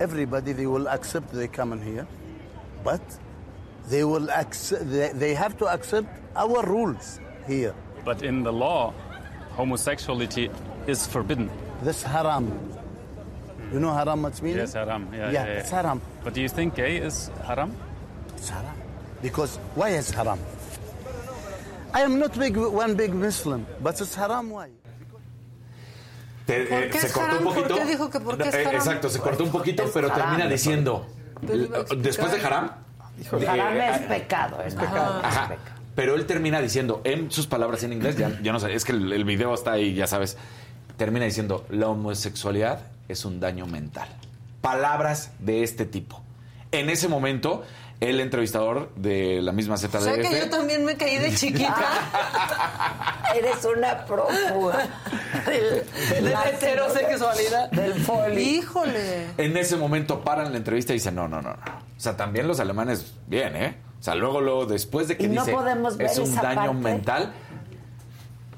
Everybody they will accept they coming here, but they will accept. They, they have to accept our rules here. But in the law, homosexuality is forbidden. This haram. You know haram what's meaning? Yes, haram. yeah Yeah, Yeah, it's haram. But do you think gay is haram? It's haram. Because why is haram? I am not big one big Muslim, but it's haram. Why? Te- ¿Por eh, qué se es cortó haram? un ¿Por poquito. qué dijo que por qué es Eh, haram? Exacto, se cortó un poquito, Es pero haram. termina diciendo. Iba a explicar. Después de haram. Haram eh, es eh, pecado. Es pecado. Ajá. Pero él termina diciendo, en sus palabras en inglés, ya, ya no sé, es que el, el video está ahí, ya sabes. Termina diciendo, la homosexualidad es un daño mental. Palabras de este tipo. En ese momento, el entrevistador de la misma ZDF. O sea que yo también me caí de chiquita. Eres una prófuga. de la heterosexualidad. Del foli. Híjole. En ese momento paran la entrevista y dicen, no, no, no, no. O sea, también los alemanes, bien, ¿eh? O sea, luego, luego, después de que no dice, podemos ver es un esa daño parte. mental.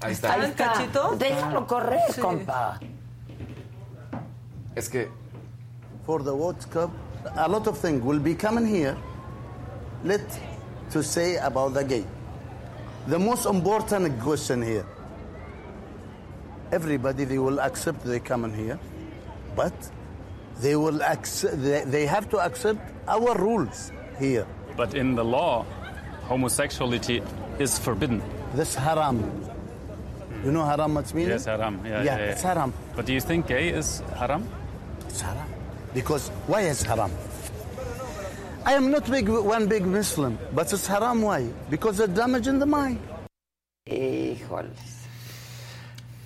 Ahí está. Ahí está. cachito? Déjalo correr, compa. Es que For the World Cup, a lot of things will be coming here. Let to say about the game. The most important question here. Everybody they will accept they come in here, but they will accept. They, they have to accept our rules here. But in the law, homosexuality is forbidden. This haram. You know haram what's meaning? Yes, haram. Yeah, Yeah, yeah, it's haram. But do you think gay is haram? It's haram. Because why is haram? I am not big one big Muslim, but it's haram. Why? Because it's damage in the mind. Híjoles.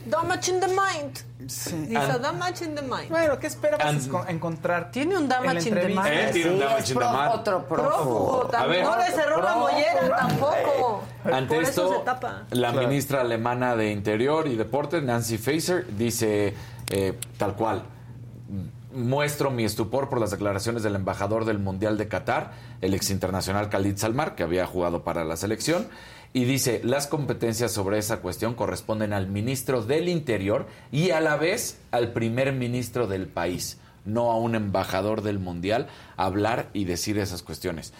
Damage in the mind. Dice Ah. damage in the mind. Bueno, ¿qué esperabas And- encontrar? Tiene un damage in the mind. Eh, tiene un Sí, damage es in the pro- mind. otro Prófugo también. ver. No le cerró la mollera tampoco. Ante Por esto, eso se tapa. la Claro. ministra alemana de Interior y Deportes, Nancy Faeser, dice eh, tal cual. Muestro mi estupor por las declaraciones del embajador del Mundial de Qatar, el ex internacional Khalid Salmar, que había jugado para la selección, y dice, las competencias sobre esa cuestión corresponden al ministro del Interior y a la vez al primer ministro del país, no a un embajador del Mundial, hablar y decir esas cuestiones.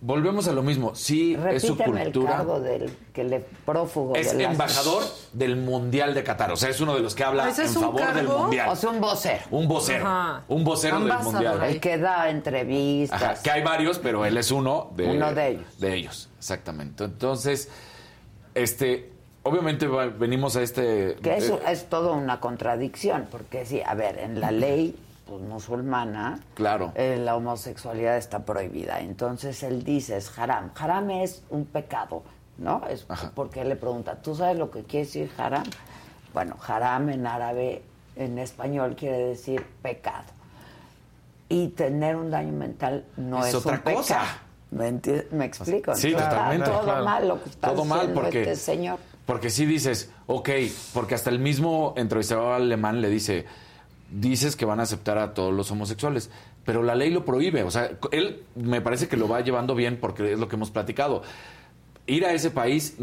Volvemos a lo mismo. Sí, es su el cultura. cargo del que le prófugo Es de las- embajador del Mundial de Qatar. O sea, es uno de los que habla ¿Ese en favor del? Mundial. O sea, un vocero. Un vocero. Ajá. Un vocero del Mundial. El que da entrevistas. Ajá, que hay varios, pero él es uno de, Uno de ellos. De ellos, exactamente. Entonces, este, obviamente venimos a este... Que eso eh, es todo una contradicción, porque sí, a ver, en la ley pues, musulmana, Claro. eh, la homosexualidad está prohibida. Entonces él dice, es haram. Haram es un pecado, ¿no? Es porque él le pregunta, ¿tú sabes lo que quiere decir haram? Bueno, haram en árabe, en español quiere decir pecado. Y tener un daño mental no Es es, otra un pecado. cosa. ¿Me, enti- me explico? Sí, Entonces, está totalmente. Todo Claro. mal lo que está Todo mal, porque- este señor. Porque sí dices, ok, porque hasta el mismo entrevistador alemán le dice, dices que van a aceptar a todos los homosexuales, pero la ley lo prohíbe. O sea, él me parece que lo va llevando bien porque es lo que hemos platicado. Ir a ese país,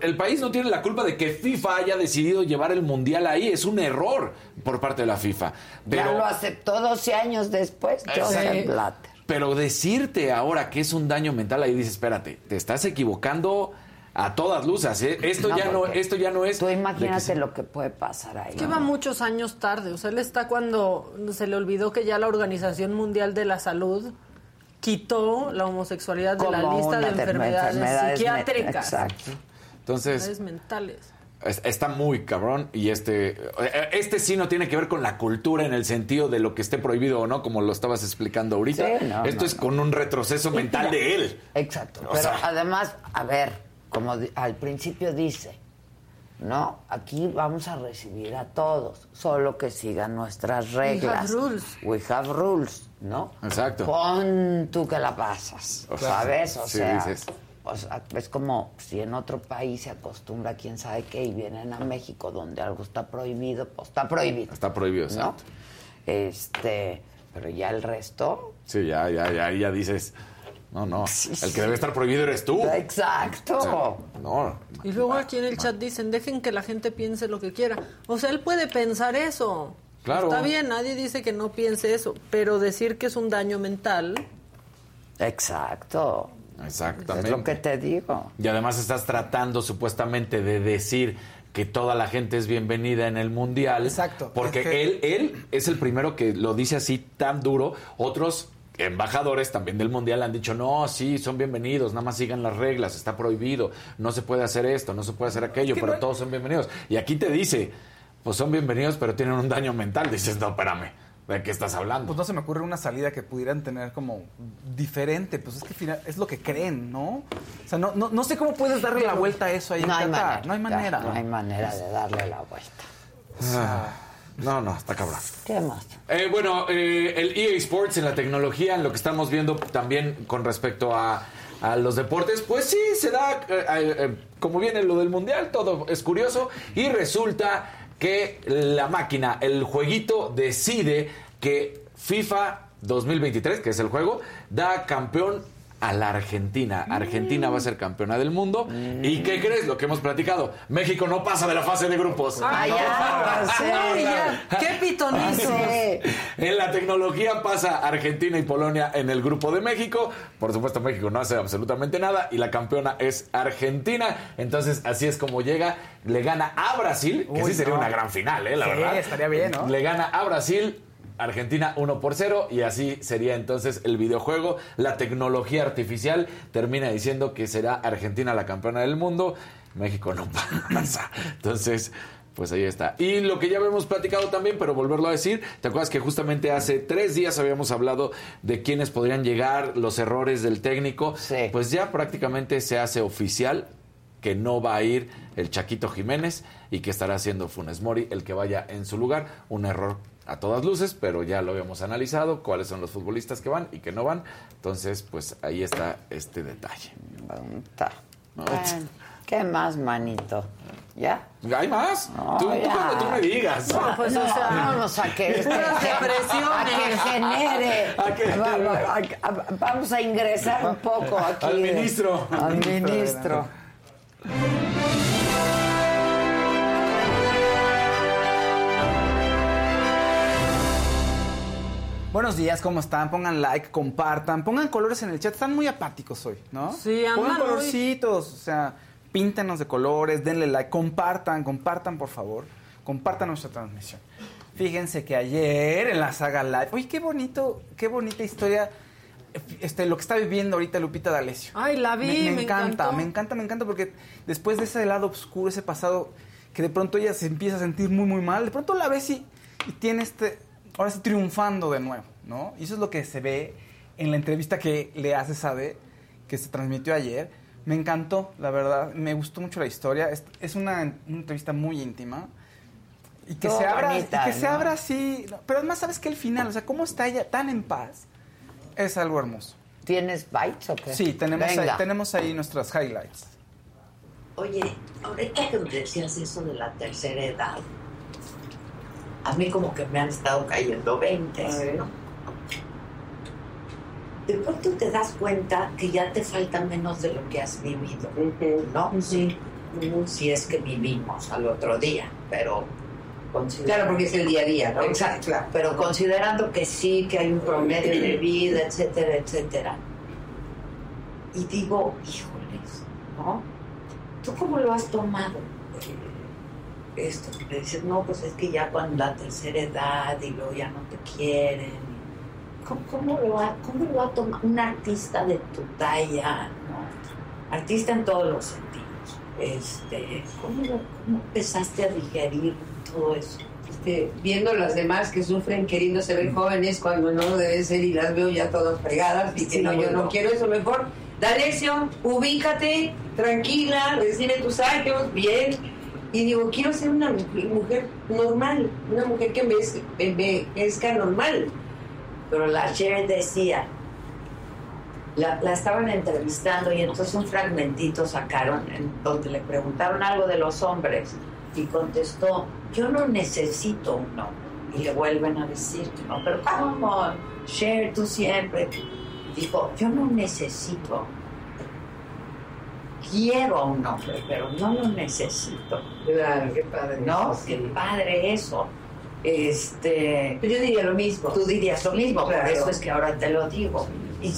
el país no tiene la culpa de que FIFA haya decidido llevar el mundial ahí, es un error por parte de la FIFA. Pero, ya lo aceptó 12 años después, Joseph Exacto. Blatter. Pero decirte ahora que es un daño mental, ahí dices, espérate, te estás equivocando a todas luces. ¿eh? Esto, No, ya no, esto ya no es... Tú imagínate lo que puede pasar ahí. Es que va muchos años tarde. O sea, él está cuando se le olvidó que ya la Organización Mundial de la Salud quitó la homosexualidad de la lista de enfermedades, enfermedades psiquiátricas. exacto. Entonces, enfermedades mentales. es- está muy cabrón y este, eh, este sí no tiene que ver con la cultura en el sentido de lo que esté prohibido o no, como lo estabas explicando ahorita. Sí, no, Esto no, es con un retroceso mental mira, de él. Exacto. O Pero sea- además, a ver, como al principio dice, no, aquí vamos a recibir a todos, solo que sigan nuestras reglas. rules. We have rules, ¿no? Exacto. Pon tú que la pasas, O ¿sabes? O sí, sea, dices. o sea, es como si en otro país se acostumbra quién sabe qué y vienen a México donde algo está prohibido, pues está prohibido. Está prohibido, ¿no? Este, pero ya el resto, Sí, ya, ya, ya, ahí ya dices, no, no, el que debe estar prohibido eres tú. Exacto. O sea, no, Y luego aquí en el chat dicen, dejen que la gente piense lo que quiera. O sea, él puede pensar eso. Claro. Está bien, nadie dice que no piense eso, pero decir que es un daño mental, exacto. Exactamente. Es lo que te digo. Y además estás tratando supuestamente de decir que toda la gente es bienvenida en el mundial. Exacto. Porque Es que- él, él es el primero que lo dice así tan duro. Otros embajadores también del mundial han dicho, no, sí, son bienvenidos, nada más sigan las reglas, está prohibido, no se puede hacer esto, no se puede hacer aquello, que pero no- todos son bienvenidos. Y aquí te dice, pues son bienvenidos, pero tienen un daño mental. Dices, no, espérame, ¿de qué estás hablando? Pues no se me ocurre una salida que pudieran tener como diferente. Pues es que al final es lo que creen, ¿no? O sea, no, no, no sé cómo puedes darle la vuelta a eso ahí No hay en Qatar. manera. No hay manera. No hay manera de darle la vuelta. Ah, no, no, está cabrón. ¿Qué más? Eh, bueno, eh, el EA Sports en la tecnología, en lo que estamos viendo también con respecto a, a los deportes, pues sí, se da, eh, eh, como viene lo del Mundial, todo es curioso, y resulta que la máquina, el jueguito, decide que FIFA 2023, que es el juego, da campeón a la Argentina. Argentina va a ser campeona del mundo. ¿Y qué crees? Lo que hemos platicado. México no pasa de la fase de grupos. Ay, No ya, pasa. sí, ya. ¡Qué pitonizos! En la tecnología pasa Argentina y Polonia en el grupo de México. Por supuesto, México no hace absolutamente nada y la campeona es Argentina. Entonces, así es como llega. Le gana a Brasil, que Uy, sí sería no. una gran final, ¿eh? La Sí, verdad. estaría bien, ¿no? Le gana a Brasil. Argentina 1 por 0 y así sería entonces el videojuego. La tecnología artificial termina diciendo que será Argentina la campeona del mundo. México no pasa. Entonces, pues ahí está. Y lo que ya habíamos platicado también, pero volverlo a decir, ¿te acuerdas que justamente hace tres días habíamos hablado de quiénes podrían llegar, los errores del técnico? Pues ya prácticamente se hace oficial que no va a ir el Chaquito Jiménez y que estará siendo Funes Mori el que vaya en su lugar. Un error a todas luces, pero ya lo habíamos analizado, cuáles son los futbolistas que van y que no van. Entonces, pues ahí está este detalle. Está. ¿No? Bueno, ¿Qué más, manito? ¿Ya? ¿Hay más? No, tú, tú ya. cuando tú me digas. No, pues, o sea, vámonos a que, este, a que genere. A que- Va- va- a- a- vamos a ingresar un poco aquí. Al de- ministro. Al ministro. Buenos días, ¿cómo están? Pongan like, compartan, pongan colores en el chat. Están muy apáticos hoy, ¿no? Sí, andan Pongan colorcitos, o sea, píntenos de colores, denle like, compartan, compartan, por favor. Compartan nuestra transmisión. Fíjense que ayer en la saga live, uy, qué bonito, qué bonita historia. Este, lo que está viviendo ahorita Lupita D'Alessio. Ay, la vi, me, me encanta, encantó. me encanta, me encanta porque después de ese lado oscuro, ese pasado que de pronto ella se empieza a sentir muy, muy mal, de pronto la ves y, y tiene este, ahora sí triunfando de nuevo, ¿no? Y eso es lo que se ve en la entrevista que le hace Sade, que se transmitió ayer. Me encantó, la verdad, me gustó mucho la historia. Es, es una, una entrevista muy íntima. Y que Todo se abra, bonita, y que se abra así. Pero además, ¿sabes que El final, o sea, cómo está ella tan en paz, es algo hermoso. ¿Tienes bytes o qué? Sí, tenemos ahí, tenemos ahí nuestras highlights. Oye, ahorita que me decías eso de la tercera edad, a mí como que me han estado cayendo 20, ¿no? De pronto te das cuenta que ya te falta menos de lo que has vivido, ¿no? Sí. Si es que vivimos al otro día, pero... Claro, porque es el día a día, ¿no? Exacto, pero considerando que sí, que hay un promedio de vida, etcétera, etcétera. Y digo, híjoles, ¿no? ¿Tú cómo lo has tomado? Esto, que dices, no, pues es que ya cuando la tercera edad y luego ya no te quieren. ¿Cómo, cómo lo, ha, cómo lo ha tomado un artista de tu talla? ¿no? Artista en todos los sentidos. Este, ¿cómo, lo- cómo empezaste a digerir todo eso? Este, viendo a las demás que sufren queriéndose ver jóvenes cuando no lo deben ser y las veo ya todas fregadas y que Sí, no, yo no quiero eso mejor. D'Alessio, ubícate, tranquila, recibe tus años, bien. Y digo, quiero ser una mujer, normal, una mujer que envez- envejezca normal. Pero la Cher decía, la, la estaban entrevistando y entonces un fragmentito sacaron en donde le preguntaron algo de los hombres y contestó, yo no necesito un hombre. Y le vuelven a decir, no, pero ¿cómo? Cher, tú siempre. Dijo, yo no necesito. Quiero a un hombre, pero no lo necesito. Claro, qué padre. ¿No? eso, Qué sí. padre eso. Este. Yo diría lo mismo. Tú dirías lo mismo, Claro. por eso es que ahora te lo digo. Y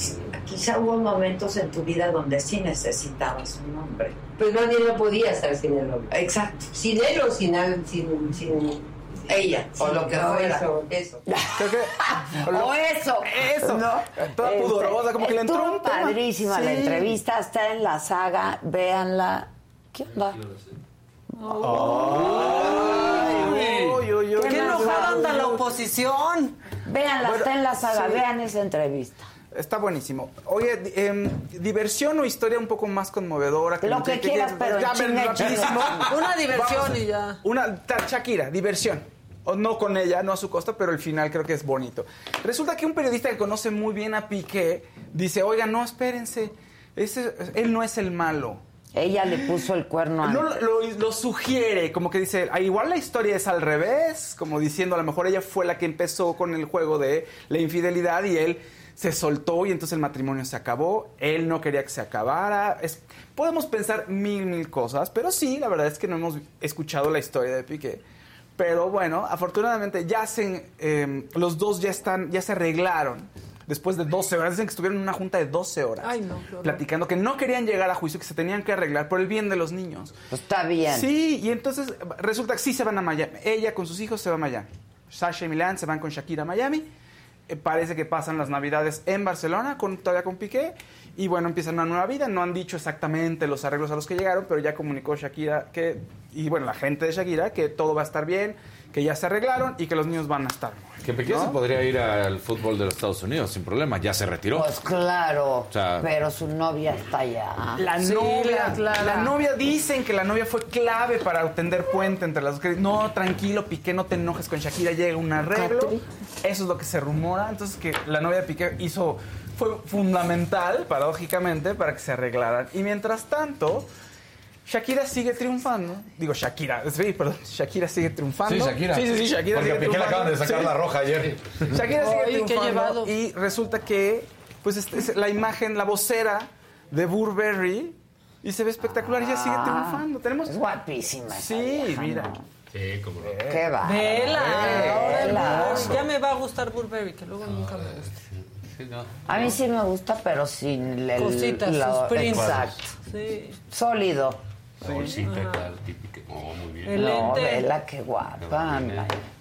quizá hubo momentos en tu vida donde sí necesitabas un hombre. Pues bien no podía estar sin el hombre. Exacto. Sin él o sin, sin, sin ella, o lo que no, fuera. Eso, eso. Creo que. O eso. Eso. ¿no? Toda Este, pudorosa, como que le entró un padrísima la Sí. entrevista, está en la saga, véanla. ¿Qué onda? ¿Qué enojada anda la oposición. Véanla, Bueno, está en la saga, sí. vean esa entrevista. Está buenísimo. Oye, em, diversión o historia un poco más conmovedora. Lo no que quieras, pero Ya, rapidísimo. Una diversión Vamos. y ya. Una, ta- Shakira, diversión. O no con ella, no a su costa, pero el final creo que es bonito. Resulta que un periodista que conoce muy bien a Piqué dice, oiga, no, espérense, ese- él no es el malo. Ella le puso el cuerno a No, lo, lo- lo sugiere, como que dice, "Ah, igual la historia es al revés, como diciendo, a lo mejor ella fue la que empezó con el juego de la infidelidad y él se soltó y entonces el matrimonio se acabó, él no quería que se acabara. Es, podemos pensar mil, mil cosas, pero sí, la verdad es que no hemos escuchado la historia de Piqué. Pero bueno, afortunadamente ya se, eh, los dos ya están, ya se arreglaron. Después de 12 horas, dicen que estuvieron en una junta de 12 horas Ay, no, platicando que no querían llegar a juicio, que se tenían que arreglar por el bien de los niños. Pues está bien. Sí, y entonces resulta que sí se van a Miami. Ella con sus hijos se va a Miami. Sasha y Milán se van con Shakira a Miami. Eh, parece que pasan las navidades en Barcelona, con, todavía con Piqué. Y bueno, empiezan una nueva vida. No han dicho exactamente los arreglos a los que llegaron, pero ya comunicó Shakira que, y bueno, la gente de Shakira, que todo va a estar bien, que ya se arreglaron y que los niños van a estar. Que Piqué ¿No? se podría ir al fútbol de los Estados Unidos sin problema, ya se retiró. Pues claro, O sea- pero su novia está allá. La Sí, novia, la la novia dicen que la novia fue clave para tender puente entre las dos. No, tranquilo, Piqué, no te enojes con Shakira, llega un arreglo. Eso es lo que se rumora. Entonces que la novia de Piqué hizo, fue fundamental, paradójicamente, para que se arreglaran. Y mientras tanto, Shakira sigue triunfando. Digo, Shakira, sí, perdón, Shakira sigue triunfando. Sí, Shakira. Sí, sí, sí, Shakira Porque sigue Piqué le acaban de triunfando. sacar Sí. la roja ayer. Shakira sigue Ay, triunfando llevado. y resulta que pues este es la imagen, la vocera de Burberry y se ve espectacular y ella sigue Ah, triunfando. Tenemos Es guapísima. Sí, vieja, mira. ¿no? Sí, como no. Qué va. Vela, Vela. Ya me va a gustar Burberry, que luego nunca me gusta. A mí sí me gusta, pero sin el... Cositas, lo- sus prints. Exacto. Sí. Sólido. La bolsita acá, típica. Oh, muy bien. El No, lente. vela, qué guapa.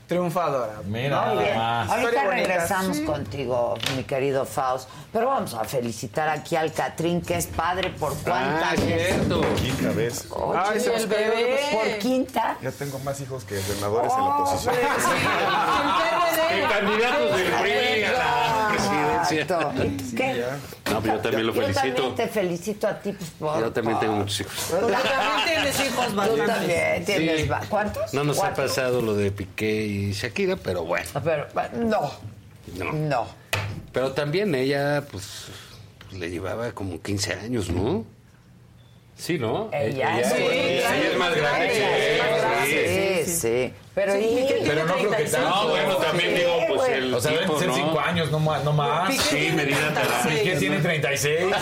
Triunfadora. Mira, Muy bien. más. Ahorita Historia regresamos Sí. contigo, mi querido Faust. Pero vamos a felicitar aquí al Catrín, que es padre por cuántas Ah, cierto. Quinta vez. Oye, Ay, se el bebé. Por quinta. Ya tengo más hijos que senadores en la oposición. Que candidatos del PRI la. Exacto. ¿Qué? No, pero yo también lo Yo felicito. también te felicito a ti, pues, por... Yo también por- tengo muchos hijos. Porque también tienes hijos Tú bastantes. también tienes... Sí. ¿Cuántos? No nos ha pasado lo de Piqué y Shakira, pero bueno. Pero, no, No. no. Pero también ella, pues, le llevaba como 15 años, ¿no? Sí, ¿no? Ella, ella, sí, ella es más grande que Ella, él. Sí, sí. Pero Sí, y- Pero no creo que tanto. No, bueno, también Sí, digo, pues güey. el O sea, deben ser ¿no? 5 años, no más. No más. Sí, medida 36. Piqué tiene 36.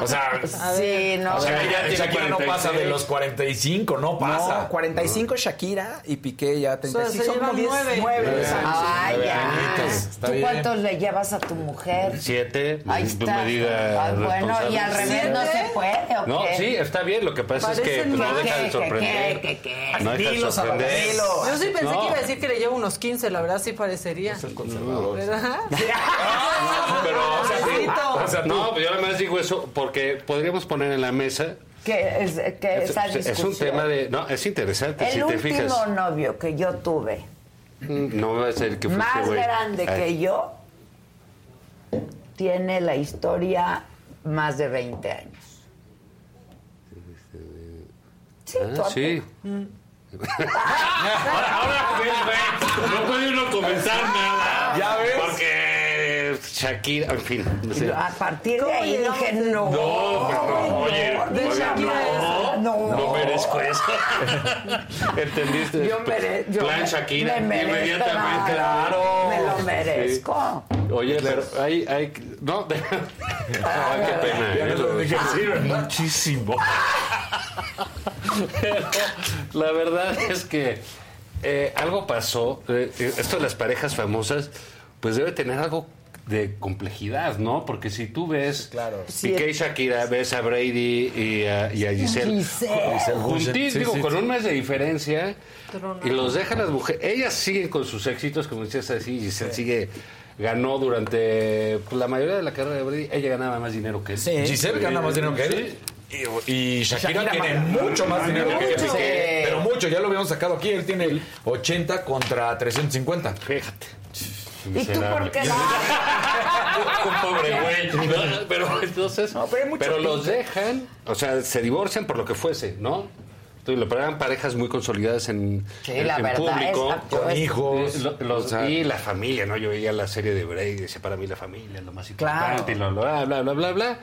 O sea, Sí, no. o sea, tiene Shakira no 46. pasa de los 45, no pasa. No, 45 Shakira y Piqué ya 35. se Son como llevan 10, nueve. 9. Nueve años. Ay, ya. ¿Tú bien. cuántos le llevas a tu mujer? Siete, Ahí tu está. medida Ah, bueno, y al revés no se puede, ¿o No, qué? sí, está bien. Lo que pasa es que pues, no deja de ¿Qué, qué, sorprender. qué, qué, qué? No deja de sorprender. Dilo. Yo sí pensé No. que iba a decir que le llevo unos 15, la verdad sí parecería. ¿Verdad? Pero, o sea, sí. Pobrecito. O sea, no, pues yo nada más digo eso porque podríamos poner en la mesa. ¿Qué es, qué Es, esa es un tema de. No, es interesante El si te último fijas. novio que yo tuve, Mm, No va a decir que fuiste más grande Ay. que yo, tiene la historia más de 20 años. Sí, Ah, sí. ahora, ahora, güey, no puede uno comentar nada. Ya ves. Porque Shakira, en fin. no sé. A partir de ahí dije, no. No, pero no, oye, de oye, Shakira no, no. no merezco eso. ¿Entendiste? Yo mere- yo Plan Shakira, me merezco, inmediatamente. claro, me lo merezco. Sí. Oye, pero hay, hay, no, de- ay, qué pena. Ya ¿eh? no lo dije así, ¿verdad? Muchísimo. Pero la verdad es que eh, algo pasó. eh, esto de las parejas famosas, pues debe tener algo de complejidad, ¿no? Porque si tú ves Claro. Piqué y Shakira, ves a Brady y a, y a Giselle, Giselle. Sí, digo, sí, con sí. un mes de diferencia, y los dejan las mujeres. Ellas siguen con sus éxitos, como decías así, Giselle sigue ganó durante pues, la mayoría de la carrera de Brady, ella ganaba más dinero que él. Sí. Giselle gana más dinero que él. Y, y Shakira, Shakira tiene más- mucho más dinero que él. Pero mucho, ya lo habíamos sacado aquí. Él tiene 80 contra 350. Fíjate. ¿Y tú por qué no? Un pobre güey. ¿no? Pero entonces. No, pero los dejan, o sea, se divorcian por lo que fuese, ¿no? Entonces, lo eran parejas muy consolidadas en, Sí, en- la en verdad público. es- Con hijos. Lo- los- o sea, y la familia, ¿no? Yo veía la serie de Brady y decía, para mí la familia es lo más Claro. importante, y lo- bla, bla, bla, bla, bla.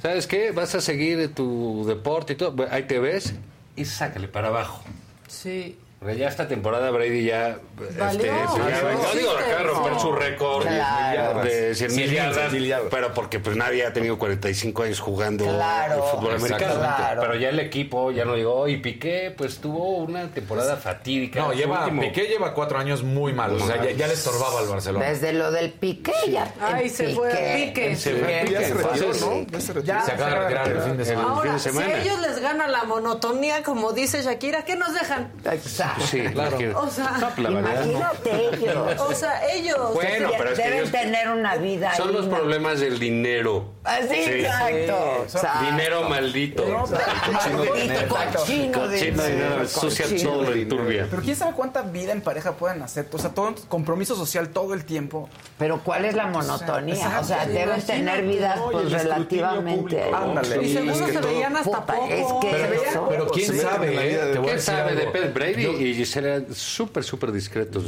¿Sabes qué? Vas a seguir tu deporte y todo. Ahí te ves y sácale para abajo. Sí. Ya esta temporada Brady ya... Este, ya- Valió. no digo, acaba de romper No. su récord Claro. de 100 mil yardas, pero porque pues nadie ha tenido 45 años jugando Claro. fútbol americano. Exactamente. Pero ya el equipo ya no llegó y Piqué pues tuvo una temporada fatídica. No, lleva, último- Piqué lleva cuatro años muy malos. O sea, ya, ya le estorbaba al Barcelona. Desde lo del pique ya. Ay, el se fue a pique. Se el fue. Ya se retiró, ¿no? Ya se retiró. ya se acaba de retirar el fin de semana. fin Ahora, de si semana. a ellos les gana la monotonía, como dice Shakira, ¿qué nos dejan? Exacto. Sí, imagínate. O sea, No, pues, la verdad, no. Imagínate ellos. O sea, ellos. Bueno, De- pero es que deben ellos- tener una vida Son ahí, los problemas del dinero. Así, Sí. exacto. exacto. Dinero maldito. Maldito cochino Cochino de dinero, sucia cochino todo de en turbia. Pero quién sabe cuánta vida en pareja pueden hacer. O sea, todo compromiso social todo el tiempo. Pero ¿cuál es la monotonía? Exacto. O sea, deben tener vidas ¿no? Y pues relativamente. Ándale. Y seguro que se veían hasta Puta, poco. es que Pero, quién sabe, meten en la eh? vida de- Te voy a ¿Quién decir sabe? Depende. Brady y Giselle eran súper, súper discretos.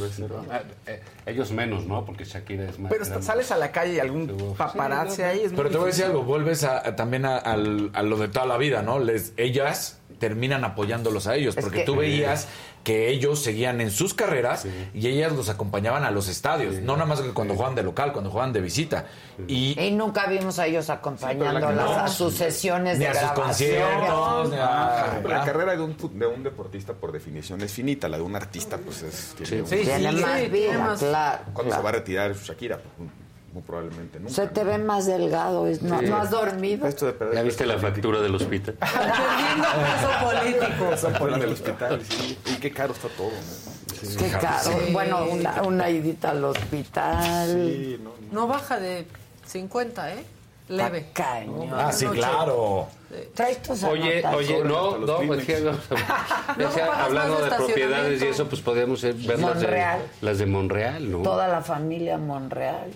Eh, Ellos menos, ¿no? Porque Shakira es más. Pero grande. sales a la calle y algún paparazzi ahí. Es muy Pero te voy a decir algo, vuelves a, a- también a, a lo de toda la vida, ¿no? Les, ellas terminan apoyándolos a ellos, Es porque que- tú veías que ellos seguían en sus carreras y ellas los acompañaban a los estadios, no nada más que cuando jugaban de local, cuando jugaban de visita. Y Y nunca vimos a ellos acompañándolas no. a sus sesiones Ni de a sus grabación. conciertos, ni a- Pero la carrera de un, de un deportista, por definición, es finita. La de un artista, pues es. Tiene, un- Sí, Tiene sí, más sí, vida, claro, ¿Cuándo claro. se va a retirar Shakira? Pues, muy probablemente nunca. Se te ve más delgado, es- no, Sí. no has dormido. Esto de perder ¿Ya viste la factura del hospital? Perdiendo peso político. El del hospital. sí. Y qué caro está todo, ¿no? Qué caro. Sí. Bueno, una, una idita al hospital. No baja de 50, ¿eh? Leve. Cañón. Ah, sí, claro. Traes tus Oye, oye, no, no, pues pagas hablando de de propiedades y eso, pues podríamos ver las de, Monreal. las de Monreal, ¿no? Toda la familia Monreal.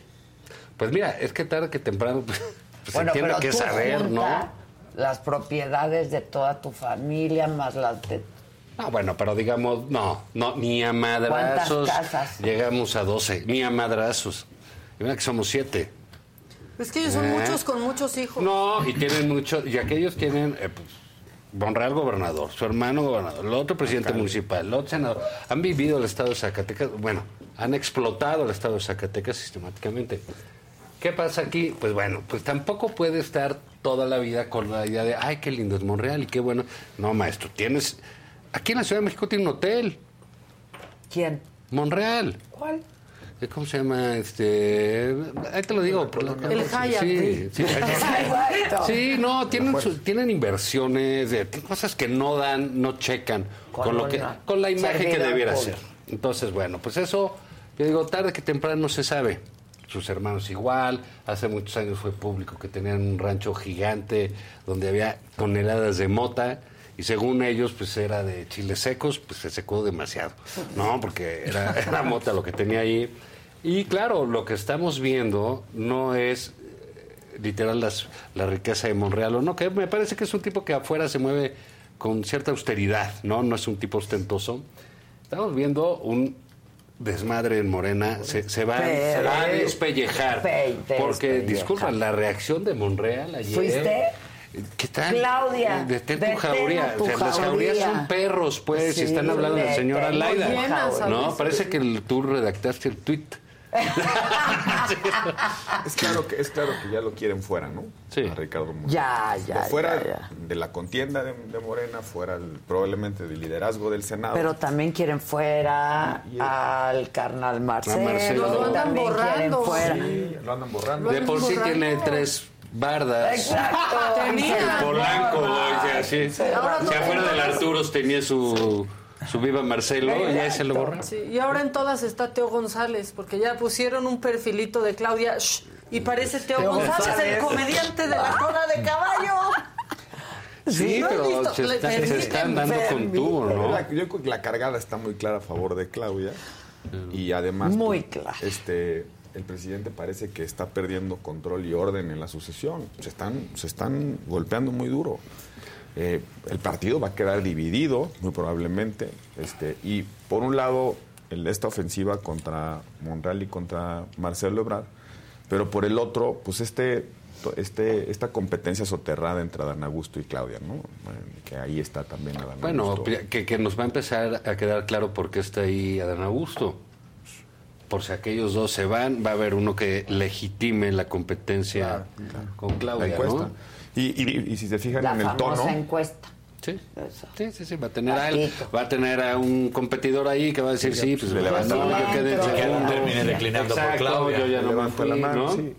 Pues mira, es que tarde que temprano pues, pues bueno, se tiene pero que tú saber, ¿no? Las propiedades de toda tu familia más las de Ah, bueno, pero digamos, no, no, ni a madrazos. ¿Cuántas casas? Llegamos a 12, ni a madrazos. Y mira que somos siete. Es que ellos son ¿Eh? muchos con muchos hijos. No, y tienen mucho, y aquellos tienen, eh, pues, Monreal gobernador, su hermano gobernador, el otro presidente municipal, el otro senador. Han vivido el estado de Zacatecas, bueno, han explotado el estado de Zacatecas sistemáticamente. ¿Qué pasa aquí? Pues bueno, pues tampoco puede estar toda la vida con la idea de, ay, qué lindo es Monreal y qué bueno. No, maestro, tienes, aquí en la Ciudad de México tiene un hotel, ¿Quién? Monreal. ¿Cuál? Eh, ¿Cómo se llama? Este, ahí te lo digo. por la- El Hyatt. Sí, sí. Sí, no, tienen, su- tienen inversiones, eh, cosas que no dan, no checan con, Con lo que, con la imagen que debiera ser. Entonces, bueno, pues eso, yo digo, tarde que temprano se sabe. Sus hermanos igual, hace muchos años fue público que tenían un rancho gigante donde había toneladas de mota y según ellos pues era de chiles secos, pues se secó demasiado, ¿no? Porque era, mota lo que tenía ahí. Y claro, lo que estamos viendo no es eh, literal la riqueza de Monreal o no, que me parece que es un tipo que afuera se mueve con cierta austeridad, ¿no? No es un tipo ostentoso. Estamos viendo un desmadre en Morena, se, se va, se va a Pe- despellejar. pe- Porque, despellejar. disculpa, la reacción de Monreal ayer... ¿Fuiste? ¿Qué tal? Claudia, Detén tu jauría. O sea, las jaurías jauría. son perros, pues, Sí, y están hablando de la señora Laida. No, parece que tú redactaste el tweet. Es claro, que, es claro que ya lo quieren fuera, ¿no? Sí. A Ricardo Monreal. Ya, ya, fuera ya, ya. de la contienda de, de Morena, fuera el- probablemente del liderazgo del Senado. Pero también quieren fuera al carnal Marcelo. Marcelo. Lo andan también quieren borrando. fuera. Sí, lo andan borrando. De por sí borrando. tiene tres bardas. Exacto. Tenía. Polanco. Si Ahora no afuera del Arturos tenía su, su viva Marcelo y ya se lo borra. Sí, y ahora en todas está Teo González, porque ya pusieron un perfilito de Claudia shh, y parece Teo, Teo González, González. el comediante de la cola de caballo. Sí, ¿no has pero se, está- se permiten, están dando con tubo, ¿no? La- yo creo que la cargada está muy clara a favor de Claudia. Y además. Muy pues, clara. Este. El presidente parece que está perdiendo control y orden en la sucesión. Se están, se están golpeando muy duro. Eh, el partido va a quedar dividido, muy probablemente. Este, y por un lado, el- esta ofensiva contra Monreal y contra Marcelo Ebrard. Pero por el otro, pues este, este, esta competencia soterrada entre Adán Augusto y Claudia, ¿no? Bueno, que ahí está también Adán Bueno, Augusto. que, que nos va a empezar a quedar claro por qué está ahí Adán Augusto. Por si aquellos dos se van, va a haber uno que legitime la competencia con Claudia, la encuesta. ¿no? Y, y- y si se fijan La en el tono, encuesta. Sí, sí, sí, sí, va a tener a él, va a tener a un competidor ahí que va a decir sí, pues le levanta no, la yo mano. quedé en Que no segundo. termine declinando por Exacto, Claudia. yo ya no me fui, la mano, ¿no? sí.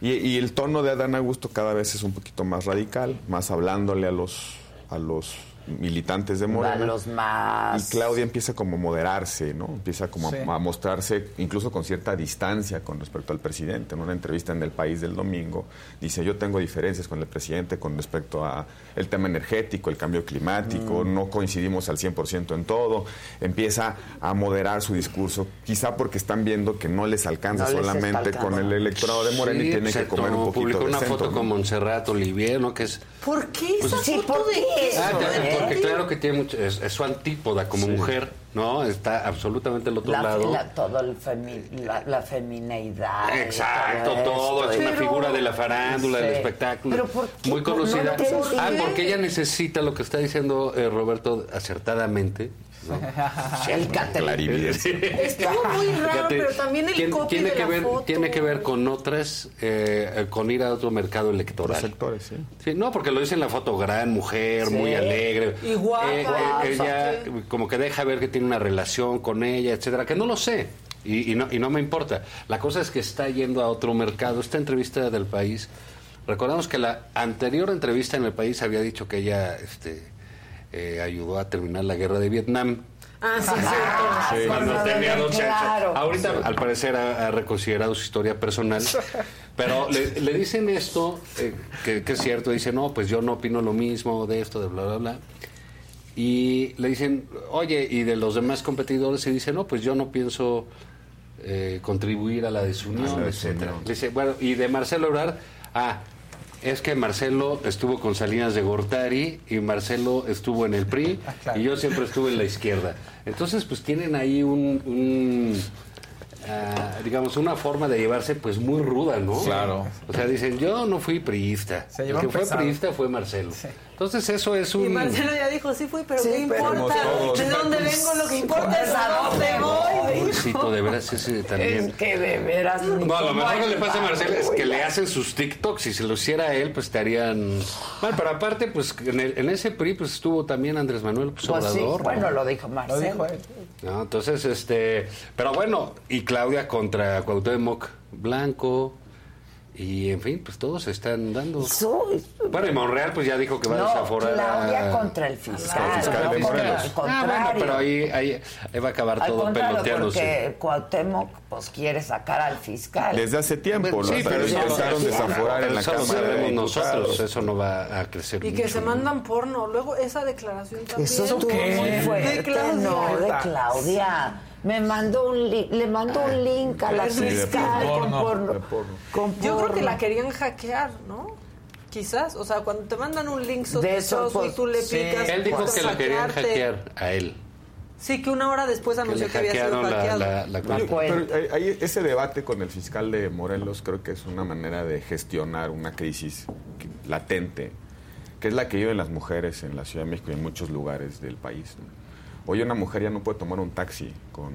Y, y el tono de Adán Augusto cada vez es un poquito más radical, más hablándole a los a los militantes de Morena. los más. Y Claudia empieza como a moderarse, ¿no? Empieza como a- Sí. a, mostrarse incluso con cierta distancia con respecto al presidente. En una entrevista en El País del domingo dice, yo tengo diferencias con el presidente con respecto a el tema energético, el cambio climático, Mm. no coincidimos al 100% en todo. Empieza a moderar su discurso, quizá porque están viendo que no les alcanza No solamente con el electorado de Morena y Sí, tienen que comer un poquito publicó de una centro, foto ¿no? con Montserrat Olivier, ¿no? Que es ¿Por qué esa Sí, foto ¿por de qué queso? Ah, te- de te- porque claro que tiene mucho, es, es su antípoda como mujer, ¿no? Está absolutamente al otro La, lado. la- todo el femi- la, la femineidad. Exacto, todo todo, es una figura de la farándula, del espectáculo, Pero ¿por qué? muy No, conocida. no ah, porque ella necesita lo que está diciendo eh, Roberto acertadamente. ¿No? El Clarividencia. Estuvo muy raro, Fíjate, pero también el tiene, copy tiene de que la ver, foto. Tiene que ver con otras, eh, con ir a otro mercado electoral. sectores, sí. Sí, no, porque lo dice en la foto, gran mujer, Sí. muy alegre. Y guapa, Eh, eh, ella como que deja ver que tiene una relación con ella, etcétera, que no lo sé. Y, y no, y no me importa. La cosa es que está yendo a otro mercado. Esta entrevista del país, recordamos que la anterior entrevista en el país había dicho que ella este, eh, ayudó a terminar la guerra de Vietnam. Ah, sí, Ah, cierto. Cuando tenía 12 años. Claro. Ahorita, al parecer, ha, ha reconsiderado su historia personal. Pero le, le dicen esto, eh, que, que es cierto. Dice, no, pues yo no opino lo mismo de esto, de bla, bla, bla. Y le dicen, oye, y de los demás competidores, y dice, no, pues yo no pienso eh, contribuir a la desunión, A la etcétera. Dice, bueno, y de Marcelo Ebrard, ah, es que Marcelo estuvo con Salinas de Gortari y Marcelo estuvo en el PRI y yo siempre estuve en la izquierda. Entonces, pues tienen ahí un, un, ah, digamos, una forma de llevarse pues muy ruda, ¿no? Claro. O sea, dicen, yo no fui priista. El que fue pesado. priista fue Marcelo. Entonces, eso es Y un... Marcelo ya dijo, sí fui, pero Sí, ¿qué pero importa? todos. ¿De dónde vengo? Lo que importa es a dónde voy. Pobrecito, de veras ese también. Es que de veras. No, a lo mejor que le pasa a Marcelo es que le hacen sus TikToks y si lo hiciera él, pues estarían mal. Pero aparte, pues en, el- en ese PRI pues estuvo también Andrés Manuel pues, Pues sí, bueno, lo dijo Marcelo. Lo dijo él. No, entonces, este, pero bueno, y Claudia contra Cuauhtémoc Blanco y en fin, pues todos se están dando. Soy- Bueno, y Monreal pues ya dijo que va a No, desaforar Claudia a... contra el fiscal. Al fiscal no de Morelos. Al Ah, bueno, pero ahí, ahí, ahí va a acabar Al todo peloteándose. porque Cuauhtémoc pues quiere sacar al fiscal. Desde hace tiempo, Bueno, lo sí, pero intentaron no- desaforar en la Cámara de nosotros, eso no va a crecer Y que mucho, se ¿no? mandan porno. Luego, esa declaración también. Eso estuvo qué? muy fuerte, De Claudia. no, de Claudia. Me mandó un li- le mandó un link a la Sí, fiscal con porno. porno. De porno. con Yo creo que la querían hackear, ¿no? Quizás, o sea, cuando te mandan un link sospechoso pues, y tú le sí. picas. Él dijo puedes que lo querían hackear a él. Sí, que una hora después Que anunció le que había sido la, hackeado. la, la La pero hay- hay ese debate con el fiscal de Morelos creo que es una manera de gestionar una crisis que- latente, que es la que viven las mujeres en la Ciudad de México y en muchos lugares del país. ¿no? Hoy una mujer ya no puede tomar un taxi con,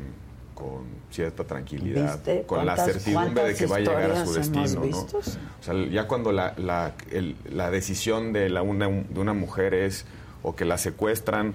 con cierta tranquilidad, ¿Viste? con la ¿Cuántas- certidumbre de que va a llegar a su destino. ¿no? O sea, ya cuando la, la, el- la decisión de, la una, de una mujer es o que la secuestran,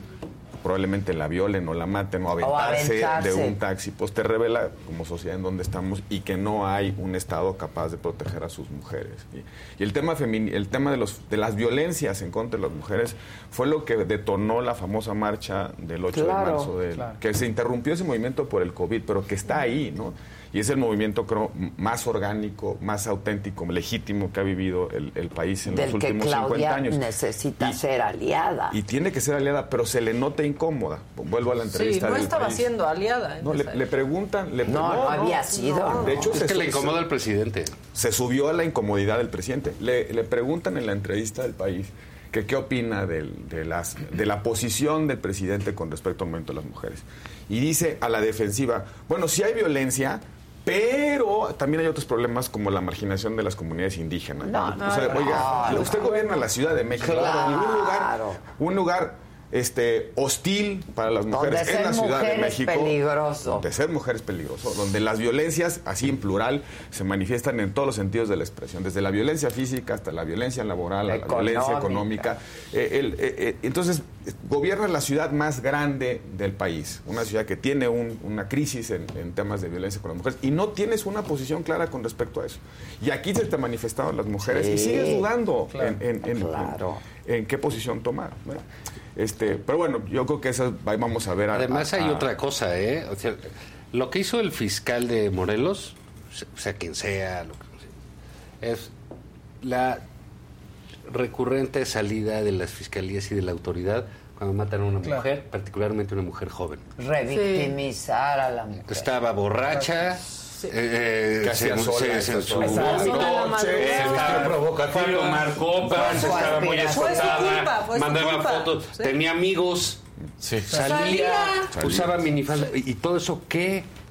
probablemente la violen o la maten o aventarse, aventarse. de un taxi, pues te revela como sociedad en donde estamos y que no hay un Estado capaz de proteger a sus mujeres. Y, y el tema femini- el tema de, los, de las violencias en contra de las mujeres fue lo que detonó la famosa marcha del 8 Claro, de marzo, del- claro. que se interrumpió ese movimiento por el COVID, pero que está ahí, ¿no? Y es el movimiento, creo, más orgánico, más auténtico, legítimo que ha vivido el, el país en del los que últimos 50 Claudia años. necesita ser aliada. Y tiene que ser aliada, pero se le nota incómoda. Vuelvo a la Sí, entrevista. no del estaba país. siendo aliada. en No, le, esa le preguntan. Le, No, no había sido. De hecho, Es se, que le incomoda al presidente. se subió a la incomodidad del presidente. Le, le preguntan en la entrevista del país que qué opina de, las, de la posición del presidente con respecto al momento de las mujeres. Y dice a la defensiva, bueno, sí hay violencia, pero también hay otros problemas como la marginación de las comunidades indígenas. No, O sea, no, oiga, usted no. gobierna la Ciudad de México, Claro. y un lugar, un lugar este, hostil para las mujeres en la Ciudad de México. peligroso. De ser mujer es peligroso, donde las violencias, así en plural, se manifiestan en todos los sentidos de la expresión, desde la violencia física hasta la violencia laboral, a la violencia económica. Eh, el- eh, eh, entonces, gobierna la ciudad más grande del país, una ciudad que tiene un- una crisis en, en temas de violencia con las mujeres, y no tienes una posición clara con respecto a eso. Y aquí se te manifestaron las mujeres y sigues dudando Claro. en, en- en- Claro. en- en qué posición tomar. Este, pero bueno, yo creo que eso va- vamos a ver. a- Además a- hay otra cosa, ¿eh? O sea, lo que hizo el fiscal de Morelos, sea, quien sea, lo que es la recurrente salida de las fiscalías y de la autoridad cuando matan a una Claro. mujer, particularmente una mujer joven. Revictimizar a la mujer. Estaba borracha, eh. Sola la madrugada. Eh, Se estaba vistió provocativa. Fue a tomar copas, Fue su estaba muy su escotada, su mandaba culpa. fotos, Sí. tenía amigos, salía, Salía. usaba minifalda y y todo eso qué Estaba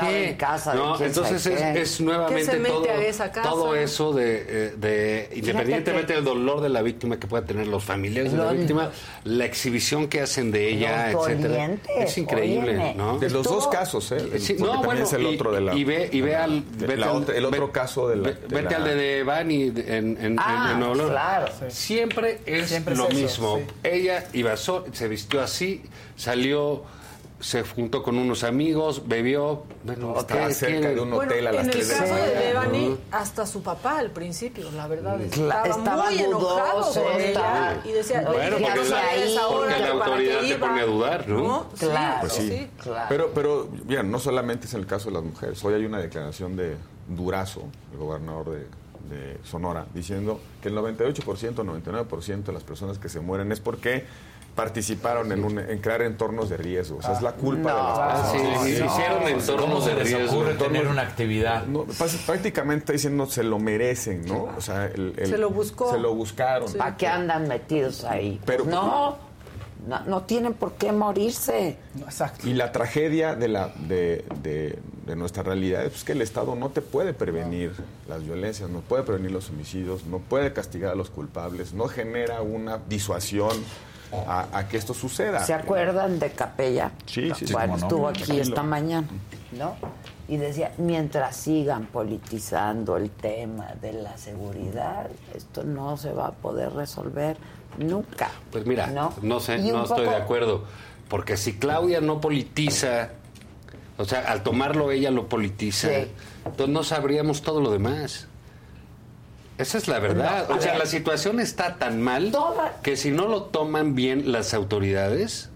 ¿Qué? en casa de No, entonces es, nuevamente ¿Qué se mete todo, todo eso de, eh, de independientemente del dolor de la víctima que pueda tener los familiares de la víctima, la exhibición que hacen de ella, Los etcétera, es increíble, óyeme. ¿no? De los dos casos, ¿eh? Sí, no, también bueno, es el y- otro de la. y ve y ve al de vete la al- otra- el otro ve- caso de la. ve- de vete la- al de Devani de- en, en, Ah, en- en Nuevo León. claro. Siempre es Siempre es lo eso, mismo. sí. Ella iba so- se vistió así, salió, se juntó con unos amigos, bebió. Bueno, Estaba ¿qué- cerca quién- de un Bueno, hotel a las en el 3 de la caso de mañana. Devani, hasta su papá al principio, la verdad, estaba, estaba muy enojado dudoso, con ella estaba- y decía, No, Bueno, porque "No la- salgas a esa hora, porque la ¿para qué autoridad te iba?". pone a dudar, ¿no? Sí, Claro. Pues sí. sí. Claro. Pero, pero, bien, no solamente es el caso de las mujeres. Hoy hay una declaración de Durazo, el gobernador de, de Sonora, diciendo que el 98%, 99% de las personas que se mueren es porque participaron en, un, en crear entornos de riesgo. O sea, es la culpa de las Ah, sí, personas. sí, Sí. hicieron ¿Cómo entornos de riesgo. ocurre tener una actividad? No, prácticamente diciendo se lo merecen, ¿no? O sea, el- el- Se lo buscó. Se lo buscaron. ¿Para qué andan metidos ahí? Pero- Pues no, no, no tienen por qué morirse. Exacto. Y la tragedia de, la, de, de- de nuestra realidad es que el Estado no te puede prevenir las violencias, no puede prevenir los homicidios, no puede castigar a los culpables, no genera una disuasión a, a que esto suceda. ¿Se acuerdan de Capella? Sí, sí, sí, Bueno, cómo no. estuvo aquí Tranquilo. esta mañana, ¿no? Y decía, mientras sigan politizando el tema de la seguridad, esto no se va a poder resolver nunca. Pues mira, ¿no? no, sé, no estoy poco- de acuerdo. Porque si Claudia no politiza, o sea, al tomarlo ella lo politiza, Sí. entonces no sabríamos todo lo demás. Esa es la verdad. No, o sea, ver. la situación está tan mal que si no lo toman bien las autoridades,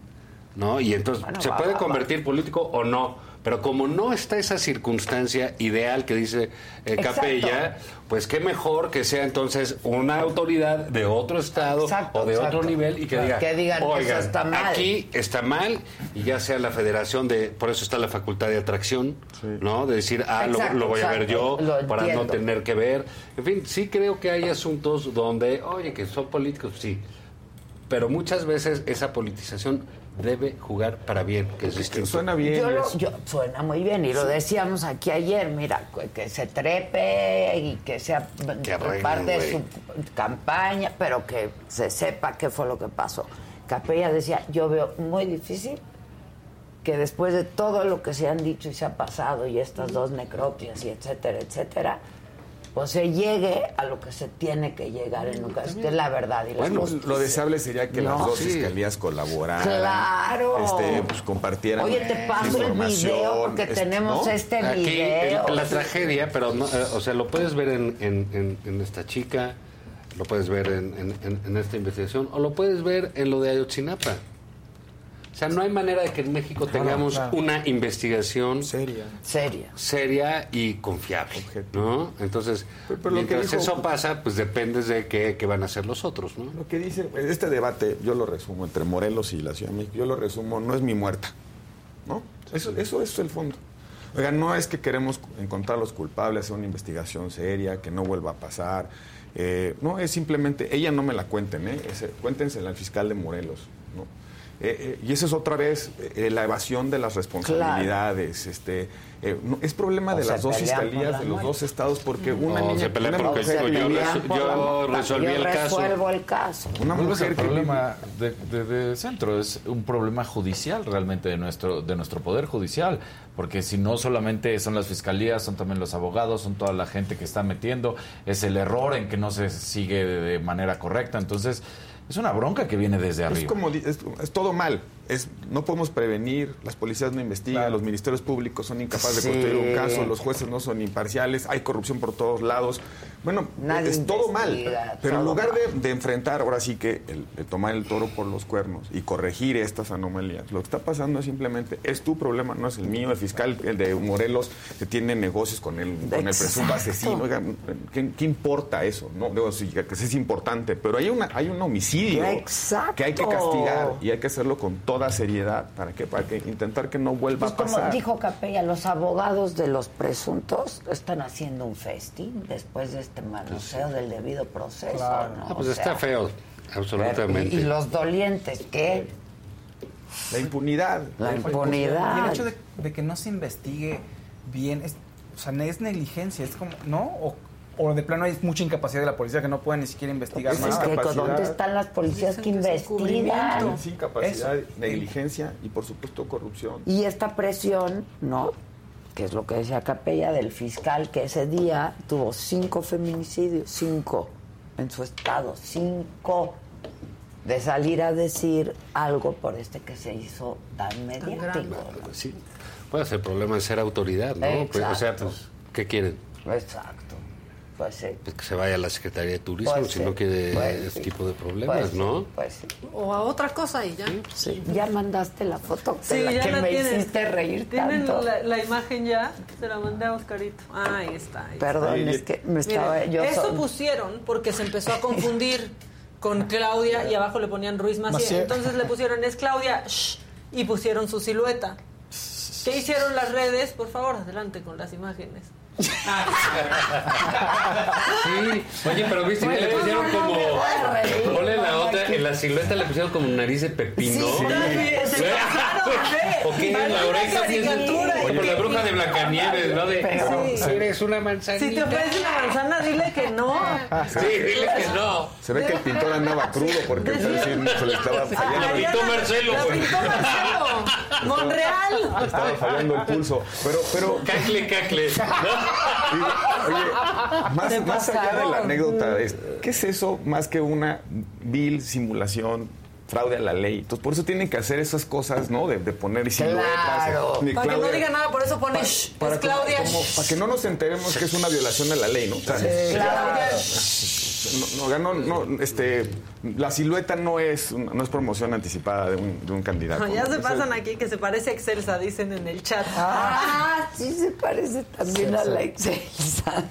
¿no? Y entonces Bueno, se va, puede va, convertir político o no. Pero como no está esa circunstancia ideal que dice eh, Exacto. Capella, pues qué mejor que sea entonces una autoridad de otro estado Exacto, o de otro nivel y que Claro, diga, que digan, "Oigan, eso está mal". aquí está mal y ya sea la federación de, por eso está la facultad de atracción, ¿no? De decir, ah, lo- Exacto, lo, voy a ver yo para no tener que ver. En fin, sí creo que hay asuntos donde, oye, que son políticos, sí. Pero muchas veces esa politización debe jugar para bien, que es distinto. Suena bien. Yo lo- yo- suena muy bien y lo decíamos aquí ayer, mira, que se trepe y que sea Que arreglen, parte de su campaña, pero que se sepa qué fue lo que pasó. Capella decía, yo veo muy difícil que después de todo lo que se han dicho y se ha pasado y estas dos necropias y etcétera, etcétera, pues se llegue a lo que se tiene que llegar en un caso, que es la verdad y la Bueno, justicia. lo deseable sería que las No, dos sí. fiscalías colaboraran. Claro. Este, pues compartieran Oye, te paso el información, video porque este, tenemos ¿no? este Aquí video. el- la tragedia, pero no, eh, o sea, lo puedes ver en, en- en- en esta chica, lo puedes ver en, en- en- en esta investigación, o lo puedes ver en lo de Ayotzinapa. O sea, no hay manera de que en México Claro, tengamos claro. una investigación Seria. Seria. seria y confiable, ¿no? Entonces, Pero- pero lo que mientras dijo- eso pasa, pues depende de qué, qué van a hacer los otros, ¿no? Lo que dice, este debate, yo lo resumo entre Morelos y la Ciudad de México, yo lo resumo, no es mi muerta, ¿no? Eso, eso es el fondo. Oigan, no es que queremos encontrar a los culpables, hacer una investigación seria, que no vuelva a pasar. eh, no, es simplemente, ella no me la cuenten, ¿eh? Ese- cuéntensela al fiscal de Morelos. Eh, eh, y esa es otra vez eh, la evasión de las responsabilidades. Este, eh, no, es problema O de las dos fiscalías la de los muerte. dos estados porque una No, niña se pelea una porque mujer yo- resu- yo resolví Yo el caso. resuelvo el caso. una mujer al que problema de, de- de centro, es un problema judicial realmente de nuestro, de nuestro poder judicial, porque si no solamente son las fiscalías, son también los abogados, son toda la gente que está metiendo, es el error en que no se sigue de, de manera correcta, entonces es una bronca que viene desde Es arriba. como di- es, es todo mal. Es, no podemos prevenir, las policías no investigan, los ministerios públicos son incapaces de construir un caso, los jueces no son imparciales, hay corrupción por todos lados. Bueno, Nadie es todo mal. Pero en lugar de, enfrentar, ahora sí que el, tomar el toro por los cuernos y corregir estas anomalías, lo que está pasando es simplemente, es tu problema, no es el mío, el fiscal, el de Morelos, que tiene negocios con el, con el presunto asesino. ¿qué, qué importa eso? No, digo, sí, que es importante, pero hay, una, hay un homicidio Exacto. que hay que castigar y hay que hacerlo con toda da seriedad. ¿Para qué? Para que intentar que no vuelva Pues a como pasar. dijo Capella, los abogados de los presuntos están haciendo un festín después de este manoseo del debido proceso. Claro. ¿no? Ah, pues O está sea, feo, absolutamente. Y, y los dolientes, ¿qué? La impunidad. La Y impunidad. el hecho de, de que no se investigue bien, es, o sea, es negligencia, es como, ¿no? O, o de plano hay mucha incapacidad de la policía que no pueden ni siquiera investigar Pues es más. que, ¿dónde están las policías que investigan? Sí, capacidad, negligencia y por supuesto corrupción. Y esta presión, ¿no? Que es lo que decía Capella del fiscal que ese día tuvo cinco feminicidios, cinco en su estado, cinco de salir a decir algo por este que se hizo tan mediático. Sí. Puede ser problema de ser autoridad, ¿no? Pues, o sea, pues, ¿qué quieren? Exacto. Pues sí. Pues que se vaya a la Secretaría de Turismo Pues si sí, no quiere pues este sí. tipo de problemas, Pues sí, ¿no? Pues sí. O a otra cosa y ya. Sí. Ya mandaste la foto de Sí, la ya que la me tienen. hiciste reír ¿Tienen tanto. La, la imagen ya? Se la mandé a Oscarito. Ah, ahí está. ahí Perdón, está. es que me Miren, estaba yo Eso pusieron porque se empezó a confundir con Claudia y abajo le ponían Ruiz Macié. Macié. Entonces le pusieron es Claudia shh, y pusieron su silueta. ¿Qué hicieron las redes? Por favor, adelante con las imágenes. Sí, oye, pero viste que le pusieron como. Ponle la otra, en la silueta le pusieron como nariz de pepino. Sí, ve. ¿O qué? Parece La oreja. Como la bruja de Blancanieves, ¿no? De, Pero- "Sí, eres una manzanita. Si te ofrece una manzana, dile que no. Sí, dile que no. Se ve que el pintor andaba crudo porque sí, se le estaba fallando. La pintó Marcelo. La pintó Marcelo. Monreal. Le estaba fallando el pulso. Pero, pero Cacle, cacle. Oye, más, allá de la anécdota, es, ¿qué es eso más que una vil simulación? fraude a la ley. Entonces, por eso tienen que hacer esas cosas, ¿no? De, de poner siluetas. Claro. Ni Para que no diga nada, por eso pone shh, para es Claudia. como- para que no nos enteremos que es una violación de la ley, ¿no? O sea, Claudia. No, no, no, no, este, la silueta no es, no es promoción anticipada de un, de un candidato. No, ya ¿no? se pasan aquí que se parece a Excelsa, dicen en el chat. Ah, sí se parece también a la Excelsa.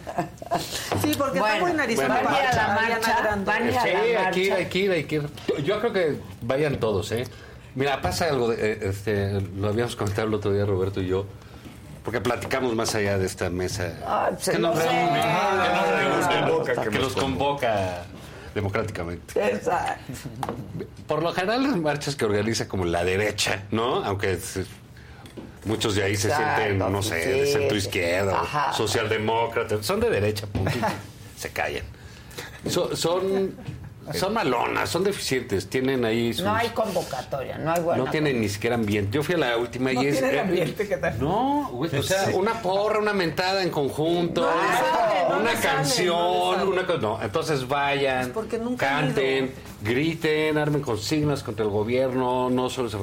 Sí, porque está muy narizona Bueno, van a la marcha, van a Sí, la ir, marcha. que ir. Yo creo que vayan todos, ¿eh? Mira, pasa algo, de- eh, este, lo habíamos comentado el otro día Roberto y yo, porque platicamos más allá de esta mesa. Ah, pues, que nos reúne, que nos convoca, que, que nos nos convoca democráticamente. Exacto. Por lo general las marchas que organiza como la derecha, ¿no? Aunque es- muchos de ahí se Exacto, sienten, no sé, sí, de centro izquierda, socialdemócratas, son de derecha, punto. se callan. So- son, son malonas, son deficientes, tienen ahí sus... No hay convocatoria, no hay buena no tienen ni siquiera ambiente. Yo fui a la última No y es... eh, ambiente, ¿qué tal? No, güey, o sea, Sí. una porra, una mentada en conjunto, No una, sale, no una le sale, canción, sale. una cosa. No, entonces vayan, Pues porque nunca han canten, griten, armen consignas contra el gobierno, no solo se-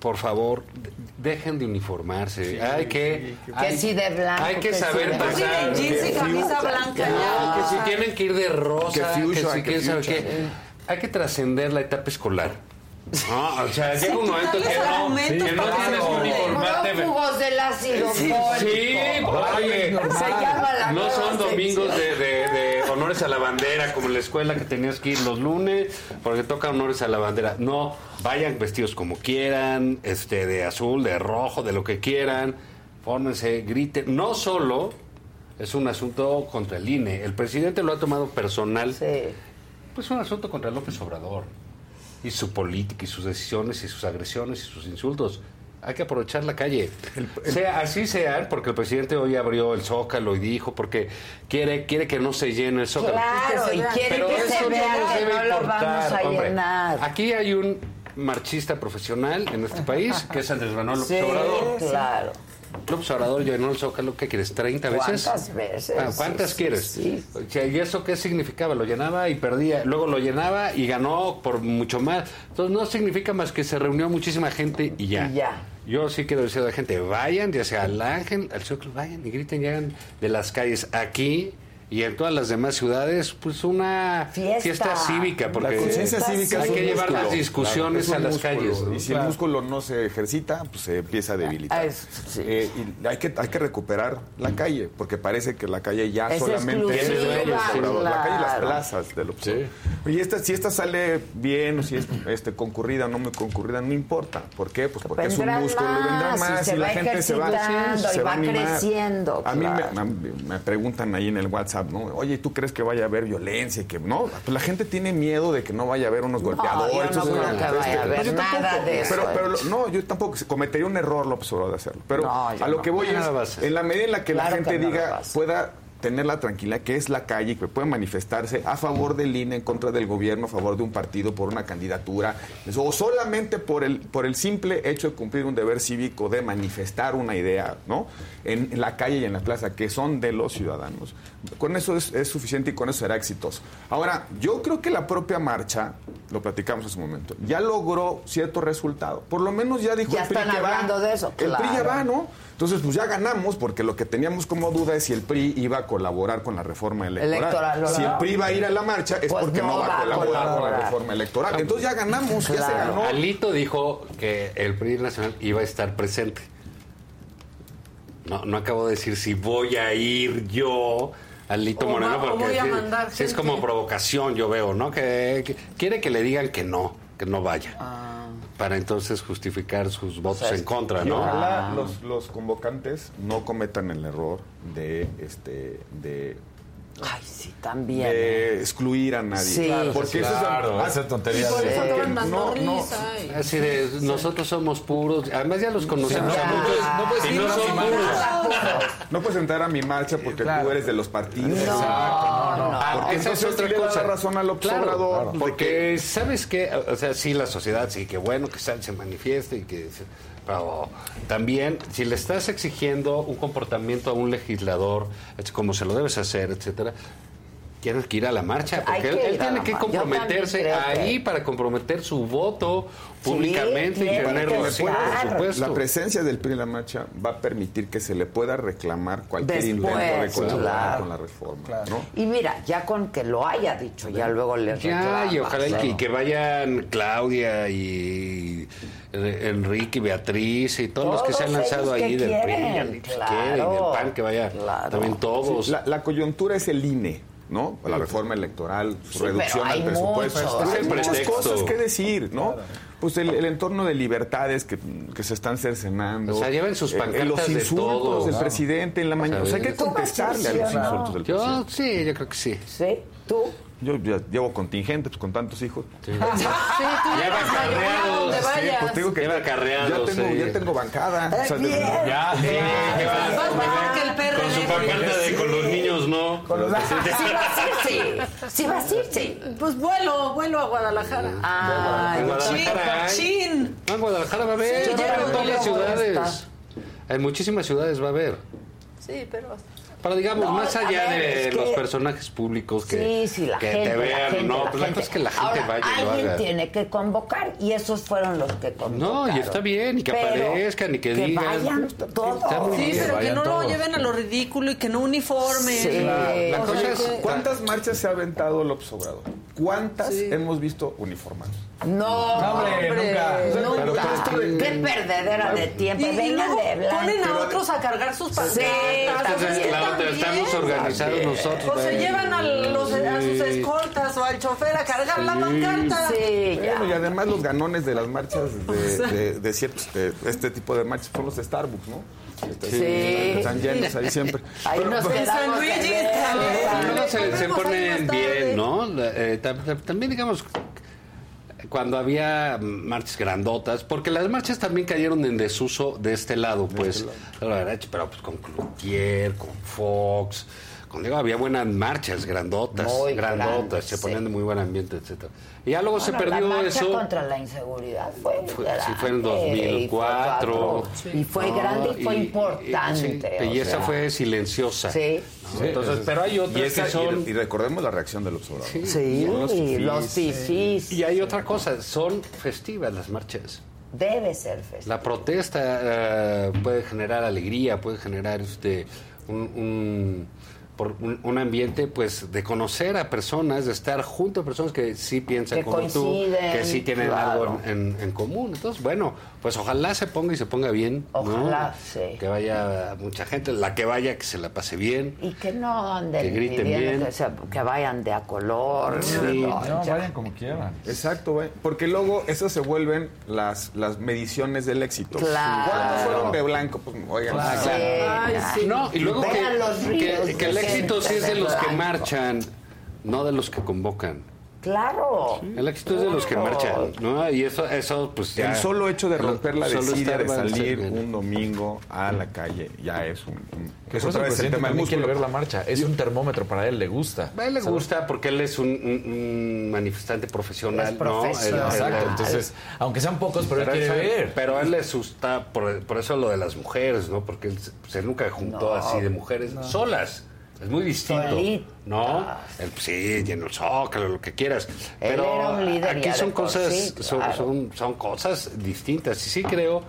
Por favor, de- dejen de uniformarse. hay que. Que hay- sí de blanco, Hay que que sí saber Pues sí, pasar. jeans y que- camisa blanca no, ya. que si tienen que ir de rosa, Que que, si que quién sabe fuchsia. qué. Hay que trascender la etapa escolar. No, o sea, llega un momento que no, que no tienes que uniformarte. Prófugos del ácido Sí, oye, Se llama la no son domingos de honores a la bandera como en la escuela que tenías que ir los lunes porque toca honores a la bandera. No, vayan vestidos como quieran, este, de azul, de rojo, de lo que quieran, fórmense, griten. No solo es un asunto contra el INE, el presidente lo ha tomado personal. Pues es un asunto contra López Obrador y su política y sus decisiones y sus agresiones y sus insultos. Hay que aprovechar la calle. Sea así sea, porque el presidente hoy abrió el Zócalo y dijo porque quiere quiere que no se llene el Zócalo. Claro, y quiere Pero que eso se no vea nos que debe no lo vamos a hombre. llenar. Aquí hay un marchista profesional en este país que es Andrés Manuel López Sí, Obrador. claro. López Obrador llenó el Zócalo, ¿qué quieres? ¿30 veces? ¿Cuántas veces? Ah, ¿Cuántas Sí, quieres? sí, sea, ¿Y eso qué significaba? Lo llenaba y perdía. Luego lo llenaba y ganó por mucho más. Entonces no significa más que se reunió muchísima gente y ya. Y ya. Yo sí quiero decir a la gente, vayan, ya sea al Ángel, al Zócalo, vayan y griten, llegan de las calles. Aquí y en todas las demás ciudades, pues una fiesta, cívica, porque la conciencia cívica hay es que llevar músculo, las discusiones claro, a es las músculo, calles. ¿no? Y si el músculo no se ejercita, pues se empieza a debilitar. Ah, es- sí. Eh, y hay que, hay que recuperar la calle, porque parece que la calle ya Es solamente es la calle y las plazas del Obrador. Oye, esta, si esta sale bien o si es este, concurrida o no muy concurrida, no importa. ¿Por qué? Pues porque es un músculo y vendrá más, y más se y la gente se va, se y va creciendo, A mí me, claro. me- me preguntan ahí en el WhatsApp, ¿no? Oye, ¿tú crees que vaya a haber violencia? y Que no, pues la gente tiene miedo de que no vaya a haber unos golpeadores. yo no creo que este, vaya a haber pues yo nada tampoco. de eso, Pero, pero lo- no, yo tampoco cometería un error López Obrador de hacerlo. Pero No, a lo no. que voy No lo es, en la medida en la que Claro la que gente no lo a diga, pueda tener la tranquilidad que es la calle y que puede manifestarse a favor del INE, en contra del gobierno, a favor de un partido, por una candidatura, o solamente por el, por el simple hecho de cumplir un deber cívico de manifestar una idea, ¿no? En, en la calle y en la plaza, que son de los ciudadanos. Con eso es, es suficiente y con eso será exitoso. Ahora, yo creo que la propia marcha, lo platicamos hace un momento, ya logró cierto resultado. Por lo menos ya dijo Ya el PRI están que va. hablando de eso, El PRI ya va, ¿no? Entonces, pues ya ganamos, porque lo que teníamos como duda es si el PRI iba a colaborar con la reforma electoral. Electoral, si el. PRI va a ir a la marcha, es Pues porque no, va a colaborar, con la reforma electoral. Entonces ya ganamos, ya se ganó. Alito dijo que el PRI nacional iba a estar presente. No, no acabo de decir si voy a ir yo, Alito O Moreno, va- porque voy a sí- mandar sí es como provocación, yo veo, ¿no? Que, que quiere que le digan que no, que no vaya. Para entonces justificar sus votos sea, en contra, ¿no? ojalá los, los convocantes no cometan el error de este de Ay, sí, también. ¿eh? de excluir a nadie. Sí. Claro, porque eso es- claro, esa tontería de- eso porque no, no, y- Así de, nosotros somos puros, además ya los conocemos. No puedes no. No entrar a mi marcha porque tú eres de los partidos. No, no. Ah, Porque esa es entonces otra cosa. razón al observador. claro. porque sabes que, o sea, sí la sociedad sí que bueno que se manifieste y que se- también si le estás exigiendo un comportamiento a un legislador como se lo debes hacer, etcétera. Tienes que ir a la marcha, porque él, él tiene que comprometerse creo que- ahí para comprometer su voto públicamente y tiene tener que relación, estar. por supuesto. La presencia del PRI en la marcha va a permitir que se le pueda reclamar cualquier Después, intento de colaborar claro. con la reforma. ¿no? Y mira, ya con que lo haya dicho, ya luego le Ya, y ojalá y ¿no? que, y que vayan Claudia y Enrique y Beatriz y todos, los que se han Todos lanzado ahí del PRI quieren, y, claro. quieren, y del PAN, que vaya Claro. también todos. Sí, la, la coyuntura es el INE, ¿no? La reforma electoral, su Sí, reducción al presupuesto. Pues Es hay muchas pretexto. cosas que decir, ¿no? Pues el, el entorno de libertades que, que se están cercenando. O sea, lleven sus eh, pancartas los de insultos todo. del Claro. presidente en la mañana. O sea, hay que contestarle a los insultos del Yo presidente. sí, yo creo que sí. ¿Sí? ¿Tú? Yo ya llevo contingente pues, con tantos hijos. Sí, tú ya Ya va vas a llevar a donde carreados, vayas. Pues digo que Lleva ya carreados, tengo, sí. ya tengo bancada. O sea, de- bien. Ya, sí, que va Vas mejor que el perro. con su pancarta de con los niños no. Sí vas a ir, sí. Sí vas a ir, sí. Pues vuelo, vuelo a Guadalajara. Ay, En Guadalajara. Chin. No, en Guadalajara va a haber, Sí, va a haber en no todas las ciudades. En muchísimas ciudades va a haber. Sí, pero Pero digamos, No, más allá ver, de los que- personajes públicos que, Sí, sí, la que gente. te la vean, gente, no, la pues la cosa es que la gente Ahora, vaya y lo alguien haga. tiene que convocar y esos fueron los que convocaron. No, y está bien, y que Pero aparezcan, y que digan. vayan todos. Sí, bien, pero que no lo lleven a lo ridículo y que no uniformen. Sí. La cosa sea, es- que- ¿Cuántas marchas se ha aventado López Obrador? ¿Cuántas Sí. hemos visto uniformados? No, hombre, hombre, nunca. nunca. Pero esto de- Qué perdedera de tiempo. Y, Vengan luego de blanco. ponen a Pero- otros a cargar sus Sí, Entonces, también. estamos organizados nosotros. O se llevan a, los, a sus escoltas o al chofer a cargar la pancarta. Sí, Bueno, y además los ganones de las marchas de, de- de ciertos, de este tipo de marchas son los Starbucks, ¿no? Este, Sí. Están llenos ahí siempre. Ahí nos En quedamos San ver. también. Luego se, se ponen bien, ¿no? Eh, tam- tam- también, digamos, cuando había marchas grandotas, porque las marchas también cayeron en desuso de este lado, pues, verdad, pero pues con Cloutier, con Fox, había buenas marchas grandotas, Muy grandotas, grandes, se sí. ponían de muy buen ambiente, etcétera. Y ya luego se perdió la marcha eso. contra la inseguridad fue, Fue- grande, sí, fue en y fue 2004. cuatro, Y fue No, grande y fue y- importante. y esa sea. fue silenciosa. Sí. ¿no? Entonces, pero hay otras y, esa- que son... y, y recordemos la reacción del observador. Sí, Los los fifís. Y hay otra cosa, son festivas las marchas. Debe ser festival. La protesta eh, puede generar alegría, puede generar este un, un- por un, un ambiente pues de conocer a personas, de estar junto a personas que sí piensan Que como tú, que sí tienen claro. algo en, en- en común. Entonces, bueno, pues ojalá se ponga y se ponga bien. ¿no? Ojalá, sí. Que vaya mucha gente, la que vaya, que se la pase bien. Y que no anden Que griten pidiendo bien. Que, se- que vayan de a color. Sí. No, No, ya. vayan como quieran. Exacto, güey. Porque luego esas se vuelven las, las mediciones del éxito. Claro. ¿Cuántos fueron de blanco? Pues, oigan, Claro. sea, Ay, sí. No, y luego que, Vean los que- ríos que el éxito sí es de los que marchan, no de los que convocan. Claro. El éxito es de los que marchan, ¿no? Y eso, eso pues ya... el solo hecho de romper la solo desidia de salir un domingo a la calle ya es un... un- Que eso otra el vez el presidente tema del también quiere músculo. ver la marcha. Es un termómetro para él, le gusta. A él le gusta porque él es un, un- un manifestante profesional, Es ¿no? profesional. Él- él- Exacto. él- Entonces, aunque sean pocos, pero él quiere ver. pero a él le asusta por, por eso lo de las mujeres, ¿no? Porque él se, se nunca juntó No, así de mujeres solas. Es muy distinto, Solitas. ¿no? El, sí, lleno el zócalo, lo que quieras. Él Pero era un líder aquí son cosas, sí, son, claro. son, son cosas distintas. Y sí creo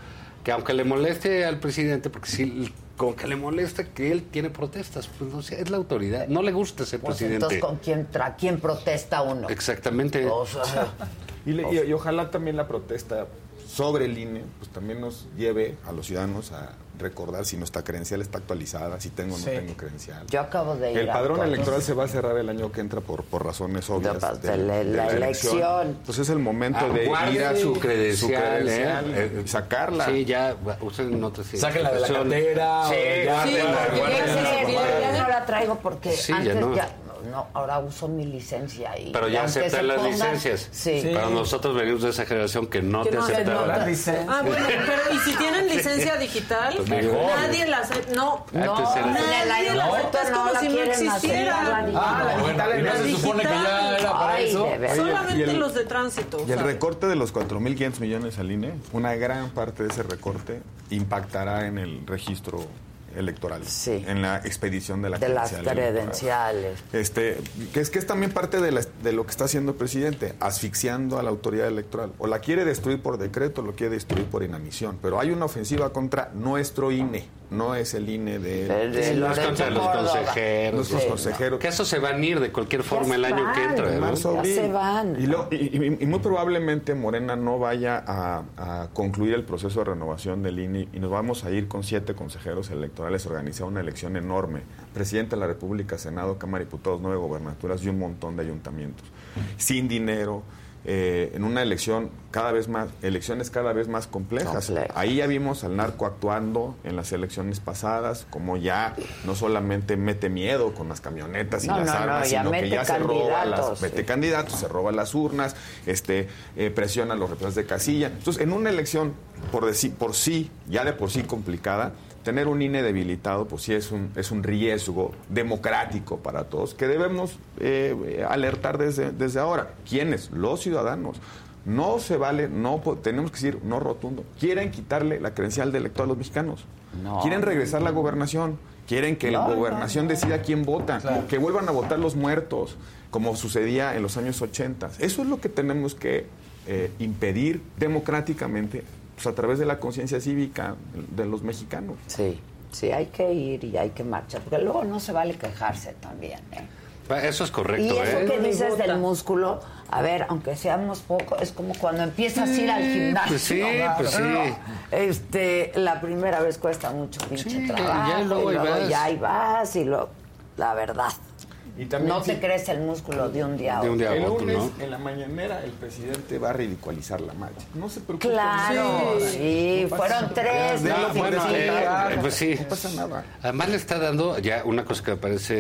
que aunque le moleste al presidente, porque sí, como que le molesta que él tiene protestas, pues no sé, es la autoridad. No le gusta ser Pues presidente. entonces, ¿con quién, tra quién protesta uno? Exactamente. O sea, Y, le- y- y ojalá también la protesta sobre el INE, pues también nos lleve a los ciudadanos a recordar si nuestra credencial está actualizada, si tengo o no Sí. tengo credencial. yo acabo de ir El a padrón todos. electoral se va a cerrar el año que entra por, por razones obvias. De- de la- la elección. Entonces es el momento Ah, de ir a su credencial, credencial ¿eh? y sacarla. Sí, ya usen otras Sáquenla de la cartera. Sí, o ya- Sí, pierde. ya no la traigo porque Sí, ya antes no. ya, no, ahora uso mi licencia y Pero ya se las pongan- licencias. Sí. Pero nosotros venimos de esa generación que no Que te no aceptaban. aceptan. Las licencias. Ah, bueno, pero ¿y si tienen licencia digital? Pues mejor. Nadie la acepta. No, No, en el Nadie la acepta, es no como la si no existiera. la Ah, digital. la digital ¿Y no se supone que ya era para Ay, eso? solamente los de tránsito. Y el recorte de los 4.500 millones al INE, una gran parte de ese recorte impactará en el registro electoral, Sí. en la expedición de la de las electoral. credenciales. Este, que es que es también parte de, la- de lo que está haciendo el presidente, asfixiando a la autoridad electoral. O la quiere destruir por decreto, o lo quiere destruir por inanición. Pero hay una ofensiva contra nuestro INE, no es el INE de, Sí, los consejeros. nuestros Sí, consejeros. Que esos se van a ir de cualquier forma el año van, que entra. En ¿no? marzo, Ya abril. se van. Y, lo- y- y- y muy probablemente Morena no vaya a, a concluir el proceso de renovación del INE y nos vamos a ir con siete consejeros electorales organizar una elección enorme. Presidente de la República, Senado, Cámara de Diputados, nueve gobernaturas y un montón de ayuntamientos. Sin dinero, eh, en una elección cada vez más, elecciones cada vez más complejas. Complejas. Ahí ya vimos al narco actuando en las elecciones pasadas, como ya no solamente mete miedo con las camionetas y No, las no, armas, sino que ya se roba las, sí. mete candidatos, se roba las urnas, este, eh, presiona a los representantes de casilla. Entonces, en una elección por, deci- por sí, ya de por sí complicada, tener un INE debilitado, pues sí es un, es un riesgo democrático para todos, que debemos eh, alertar desde, desde ahora. ¿Quiénes? Los ciudadanos. No se vale, no tenemos que decir no rotundo. Quieren quitarle la credencial de elector a los mexicanos. No. Quieren regresar la gobernación. Quieren que No, la no, gobernación decida quién vota. Que vuelvan a votar los muertos, como sucedía en los años 80. Eso es lo que tenemos que eh, impedir democráticamente pues, a través de la conciencia cívica de los mexicanos. Sí, sí, hay que ir y hay que marchar, porque luego no se vale quejarse también. ¿eh? Eso es correcto, y eso ¿eh? que dices del músculo, a ver, aunque seamos poco, es como cuando empiezas a ir al gimnasio. pues sí, ¿verdad? pues sí. Este, la primera vez cuesta mucho pinche Sí, trabajo. ya luego y luego ya ahí vas y lo, la verdad. Y también no sí- te crees el músculo de un día a De un otro. día a El otro, lunes, ¿no? en la mañanera, el presidente va a ridiculizar la marcha. No se preocupe. Claro, sí, No pasa fueron tres. Ya, No, ¿no? bueno, Sí, eh, claro. eh, pues sí. No pasa nada. Además le está dando ya una cosa que me parece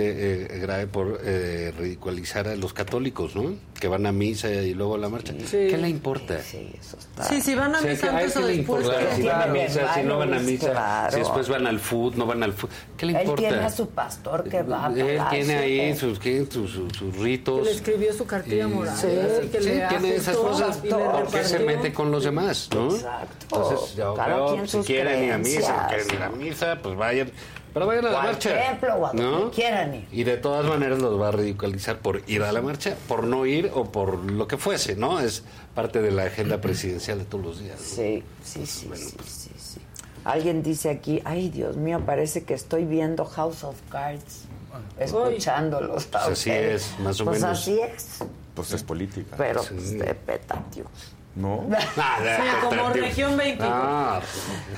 eh, grave por eh, ridiculizar a los católicos, ¿no? Que van a misa y luego a la marcha. ¿Qué le importa? Sí, eso está. Sí, si van a O sea, misa que a él antes o después. si van a misa, si no van a misa, claro. si después van al food, no van al food. ¿Qué le Él importa? tiene a su pastor que va a Él tiene ahí ¿eh? Sus, ¿qué? sus, sus- sus ritos. Que le escribió su cartilla moral. Sí, así que sí, le tiene hace esas cosas. ¿Por qué se mete con los demás, no? Exacto. Entonces, yo Cada creo, si quieren ir a misa, si quieren ir a misa, pues vayan. Pero vayan a la marcha. templo o a donde quieran ir. Y de todas maneras los va a ridiculizar por ir a la marcha, por no ir o por lo que fuese, ¿no? Es parte de la agenda presidencial de todos los días. ¿no? Sí, sí, sí, Bueno, sí, pues. sí, sí. Alguien dice aquí, ay Dios mío, parece que estoy viendo House of Cards. Escuchándolos. Pues así es, más o pues menos. así es. Pues es política. Pero pues, de petatios. No. Sí, como región 25. Ah,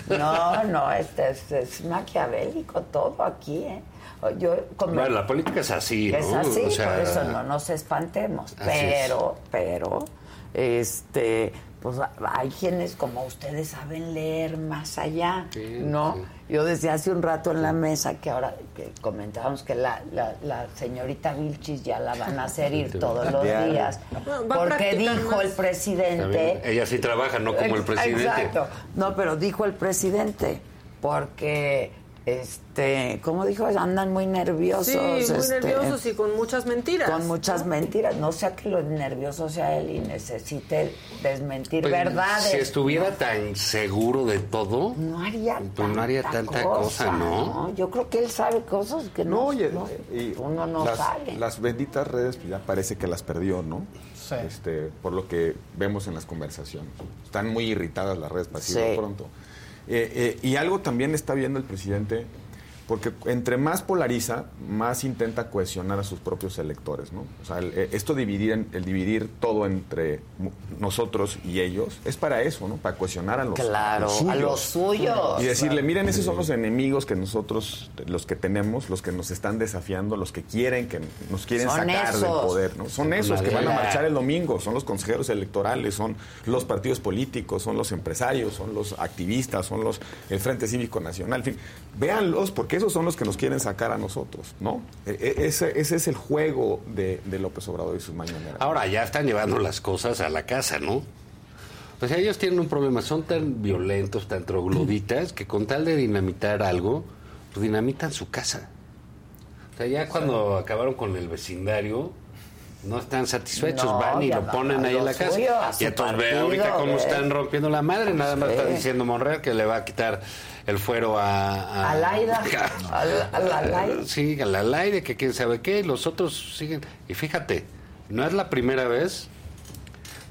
No, no, este es, es maquiavélico todo aquí, ¿eh? Yo, como- Bueno, la política es así, ¿no? Es así, O sea, por eso no nos espantemos. Pero, pero, este, pues hay quienes como ustedes saben leer más allá, ¿no? Yo decía hace un rato en la mesa que ahora que comentábamos que la, la, la señorita Vilchis ya la van a hacer ir todos los días. Porque dijo el presidente... Ella sí trabaja, no como el presidente. Exacto. No, pero dijo el presidente, porque, este, ¿cómo dijo? Andan muy nerviosos. Sí, muy este, nerviosos y con muchas mentiras. Con muchas mentiras. No sea que lo nervioso sea él y necesite desmentir Pues, verdades. Si estuviera tan seguro de todo, no haría pues no haría tanta cosa, ¿no? Yo creo que él sabe cosas que no, No, y, no, y uno no las, sabe. las benditas redes pues ya parece que las perdió, ¿no? Este, por lo que vemos en las conversaciones. Están muy irritadas las redes para decirlo Sí. pronto. Eh, eh, y algo también está viendo el presidente, porque entre más polariza, más intenta cohesionar a sus propios electores, ¿no? O sea, el- eh, esto dividir, en- el dividir todo entre mu- nosotros y ellos, es para eso, ¿no? Para cohesionar a los, Claro, a los suyos. Y decirle, miren, esos son los enemigos que nosotros, los que tenemos, los que nos están desafiando, los que quieren, que nos quieren Son sacar del poder, ¿no? Son esos que van a marchar el domingo, son los consejeros electorales, son los partidos políticos, son los empresarios, son los activistas, son los el Frente Cívico Nacional, en fin, véanlos porque esos son los que nos quieren sacar a nosotros, ¿no? E- e- ese, ese es el juego de, de López Obrador y sus mañaneras. Ahora ya están llevando las cosas a la casa, ¿no? O sea, ellos tienen un problema, son tan violentos, tan trogloditas, que con tal de dinamitar algo, pues dinamitan su casa. O sea, ya cuando acabaron con el vecindario, no están satisfechos, No, van y lo ponen ahí en la casa. suyo, Y entonces ve ahorita cómo están rompiendo la madre, nada más está diciendo Monreal que le va a quitar el fuero a... a A Laida, a- a la Laida. Sí, a la Laida, que quién sabe qué, y los otros siguen. Y fíjate, no es la primera vez.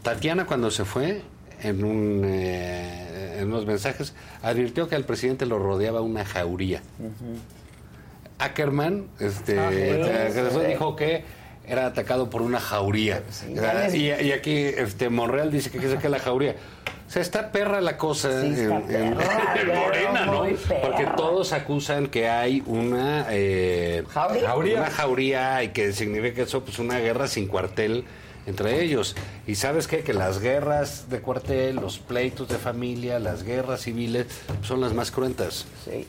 Tatiana cuando se fue, en, un, eh, en unos mensajes, advirtió que al presidente lo rodeaba una jauría. Ackerman este, Ah, eh, que dijo que era atacado por una jauría. y, y aquí este, Monreal dice que es la jauría. O sea, está perra la cosa Sí, está en, Morena, ¿no? Porque todos acusan que hay una eh, ¿Jauría? una jauría y que significa eso, pues una guerra sin cuartel entre ellos. Y sabes qué? Que las guerras de cuartel, los pleitos de familia, las guerras civiles son las más cruentas. Sí.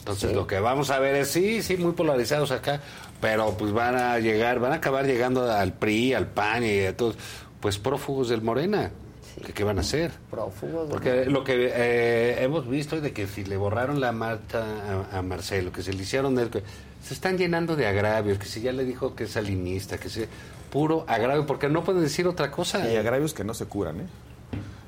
Entonces Sí. lo que vamos a ver es, sí, sí, muy polarizados acá, pero pues van a llegar, van a acabar llegando al PRI, al PAN y a todos, pues prófugos del Morena. ¿Qué, qué van a hacer? Prófugos. Porque lo que eh, hemos visto es de que si le borraron la marcha a, a Marcelo, que se le hicieron el, que se están llenando de agravios, que si ya le dijo que es salinista, que se puro agravio, porque no pueden decir otra cosa. Y agravios que no se curan, ¿eh?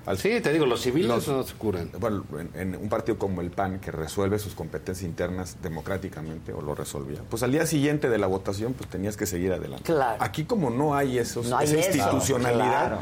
Al- Sí, te digo, los civiles Los- no se curan. Bueno, en, en un partido como el PAN, que resuelve sus competencias internas democráticamente, o lo resolvía, pues al día siguiente de la votación, pues tenías que seguir adelante. Claro. Aquí como no hay esos, No hay esa eso, institucionalidad, claro.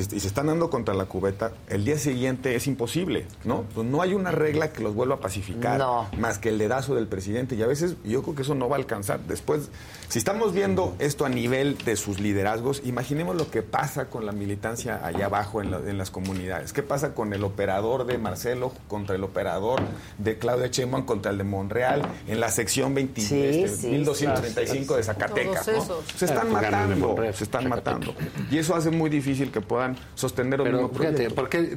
Y se están dando contra la cubeta, el día siguiente es imposible, ¿no? Pues no hay una regla que los vuelva a pacificar, No. más que el dedazo del presidente, y a veces yo creo que eso no va a alcanzar. Después, si estamos viendo esto a nivel de sus liderazgos, imaginemos lo que pasa con la militancia allá abajo en, la- en las comunidades. ¿Qué pasa con el operador de Marcelo contra el operador de Claudia Sheinbaum contra el de Monreal en la sección 20, Sí, este, sí, 1235 de Zacatecas? Se están matando, se están matando. Y eso hace muy difícil que puedan sostener el Pero mismo fíjate. ¿por qué?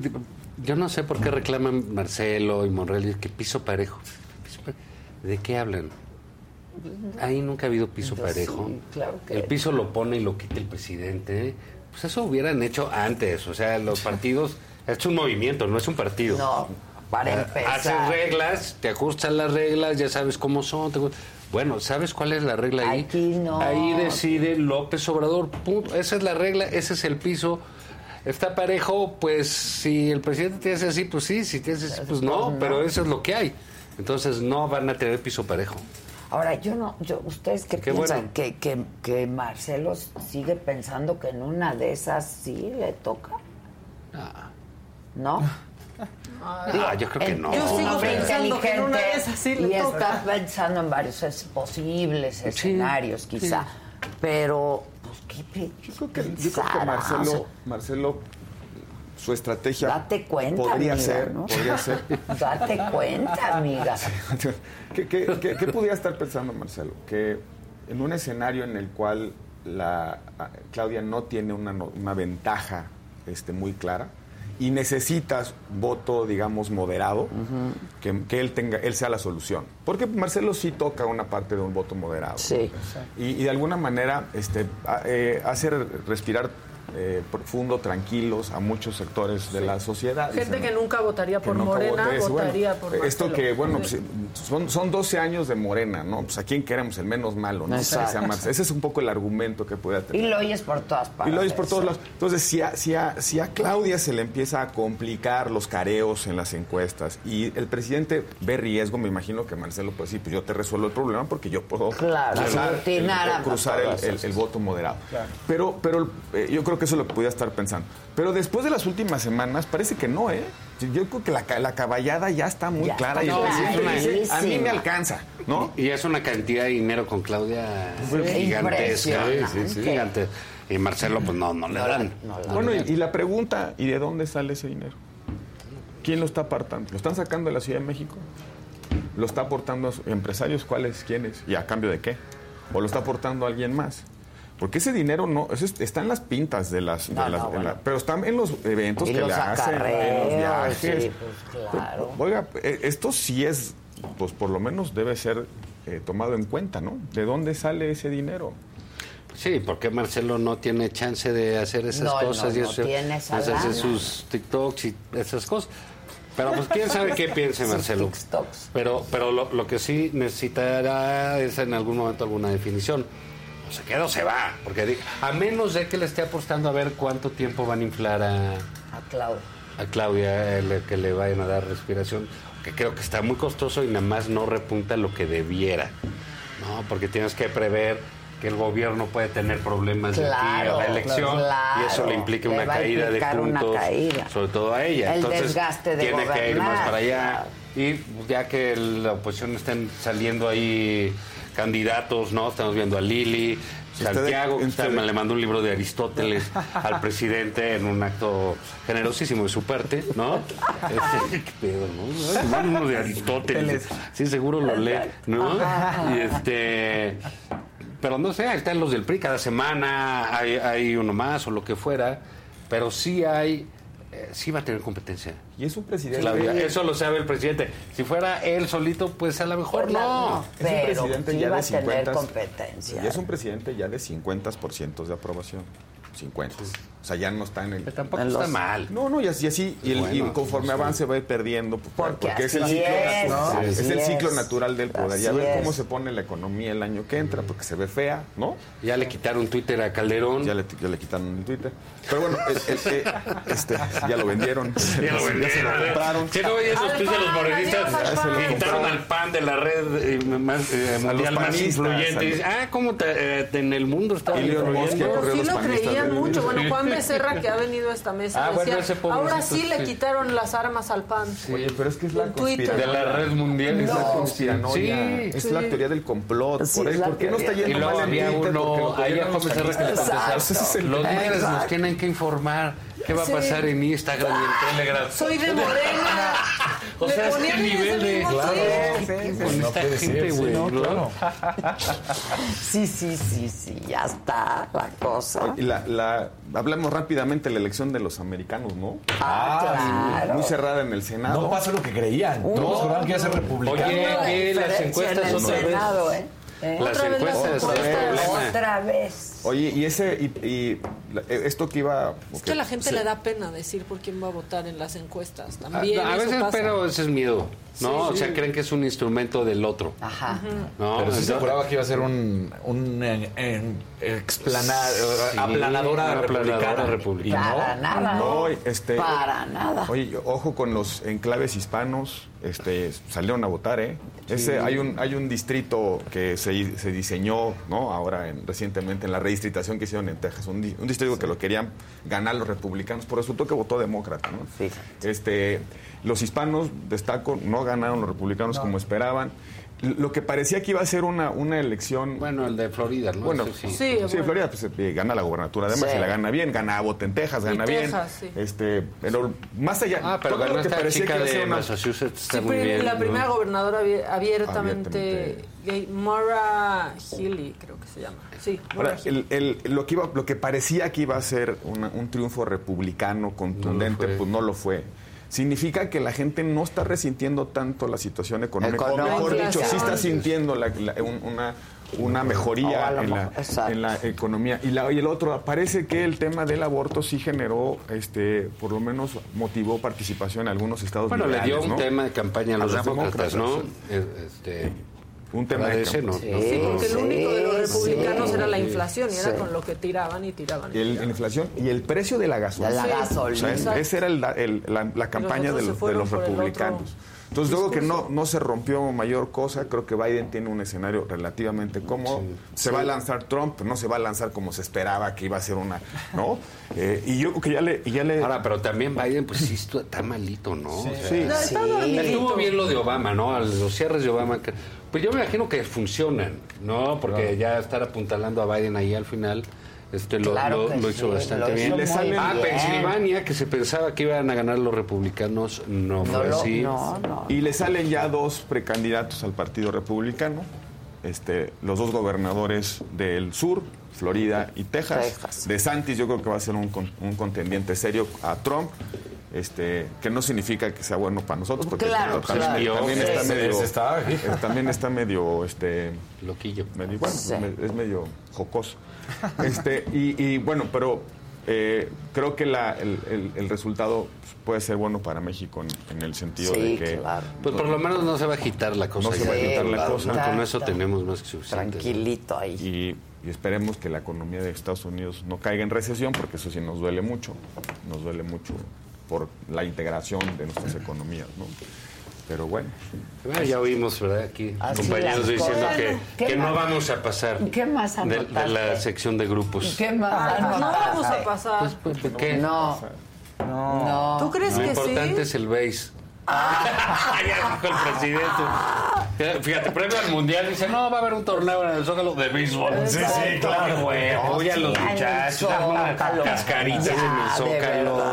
yo no sé por qué reclaman Marcelo y Monreal que piso parejo. Piso parejo. ¿De qué hablan? Ahí nunca ha habido piso parejo. sí, claro que- El piso lo pone y lo quita el presidente. Pues eso hubieran hecho antes. O sea, los partidos. Es un movimiento, no es un partido. No, para Ah, empezar. Haces reglas, te ajustan las reglas, ya sabes cómo son. te- Bueno, ¿sabes cuál es la regla ahí? Aquí no. Ahí decide López Obrador. punto. Esa es la regla, ese es el piso. Está parejo, pues si el presidente te hace así, pues sí, si te hace así, pues no, no. pero eso es lo que hay. Entonces no van a tener piso parejo. Ahora, yo no, yo, ¿ustedes qué, Qué piensan? bueno. ¿Que, que, que Marcelo sigue pensando que en una de esas sí le toca? Ah. ¿No? Ah, yo creo que no. Un hombre pensando que en una inteligente vez así le y toca. está pensando en varios es- posibles escenarios, quizá. Pero, ¿qué pe- Yo creo que, yo creo que? Marcelo, Marcelo, su estrategia Date cuenta, podría amiga, ser, ¿no? podría ser. Date cuenta, amiga. ¿Qué, qué, qué- qué pudiera estar pensando Marcelo? Que en un escenario en el cual la Claudia no tiene una, una ventaja este, muy clara y necesitas voto, digamos, moderado, que, que él tenga, él sea la solución. Porque Marcelo sí toca una parte de un voto moderado. Sí. Y, y de alguna manera este, a- eh, hace respirar eh, profundo, tranquilos a muchos sectores de la sociedad. Gente que nunca votaría por nunca Morena, voté. Bueno, votaría por Esto Marcelo. que, bueno, Sí. pues, son, son 12 años de Morena, ¿no? Pues a quién queremos, el menos malo, ¿no? Ese es un poco el argumento que puede tener. Y lo oyes por todas Y partes. lo oyes por todos lados. Entonces, si a, si, a, si a Claudia se le empieza a complicar los careos en las encuestas y el presidente ve riesgo, me imagino que Marcelo puede decir, pues yo te resuelvo el problema porque yo puedo Claro, cruzar, el, cruzar el- voto moderado. Pero, pero eh, yo creo que eso es lo que podía estar pensando. Pero después de las últimas semanas, parece que no, ¿eh? Yo creo que la, ca- la caballada ya está muy Ya clara está y a mí me alcanza, ¿no? Y es una cantidad de dinero con Claudia Sí, gigantesca. impresionante. gigante. Y Marcelo, pues no, no le dan. Bueno, y, y la pregunta, ¿y de dónde sale ese dinero? ¿Quién lo está apartando? ¿Lo están sacando de la Ciudad de México? ¿Lo está aportando a empresarios? ¿Cuáles? ¿Quiénes? ¿Y a cambio de qué? ¿O lo está aportando alguien más? Porque ese dinero no, eso es- está en las pintas de las, de No, las- no, de la- bueno. pero están en los eventos Y que los le hacen, en los viajes. sí, pues, claro. Oiga, eh, esto sí es, pues por lo menos debe ser eh, tomado en cuenta, ¿no? ¿De dónde sale ese dinero? Sí, porque Marcelo no tiene chance de hacer esas No, no, cosas y no eso, tiene esa hace lana. sus TikToks y esas cosas. Pero pues quién sabe qué piense Marcelo. TikToks. Pero, pero lo, lo que sí necesitará es en algún momento alguna definición. O se queda o se va. Porque a menos de que le esté apostando a ver cuánto tiempo van a inflar a, A Claudia. a Claudia, el que le vayan a dar respiración, que creo que está muy costoso y nada más no repunta lo que debiera. ¿no? Porque tienes que prever que el gobierno puede tener problemas de aquí a la elección claro. y eso le implica una caída de puntos, caída. sobre todo a ella. El Entonces desgaste de tiene que ir más para allá. claro. Y ya que la oposición estén saliendo ahí candidatos, ¿no? Estamos viendo a Lili, Santiago, que está- le mandó un libro de Aristóteles al presidente en un acto generosísimo de su parte, ¿no? Este, ¿Qué pedo, no? Mando uno de Aristóteles. Sí, seguro lo lee, ¿no? Y este... Pero no sé, ahí están los del PRI, cada semana hay, hay uno más o lo que fuera, pero sí hay, eh, sí va a tener competencia. Y es un presidente... Claudia, eso lo sabe el presidente. Si fuera él solito, pues a lo mejor no. Es un presidente sí ya va de a tener 50. competencia. Y es un presidente ya de 50% de aprobación. 50. O sea, ya no está en el. tampoco está mal. No, no, y así, y así. Y, el- y Bueno, conforme pues, avance va a ir perdiendo. pues, Porque es el ciclo es, natural. así Es el ciclo es. natural del poder. Y a ver cómo se pone la economía el año que entra, porque se ve fea, ¿no? Ya le quitaron Twitter a Calderón. Ya le, ya le quitaron el Twitter. Pero bueno, el- el- eh, este, ya lo vendieron. Ya lo se vendieron. lo compraron. Si no los Al tweets de los PAN, Ya se que quitaron al pan de la red eh, más, eh, mundial los más panistas, influyente. Y los- ah, ¿cómo te- eh, en el mundo está Y Elon Musk ya Pero corrió sí los lo panistas creían mucho. Bueno, Sí. Juan Becerra, que ha venido a esta mesa, Ah, decía, ahora sí le quitaron las armas al PAN. Oye, pero es que es la. De la red mundial. Es la No. conspiranoia. Sí. Es Sí. la teoría del complot. Sí, por, es ahí, ¿por qué no está teoría. Y yendo luego mal había uno, Becerra que le contestaba. Los líderes nos tienen que informar qué va a Sí. pasar en Instagram y en Telegram. Soy de Morena. O sea, es que nivel de... Claro, con No esta gente, sí, güey. no, ¿no? claro. Sí, sí, sí, sí, ya está la cosa. Y la, la- hablamos rápidamente de la elección de los americanos, ¿no? Ah, claro. Muy cerrada en el Senado. No pasa lo que creían. Todos juraban que iba a ser republicano. Oye, que las encuestas en el otra vez. ¿eh? ¿Eh? Las Otra vez encuestas, encuestas. el problema. Otra vez. Oye, y ese y, esto que iba Es que a la gente le da pena decir por quién va a votar en las encuestas. A, También a veces, pasa. pero ese es miedo, ¿no? Sí, o sí. sea, creen que es un instrumento del otro, Ajá. ¿no? Pero sí se juraba que iba a ser un, un en- en- explana- Sí, aplanadora una republicana. republicana. No. Para nada. No, este, Para nada. Oye, ojo con los enclaves hispanos, este, salieron a votar, ¿eh? Ese, hay un hay un distrito que se, se diseñó, ¿no? Ahora en- recientemente en la redistritación que hicieron en Texas, un distrito te digo que lo querían ganar los republicanos, pero resultó que votó demócrata, ¿no? Este, los hispanos, destaco, no ganaron los republicanos como esperaban. Lo que parecía que iba a ser una, una elección... Bueno, el de Florida, ¿no? Bueno, sí, sí. Sí, bueno. Florida pues, eh, gana la gobernatura, además, Sí. y la gana bien, gana Abbott en Texas, gana bien. Texas. Este, pero más allá, Ah, pero todo ganó lo que esta parecía que chica iba a ser de una- Massachusetts, está Sí, muy pri- bien. la ¿no? primera gobernadora abier- abiertamente, Abiertamente. gay, Maura Healy, creo que se llama. Sí, Ahora, el- el- lo, que iba, lo que parecía que iba a ser una- un triunfo republicano contundente, pues no lo fue. Significa que la gente no está resintiendo tanto la situación económica, o mejor dicho, sí está sintiendo la- la- un- una, mejoría lo en la, en economía. Y, la- y el otro, parece que el tema del aborto sí generó, este, por lo menos motivó participación en algunos estados Bueno, le dio un ¿no? tema de campaña a los, demócratas, ¿no? demócratas. Este, Un tema de ese, ¿no? campaña. No, Sí, porque el único de los republicanos sí. era la inflación y era Sí. con lo que tiraban y tiraban. y El- tiraban. la inflación y el precio de la gasolina. La Sí, gasolina. O sea, esa era el- el- la, la campaña de los, de los republicanos. Entonces, luego que no, no se rompió mayor cosa, creo que Biden tiene un escenario relativamente cómodo. Se va a lanzar Trump, no se va a lanzar como se esperaba que iba a ser una, ¿no? Eh, y yo creo que ya le, y ya le... Ahora, pero también Biden, pues sí, está malito, ¿no? Sí. O sea, Sí. No, está malito. Estuvo bien lo de Obama, ¿no? Los cierres de Obama. que- pues yo me imagino que funcionan, ¿no? Porque Claro. ya estar apuntalando a Biden ahí al final. Este, lo, Claro lo- que lo hizo sí, bastante lo hizo bien. muy ah, bien. Pensilvania, que se pensaba que iban a ganar los republicanos, no, fue así. Y le salen ya dos precandidatos al Partido Republicano, este, los dos gobernadores del sur, Florida y Texas. De Santis yo creo que va a ser un, con- un contendiente serio a Trump. Este, que no significa que sea bueno para nosotros, porque Claro, también, claro. también Sí, está sí, medio, está, eh, también está medio, este, loquillo, medio- bueno, Sí. es medio jocoso, este, y, y, bueno, pero eh, creo que la- el, el- el resultado puede ser bueno para México en, en el sentido de que claro. Pues por lo menos no se va a agitar la cosa. No se va a agitar la Claro, cosa. Con eso tenemos más que suficiente. Tranquilito ahí. y, y esperemos que la economía de Estados Unidos no caiga en recesión, porque eso sí nos duele mucho, nos duele mucho por la integración de nuestras economías, ¿no? Pero bueno. Bueno, ya oímos, ¿verdad? Aquí Así compañeros diciendo que, ¿Qué que no vamos a pasar ¿Qué más de, de la sección de grupos. ¿Qué más? Ah, no vamos a pasar. Pues, pues, ¿Qué? No. No. ¿Tú crees Lo que importante sí? es el base. ya dijo el presidente. Fíjate, premio al mundial. Dice: No, va a haber un torneo en el Zócalo de béisbol. Sí, sí, claro. güey. Oye a los muchachos. Cascaritas en el Zócalo.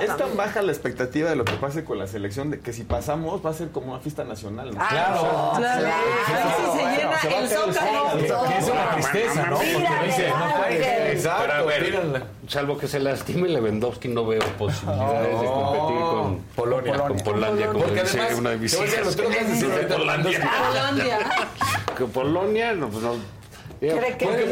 Es tan baja la expectativa de lo que pase con la selección de que si pasamos va a ser como una fiesta nacional. ¿no? Claro. Claro. Ahí sí se llena se va a el zócalo. Que es una tristeza, ¿no? Porque dice, puede Pero a Exacto, ver, salvo que se lastime Lewandowski, no veo posibilidades de competir con Polonia. Con Polonia, como Porque dice además, una Polonia. Polonia. Que Polonia, no, pues no. ¿Cree que- Porque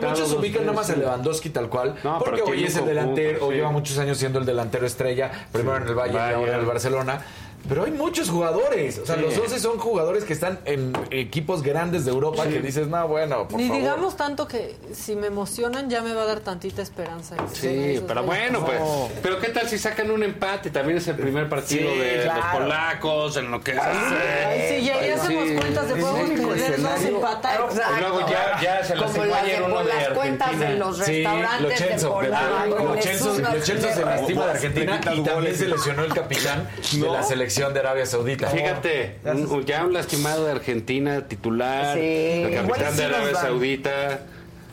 muchos, porque ubican nada más a sí. Lewandowski tal cual. No, porque hoy es el delantero, conjunto, o sí. lleva muchos años siendo el delantero estrella, primero en el Valle y ahora en el Barcelona. Pero hay muchos jugadores. O sea, Sí. los 12 son jugadores que están en equipos grandes de Europa que dices, no, bueno, por Ni favor. digamos tanto que si me emocionan ya me va a dar tantita esperanza. Sí, pero bueno, pues. Pero ¿qué tal si sacan un empate? También es el primer partido Sí, de claro. los polacos, en lo que Ay, sí, ya, ya hacemos cuentas de podemos perder dos empatar. Y luego ya, ya se las de, uno por de las cuentas de los restaurantes Lo de Chelso, Polanco. Lo les Chelso, unas Lo Chelso se de- lastima de Argentina y también se lesionó el capitán de la selección de Arabia Saudita. Fíjate, un- ya un lastimado de Argentina titular, Sí. el capitán de Arabia. Saudita.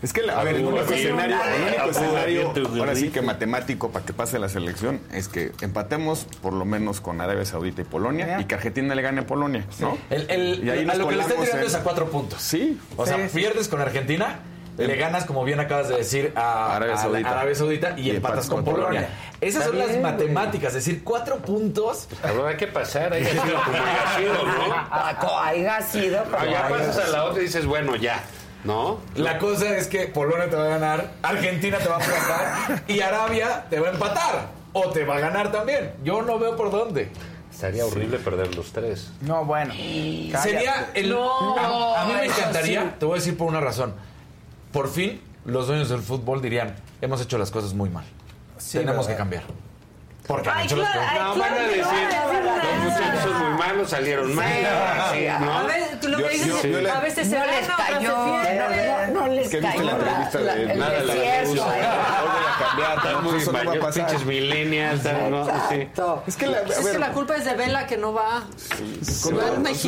Es que, la- a ver, el único escenario, el único ahora sí que matemático para que pase la selección es que empatemos por lo menos con Arabia Saudita y Polonia y que Argentina le gane a Polonia, ¿no? El, el- Y ahí a lo que le están tirando en- es a cuatro puntos. Sí. O sea, pierdes con Argentina, le ganas, como bien acabas de decir, a Arabia a Saudita. Arabia Saudita y, Y empatas con con Polonia. Polonia. Esas son Está las bien, matemáticas, es decir, cuatro puntos. Cabrón, hay que pasar, hay que hacerlo como haya sido, ¿no? Haya sido ya pasas a la otra y dices, bueno, ya, ¿no? La cosa es que Polonia te va a ganar, Argentina te va a aplacar y Arabia te va a empatar. O te va a ganar también. Yo no veo por dónde. Estaría horrible perder los tres. No, bueno. Sería el. No, a, a mí me encantaría, sí. te voy a decir por una razón. Por fin, los dueños del fútbol dirían: hemos hecho las cosas muy mal. Tenemos que cambiar. Porque han Ay, hecho ay, No, van a que decir, no van a decir los muchachos son muy malos, salieron mal, sí, ¿no? A ver, lo que dices, a veces se No les cayó, no, no, no les que viste cayó la entrevista de Nada, la cambiar, Están no, muy mayores, pinches millennials, ¿no? Sí. Exacto. Es que la, a Es que ver, la culpa es de Vela que no va.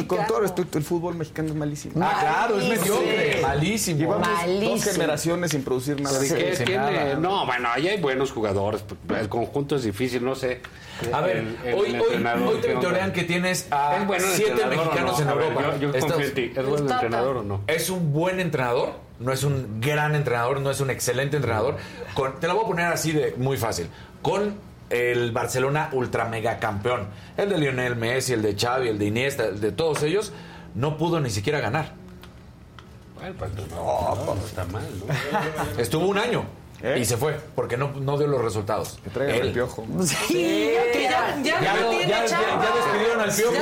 con, todo respeto, el fútbol mexicano es malísimo. Ah, claro, es mediocre, malísimo. Llevamos dos generaciones sin producir. ¿De qué nada. No, bueno, ahí hay buenos jugadores. El conjunto es difícil, no sé. A ver, El- el hoy, hoy, te vitorean que tienes a ¿Es bueno el siete mexicanos no? en ver, Europa. yo- yo Estos- confío en ti. ¿Es buen entrenador o no? Es un buen entrenador, no es un gran entrenador, no es un excelente entrenador. Con, te lo voy a poner así de muy fácil. Con el Barcelona ultra mega campeón, el de Lionel Messi, el de Xavi, el de Iniesta, el de todos ellos, no pudo ni siquiera ganar. Bueno, pues, no, no está mal, ¿no? Estuvo un año ¿Eh? y se fue porque no, no dio los resultados. Que traigan el piojo. Sí, ya Que ya, ya, Ya, no lo- tiene ya- ya- chamba. ya despidieron al Piojo.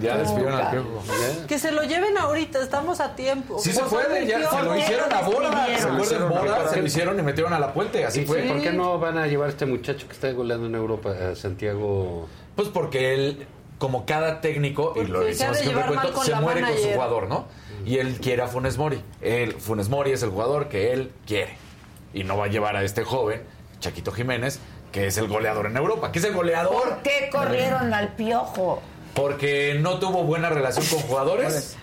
Ya lo despidieron al. Piojo. Que se lo lleven ahorita, estamos a tiempo. Sí se puede, ya se lo hicieron a Bora, ¿se acuerdan? hicieron a Bora, Bora. se lo hicieron y metieron a la puente, así Sí, fue. ¿Por qué no van a llevar a este muchacho que está goleando en Europa, a Santiago? Pues porque él, como cada técnico, y lo decimos de siempre cuento, se muere con su jugador, ¿no? Y él quiere a Funes Mori. Él, Funes Mori es el jugador que él quiere. Y no va a llevar a este joven, Chaquito Jiménez, que es el goleador en Europa. que es el goleador? ¿Por qué corrieron al Piojo? Porque no tuvo buena relación con jugadores.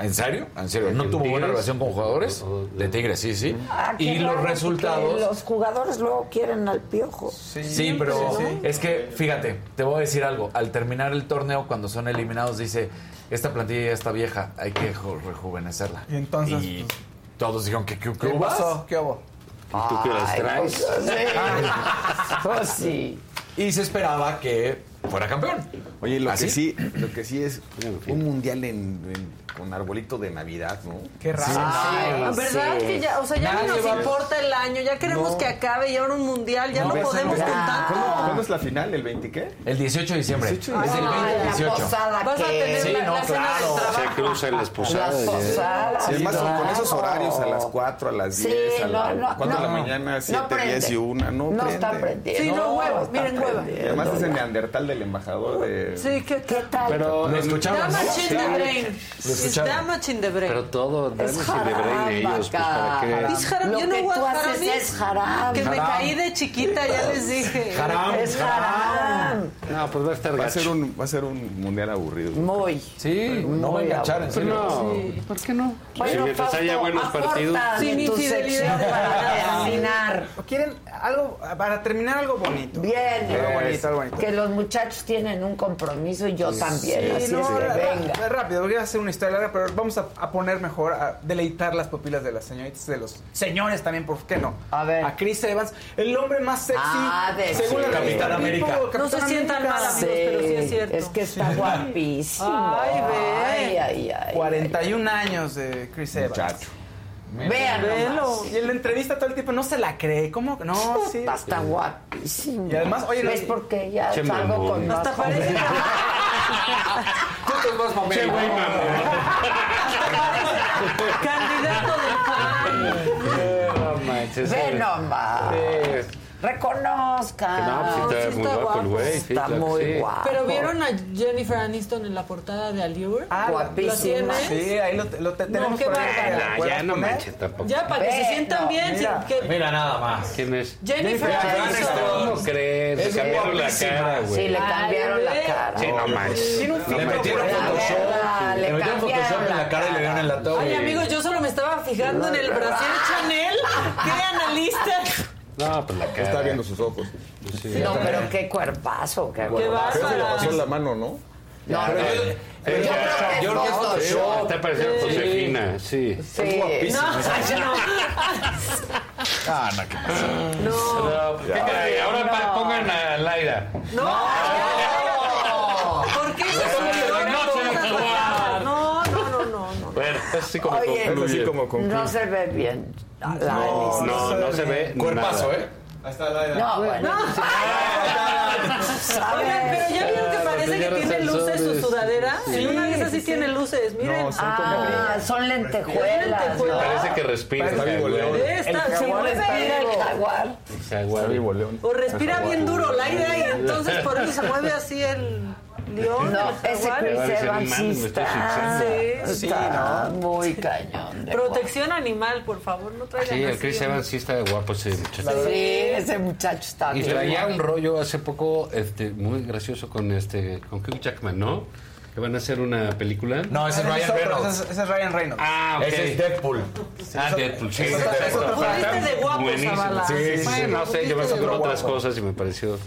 ¿En serio? ¿En serio? ¿No ¿En tuvo buena relación con jugadores? De Tigres, sí, sí. Ah, qué Y los raro, resultados... Los jugadores luego quieren al Piojo. Sí, pero es que, fíjate, te voy a decir algo. Al terminar el torneo, cuando son eliminados, dice, esta plantilla ya está vieja, hay que rejuvenecerla. Y entonces, Y pues, todos dijeron que qué, ¿Qué pasó? ¿Qué hubo? ¿Y tú que las Ay, traes? sí. Pues sí. Y se esperaba que fuera campeón. Oye, lo ¿Así? que sí, lo que sí es un mundial en, en- con arbolito de Navidad, ¿no? Qué raro. Ay, La verdad sí. que ya, o sea, ya Nadie no nos va importa el año, ya queremos No. que acabe y ahora un mundial, ya no, No, podemos ya. con ¿Cuándo, es la final? ¿El 20 qué? El 18 de diciembre. 18 de Es del Ay, 20 al la 18. posada Vas a tener Sí, la, no, la claro. Se cruzan las Las posadas. ya. posadas. Sí, además con claro. esos horarios a las 4, a las Sí, 10, a no, la, no, 4 de la mañana, No 7, prende. 10 y 1. No, No prende. está prendiendo. Sí, no, hueva, está miren, prendiendo. además es el neandertal del embajador de... Sí, ¿qué, ¿Qué tal? Pero, Lo escucharon, ¿no? Damage in the brain. Lo It's escucharon. damage in the brain. pero todo, Es sin de brain de ellos, pues para qué. Es haram. Yo no que voy a haces haram. es haram. Que me caí de chiquita, ya les dije. Haram. Es haram. No, pues va a estar Va a ser un, va a ser un mundial aburrido. Muy. Sí, no va a Muy enganchar, en serio. no, ¿por qué no? Bueno, Si mientras haya buenos partidos. Sin infidelidad. para terminar. ¿Quieren algo, para terminar algo bonito? Bien. Algo bonito, algo bonito. Que los muchachos tienen un compromiso y yo también. Sí, así no, es que venga. rápido, voy a hacer una historia larga, pero vamos a, a poner mejor, a deleitar las pupilas de las señoritas, de los señores también, ¿por qué no? A ver. A Chris Evans, el hombre más sexy, Ah, de según sí. la Capitán América. No se sientan América. mal, amigos, pero sí es cierto. Es que está guapísimo. Ay, ve. Ay, ay, ay. 41 años de Chris Evans. Muchacho. Vean Velo. Y en la entrevista todo el tiempo no se la cree. ¿Cómo? No, sí. Está guapísimo. Y además, oye, no- es porque ya Che, salgo mamón. con Hasta parece. Tú te vas. Che, güey, mamón. Candidato del PAN. No manches. Ve sí. nomás. Sí. Reconozcan. Que no, pues sí está sí muy está guapo el güey. Sí, Está claro que muy sí. guapo. Pero vieron a Jennifer Aniston en la portada de Allure. Ah, ¿Lo guapísima. Sí, ahí lo, lo te- tenemos qué por ahí. bárbaro. ¿Te Ah, puedes ya no manches tampoco. Ya, para que Ve, se sientan no, bien. mira. sin que- Mira nada más. ¿Quién es? Jennifer Jennifer Aniston. ¿Cómo crees? Le cambiaron la cara, Sí, güey. le cambiaron la cara. Sí, no manches. Le metieron. Photoshop. Le metieron Photoshop en la la cara y le dieron en la torre. Ay, amigos, yo solo me estaba fijando en el brasier Chanel. ¡Qué analista! No, pues la cara. Está viendo sus ojos. No, pero qué cuerpazo, qué ¡Qué guapo. Pero se le pasó bárbara! la mano, ¿no? No, Pero no, yo- yo eh, creo que es yo creo que es. Yo, Está pareciendo Sí. Josefina, sí. Sí. No, no. Ah, no, qué pasa. No, pues, ¿qué caray? Ahora pongan a Laira. No. ¿Por qué se subieron No, se me cosas? No, no, no, no, no. Bueno, es así como Oye, Es así concluye. como concluye. No se ve bien. La No, no, no se ve Cuerpazo, nada. ¿eh? Ahí está la No, bueno. Oigan, pero ya vieron que parece que tiene luces su sudadera. En una de esas sí tiene luces, miren. No, son Ah, son lentejuelas. lentejuelas. ¿no? Parece que respira. Está vivo León. Está- El se mueve está bien. vivo. El jaguar. Jaguar. Está vivo León. O respira bien duro el aire y entonces por eso se mueve así el... León. No, de ese. Chris no Evans sí está. Sí, está sí, muy cañón. de Protección animal, por favor, no traigan Sí, el Chris Evans sí está guapo ese muchacho. Sí, ese muchacho está Y bien traía guapo. un rollo hace poco este, muy gracioso con este con Hugh Jackman, ¿no? Que van a hacer una película. No, ese es Ryan Reynolds. Ese es, ese es Ryan Reynolds. Ah, ok. Ese es Deadpool. Ah, Deadpool, sí. Viste de guapo, Buenísimo. Sí, sí, Bueno, no sé, yo me de con otras guapo. cosas y me pareció.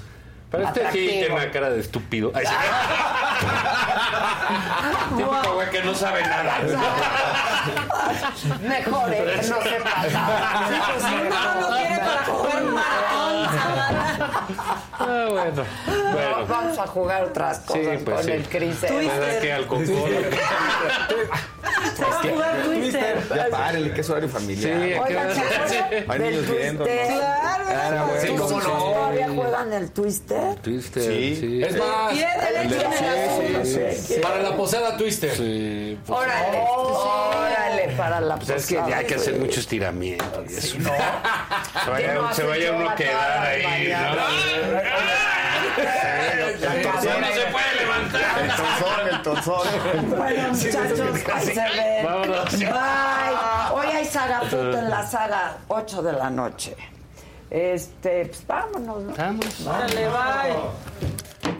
Pero este sí Atractivo. tiene una cara de estúpido. Ay, sí. Típico güey que no sabe nada. Mejor eh, que no sepa nada. Sí, pues sí, no, no quiere. Ah, bueno. No, Bueno. vamos a jugar otras cosas Sí, pues con sí. el Evans. ¿Verdad que alcohol? Se va a jugar Twister. Ya párele, que es horario Sí, familiar. ¿a qué Oigan? ¿se acuerdan Hay del niños viendo, Twister? ¿no? Claro, Ah, ¿Tus bueno, hijos sí. todavía juegan el Twister? Twister, Sí. sí. Es más. Sí, sí. para la posada Twister. Sí, pues, Órale, órale, para la pues es que posada. hay que hacer mucho estiramiento y eso. Se vaya, no uno a quedar ahí. ¿no? No se puede levantar. El tonzón, el tonzón. Bueno, muchachos, ahí se ven. Vámonos. Bye. Hoy hay saga Fruta en la saga 8 de la noche. Este, pues vámonos, ¿no? Vamos. Órale, bye.